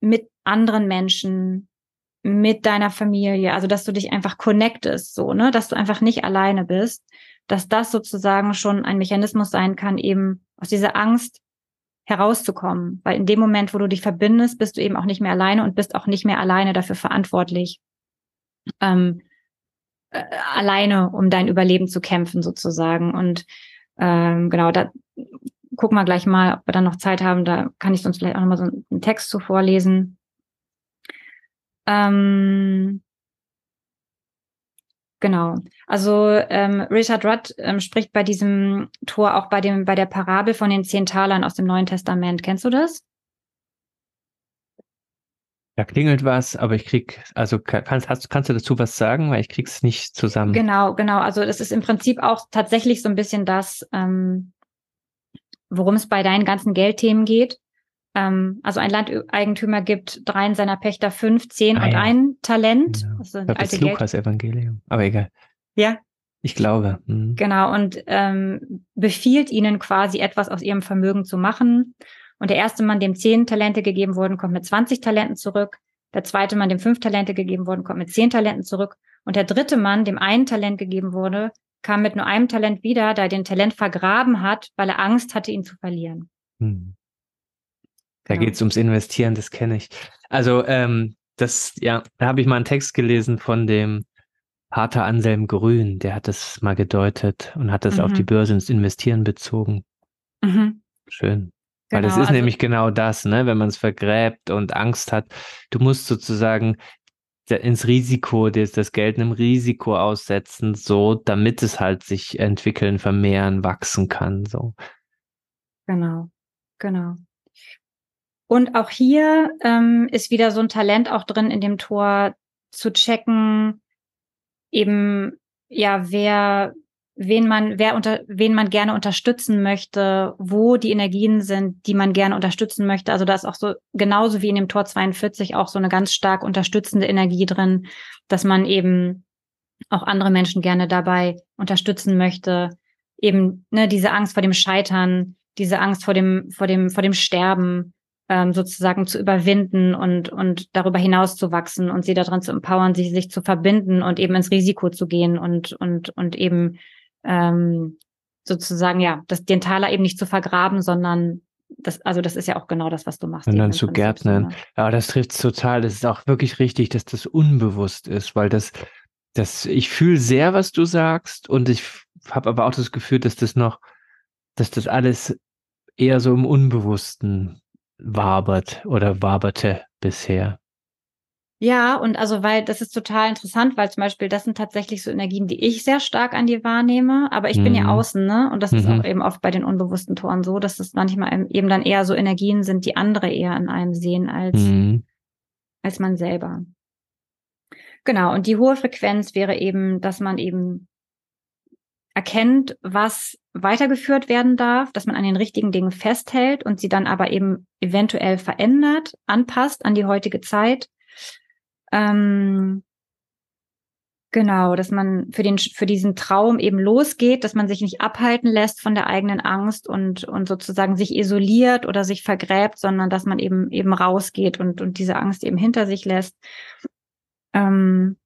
mit anderen Menschen, mit deiner Familie, also dass du dich einfach connectest, so, ne, dass du einfach nicht alleine bist, dass das sozusagen schon ein Mechanismus sein kann, eben aus dieser Angst herauszukommen. Weil in dem Moment, wo du dich verbindest, bist du eben auch nicht mehr alleine und bist auch nicht mehr alleine dafür verantwortlich, ähm, äh, alleine um dein Überleben zu kämpfen sozusagen. Und ähm, genau, da gucken wir gleich mal, ob wir dann noch Zeit haben. Da kann ich sonst vielleicht auch nochmal so einen Text zu vorlesen. Ähm, Genau. Also ähm, Richard Rudd ähm, spricht bei diesem Tor auch bei dem bei der Parabel von den zehn Talern aus dem Neuen Testament. Kennst du das? Da klingelt was, aber ich krieg, also kannst, hast, kannst du dazu was sagen, weil ich krieg's nicht zusammen. Genau, genau. Also das ist im Prinzip auch tatsächlich so ein bisschen das, ähm, worum es bei deinen ganzen Geldthemen geht. Ähm, also ein Landeigentümer gibt dreien seiner Pächter fünf, zehn ah, und ja. ein Talent. Genau. Also ich glaube, das Lukas-Evangelium. Aber egal. Ja. Ich glaube. Mhm. Genau, und ähm, befiehlt ihnen quasi etwas aus ihrem Vermögen zu machen. Und der erste Mann, dem zehn Talente gegeben wurden, kommt mit 20 Talenten zurück. Der zweite Mann, dem fünf Talente gegeben wurden, kommt mit zehn Talenten zurück. Und der dritte Mann, dem ein Talent gegeben wurde, kam mit nur einem Talent wieder, da er den Talent vergraben hat, weil er Angst hatte, ihn zu verlieren. Hm. Da ja. geht es ums Investieren, das kenne ich. Also, ähm, das, ja, da habe ich mal einen Text gelesen von dem Pater Anselm Grün, der hat das mal gedeutet und hat das mhm. auf die Börse ins Investieren bezogen. Mhm. Schön. Weil das genau, ist also, nämlich genau das, ne? wenn man es vergräbt und Angst hat. Du musst sozusagen ins Risiko, das, das Geld einem Risiko aussetzen, so, damit es halt sich entwickeln, vermehren, wachsen kann, so. Genau, genau. Und auch hier ähm, ist wieder so ein Talent auch drin in dem Tor zu checken, eben, ja, wer, wen man, wer unter, wen man gerne unterstützen möchte, wo die Energien sind, die man gerne unterstützen möchte. Also da ist auch so, genauso wie in dem Tor 42 auch so eine ganz stark unterstützende Energie drin, dass man eben auch andere Menschen gerne dabei unterstützen möchte. Eben, ne, diese Angst vor dem Scheitern, diese Angst vor dem, vor dem, vor dem Sterben, ähm, sozusagen zu überwinden und, und darüber hinaus zu wachsen und sie daran zu empowern, sich, sich zu verbinden und eben ins Risiko zu gehen und, und, und eben ähm, sozusagen, ja, das, den Taler eben nicht zu vergraben, sondern das, also das ist ja auch genau das, was du machst. Und dann zu Gärtnern. Ne? Ja, das trifft total. Das ist auch wirklich richtig, dass das unbewusst ist, weil das, das, ich fühle sehr, was du sagst und ich habe aber auch das Gefühl, dass das noch, dass das alles eher so im Unbewussten wabert oder waberte bisher. Ja, und also, weil das ist total interessant, weil zum Beispiel das sind tatsächlich so Energien, die ich sehr stark an die wahrnehme, aber ich mhm. bin ja mhm. außen, ne? Und das mhm. ist auch mhm. eben oft bei den unbewussten Toren so, dass es manchmal eben dann eher so Energien sind, die andere eher in einem sehen als, mhm. als man selber. Genau, und die hohe Frequenz wäre eben, dass man eben erkennt, was weitergeführt werden darf, dass man an den richtigen Dingen festhält und sie dann aber eben eventuell verändert, anpasst an die heutige Zeit. Ähm, genau, dass man für den für diesen Traum eben losgeht, dass man sich nicht abhalten lässt von der eigenen Angst und und sozusagen sich isoliert oder sich vergräbt, sondern dass man eben eben rausgeht und und diese Angst eben hinter sich lässt. Ähm,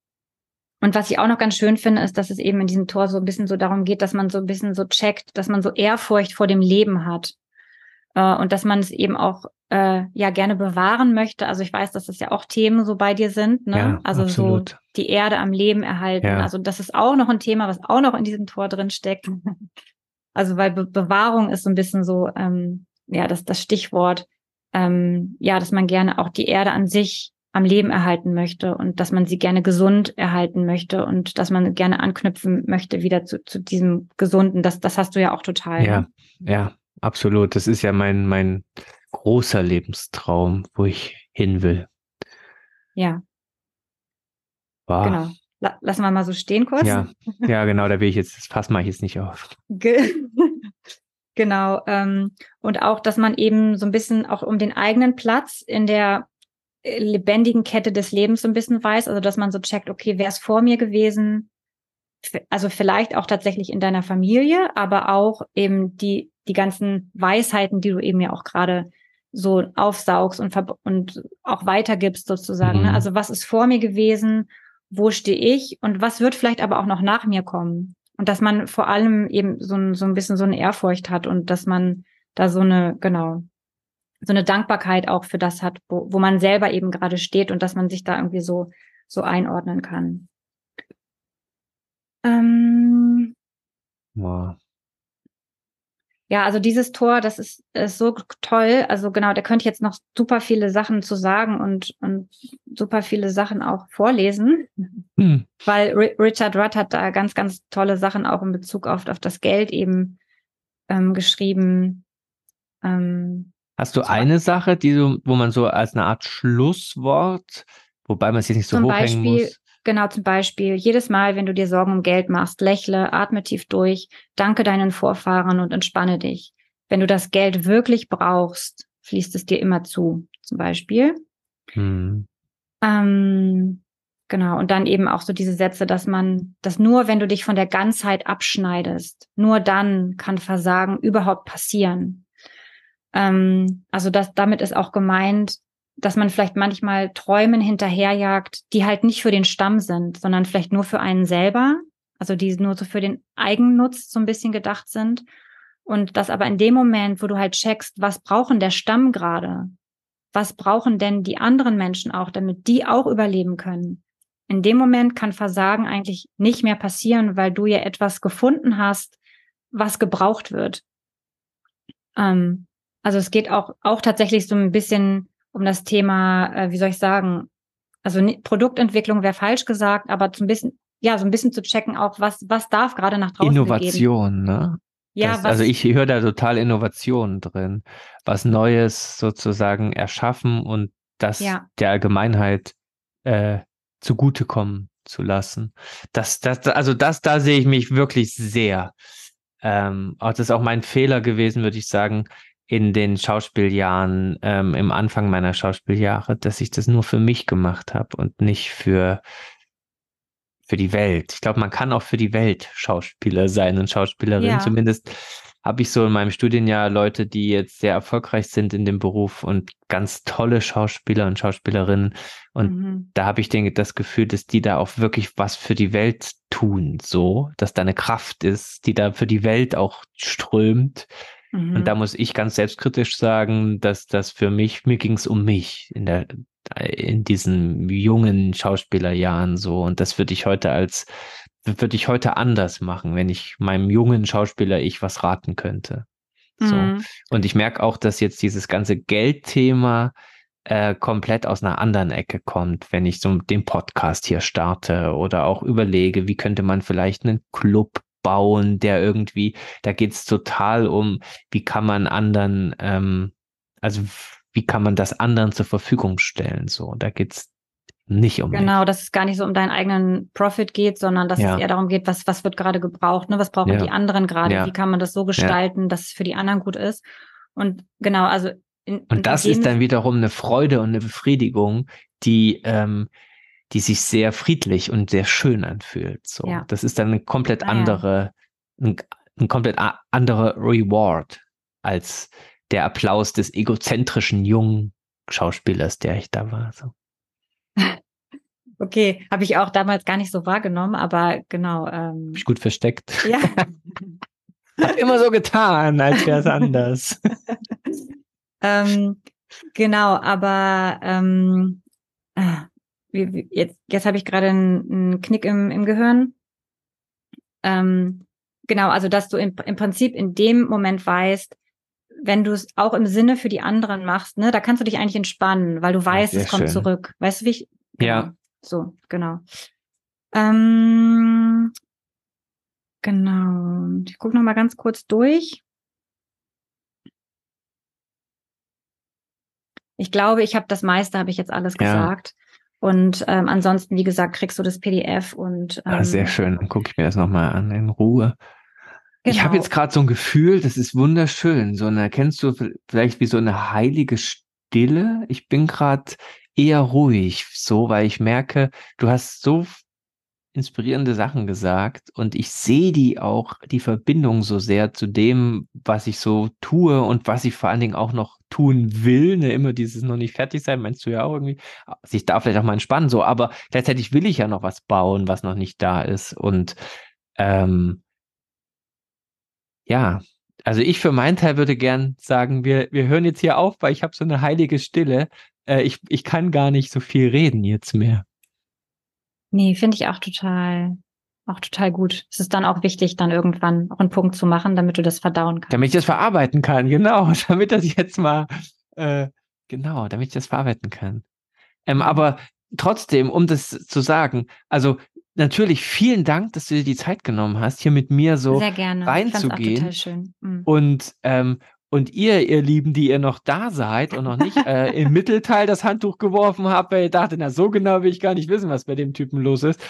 und was ich auch noch ganz schön finde, ist, dass es eben in diesem Tor so ein bisschen so darum geht, dass man so ein bisschen so checkt, dass man so Ehrfurcht vor dem Leben hat. Äh, und dass man es eben auch äh, ja gerne bewahren möchte. Also ich weiß, dass das ja auch Themen so bei dir sind, ne? Ja, also absolut. so die Erde am Leben erhalten. Ja. Also das ist auch noch ein Thema, was auch noch in diesem Tor drin steckt. Also weil Be Bewahrung ist so ein bisschen so, ähm, ja, das, das Stichwort, ähm, ja, dass man gerne auch die Erde an sich am Leben erhalten möchte und dass man sie gerne gesund erhalten möchte und dass man gerne anknüpfen möchte wieder zu, zu diesem Gesunden. Das, das hast du ja auch total. Ja, ne? ja, absolut. Das ist ja mein, mein großer Lebenstraum, wo ich hin will. Ja. Wow. Genau. lassen wir mal so stehen kurz. Ja, ja, genau, da will ich jetzt, das Fass mache ich jetzt nicht auf. genau. Ähm, und auch, dass man eben so ein bisschen auch um den eigenen Platz in der lebendigen Kette des Lebens so ein bisschen weiß, also dass man so checkt, okay, wer ist vor mir gewesen? Also vielleicht auch tatsächlich in deiner Familie, aber auch eben die, die ganzen Weisheiten, die du eben ja auch gerade so aufsaugst und, und auch weitergibst sozusagen. Ne? Mhm. Ne? Also was ist vor mir gewesen? Wo stehe ich? Und was wird vielleicht aber auch noch nach mir kommen? Und dass man vor allem eben so ein, so ein bisschen so eine Ehrfurcht hat und dass man da so eine, genau, so eine Dankbarkeit auch für das hat, wo, wo man selber eben gerade steht und dass man sich da irgendwie so, so einordnen kann. Ähm, wow. Ja, also dieses Tor, das ist, ist so toll. Also genau, da könnte ich jetzt noch super viele Sachen zu sagen und, und super viele Sachen auch vorlesen, hm. weil Richard Rudd hat da ganz, ganz tolle Sachen auch in Bezug auf, auf das Geld eben ähm, geschrieben. Ähm, Hast du eine Sache, die du, wo man so als eine Art Schlusswort, wobei man es jetzt nicht so hochhängen Beispiel, muss? Genau, zum Beispiel, jedes Mal, wenn du dir Sorgen um Geld machst, lächle, atme tief durch, danke deinen Vorfahren und entspanne dich. Wenn du das Geld wirklich brauchst, fließt es dir immer zu, zum Beispiel. Hm. Ähm, genau, und dann eben auch so diese Sätze, dass man, dass nur wenn du dich von der Ganzheit abschneidest, nur dann kann Versagen überhaupt passieren. Ähm, also das, damit ist auch gemeint, dass man vielleicht manchmal Träumen hinterherjagt, die halt nicht für den Stamm sind, sondern vielleicht nur für einen selber, also die nur so für den Eigennutz so ein bisschen gedacht sind. Und das aber in dem Moment, wo du halt checkst, was brauchen der Stamm gerade? Was brauchen denn die anderen Menschen auch, damit die auch überleben können? in dem Moment kann Versagen eigentlich nicht mehr passieren, weil du ja etwas gefunden hast, was gebraucht wird. Ähm, also es geht auch, auch tatsächlich so ein bisschen um das Thema, äh, wie soll ich sagen, also Produktentwicklung wäre falsch gesagt, aber so ein bisschen, ja, so ein bisschen zu checken auch, was, was darf gerade nach draußen Innovation, ne? Ja, das, also ich höre da total Innovation drin, was Neues sozusagen erschaffen und das ja. der Allgemeinheit äh, zugutekommen zu lassen. Das, das, also das, da sehe ich mich wirklich sehr. Ähm, auch das ist auch mein Fehler gewesen, würde ich sagen, in den Schauspieljahren, ähm, im Anfang meiner Schauspieljahre, dass ich das nur für mich gemacht habe und nicht für für die Welt. Ich glaube, man kann auch für die Welt Schauspieler sein und Schauspielerin. Ja. Zumindest habe ich so in meinem Studienjahr Leute, die jetzt sehr erfolgreich sind in dem Beruf und ganz tolle Schauspieler und Schauspielerinnen. Und mhm. da habe ich denke, das Gefühl, dass die da auch wirklich was für die Welt tun, so, dass da eine Kraft ist, die da für die Welt auch strömt. Mhm. Und da muss ich ganz selbstkritisch sagen, dass das für mich, mir ging es um mich in der in diesen jungen Schauspielerjahren so. Und das würde ich heute als, würde ich heute anders machen, wenn ich meinem jungen Schauspieler ich was raten könnte. So. Mhm. Und ich merke auch, dass jetzt dieses ganze Geldthema äh, komplett aus einer anderen Ecke kommt, wenn ich so den Podcast hier starte oder auch überlege, wie könnte man vielleicht einen Club bauen, der irgendwie, da geht es total um, wie kann man anderen, ähm, also wie kann man das anderen zur Verfügung stellen? So, da geht's nicht um. Genau, dass es gar nicht so um deinen eigenen Profit geht, sondern dass ja. es eher darum geht, was, was wird gerade gebraucht, ne? Was brauchen ja. die anderen gerade? Ja. Wie kann man das so gestalten, dass es für die anderen gut ist? Und genau, also in, und das ist dann wiederum eine Freude und eine Befriedigung, die, ähm, die sich sehr friedlich und sehr schön anfühlt. So, ja. das ist dann eine komplett ah, andere, ein, ein komplett anderer Reward als der Applaus des egozentrischen jungen Schauspielers, der ich da war. So. Okay, habe ich auch damals gar nicht so wahrgenommen, aber genau. Ähm, ich gut versteckt. Ja. Hab immer so getan, als wäre es anders. ähm, genau, aber ähm, äh, jetzt, jetzt habe ich gerade einen, einen, Knick im, im Gehirn. Ähm, genau, also dass du im, im Prinzip in dem Moment weißt, wenn du es auch im Sinne für die anderen machst, ne, da kannst du dich eigentlich entspannen, weil du weißt, es kommt schön. zurück. Weißt du, wie ich? Genau. Ja. So, genau. Ähm, genau. Ich gucke noch mal ganz kurz durch. Ich glaube, ich habe das meiste, habe ich jetzt alles ja. gesagt. Und ähm, ansonsten, wie gesagt, kriegst du das PDF und ähm, ah, sehr schön. Dann gucke ich mir das nochmal an in Ruhe. Genau. Ich habe jetzt gerade so ein Gefühl, das ist wunderschön. So eine, kennst du vielleicht wie so eine heilige Stille? Ich bin gerade eher ruhig, so, weil ich merke, du hast so inspirierende Sachen gesagt und ich sehe die auch, die Verbindung so sehr zu dem, was ich so tue und was ich vor allen Dingen auch noch tun will. Ne? Immer dieses noch nicht fertig sein, meinst du ja auch irgendwie. Sich da vielleicht auch mal entspannen, so, aber gleichzeitig will ich ja noch was bauen, was noch nicht da ist und ähm, ja, also ich für meinen Teil würde gern sagen, wir, wir hören jetzt hier auf, weil ich habe so eine heilige Stille. Äh, ich, ich kann gar nicht so viel reden jetzt mehr. Nee, finde ich auch total, auch total gut. Es ist dann auch wichtig, dann irgendwann auch einen Punkt zu machen, damit du das verdauen kannst. Damit ich das verarbeiten kann, genau. Damit das jetzt mal, äh, genau, damit ich das verarbeiten kann. Ähm, aber trotzdem, um das zu sagen, also natürlich vielen Dank, dass du dir die Zeit genommen hast, hier mit mir so reinzugehen. Mhm. Und, ähm, und ihr, ihr Lieben, die ihr noch da seid und noch nicht äh, im Mittelteil das Handtuch geworfen habt, weil ihr dachtet, na, so genau will ich gar nicht wissen, was bei dem Typen los ist.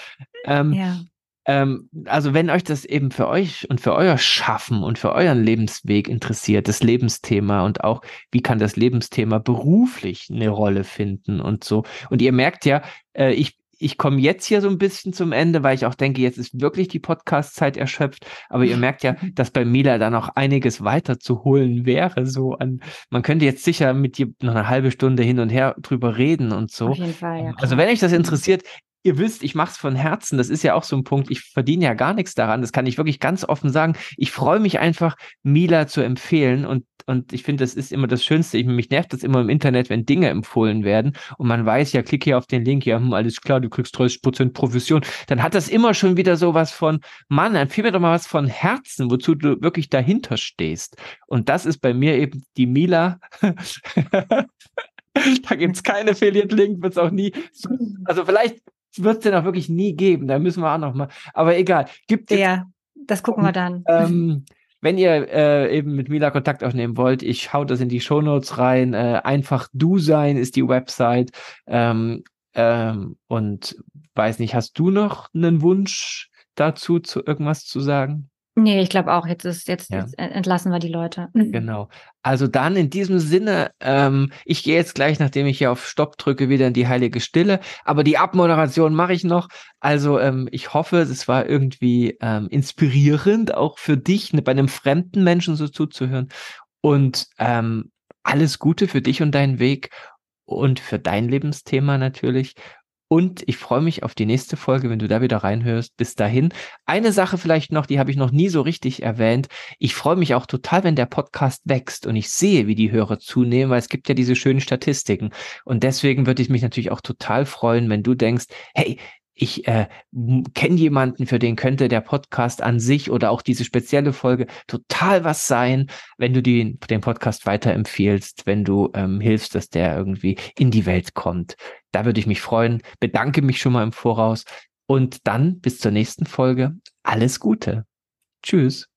Ähm, ja. ähm, also, wenn euch das eben für euch und für euer Schaffen und für euren Lebensweg interessiert, das Lebensthema und auch, wie kann das Lebensthema beruflich eine Rolle finden und so. Und ihr merkt ja, äh, ich ich komme jetzt hier so ein bisschen zum Ende, weil ich auch denke, jetzt ist wirklich die Podcast-Zeit erschöpft. Aber ihr merkt ja, dass bei Mila da noch einiges weiter zu holen wäre. So an, man könnte jetzt sicher mit dir noch eine halbe Stunde hin und her drüber reden und so. Auf jeden Fall, ja. Also wenn euch das interessiert, ihr wisst, ich mache es von Herzen. Das ist ja auch so ein Punkt. Ich verdiene ja gar nichts daran. Das kann ich wirklich ganz offen sagen. Ich freue mich einfach, Mila zu empfehlen. Und, und ich finde, das ist immer das Schönste. Ich, mich nervt das immer im Internet, wenn Dinge empfohlen werden. Und man weiß ja, klick hier auf den Link, ja, hm, alles klar, du kriegst 30% Provision. Dann hat das immer schon wieder so was von, Mann, fiel mir doch mal was von Herzen, wozu du wirklich dahinter stehst. Und das ist bei mir eben die Mila. da gibt es keinen Affiliate-Link, wird es auch nie. Also vielleicht wird es den auch wirklich nie geben. Da müssen wir auch noch mal. Aber egal. Gibt ja, das gucken wir dann. Ähm, wenn ihr äh, eben mit Mila Kontakt aufnehmen wollt, ich hau das in die Shownotes rein. Äh, einfach du sein ist die Website. Ähm, ähm, und weiß nicht, hast du noch einen Wunsch dazu, zu irgendwas zu sagen? Nee, ich glaube auch, jetzt ist, jetzt, ja. jetzt, entlassen wir die Leute. Genau. Also dann in diesem Sinne, ähm, ich gehe jetzt gleich, nachdem ich hier auf Stopp drücke, wieder in die heilige Stille. Aber die Abmoderation mache ich noch. Also ähm, ich hoffe, es war irgendwie ähm, inspirierend, auch für dich, ne, bei einem fremden Menschen so zuzuhören. Und ähm, alles Gute für dich und deinen Weg und für dein Lebensthema natürlich. Und ich freue mich auf die nächste Folge, wenn du da wieder reinhörst. Bis dahin. Eine Sache vielleicht noch, die habe ich noch nie so richtig erwähnt. Ich freue mich auch total, wenn der Podcast wächst und ich sehe, wie die Hörer zunehmen, weil es gibt ja diese schönen Statistiken. Und deswegen würde ich mich natürlich auch total freuen, wenn du denkst, hey, ich äh, kenne jemanden, für den könnte der Podcast an sich oder auch diese spezielle Folge total was sein, wenn du die, den Podcast weiterempfiehlst, wenn du ähm, hilfst, dass der irgendwie in die Welt kommt. Da würde ich mich freuen. Bedanke mich schon mal im Voraus. Und dann bis zur nächsten Folge. Alles Gute. Tschüss.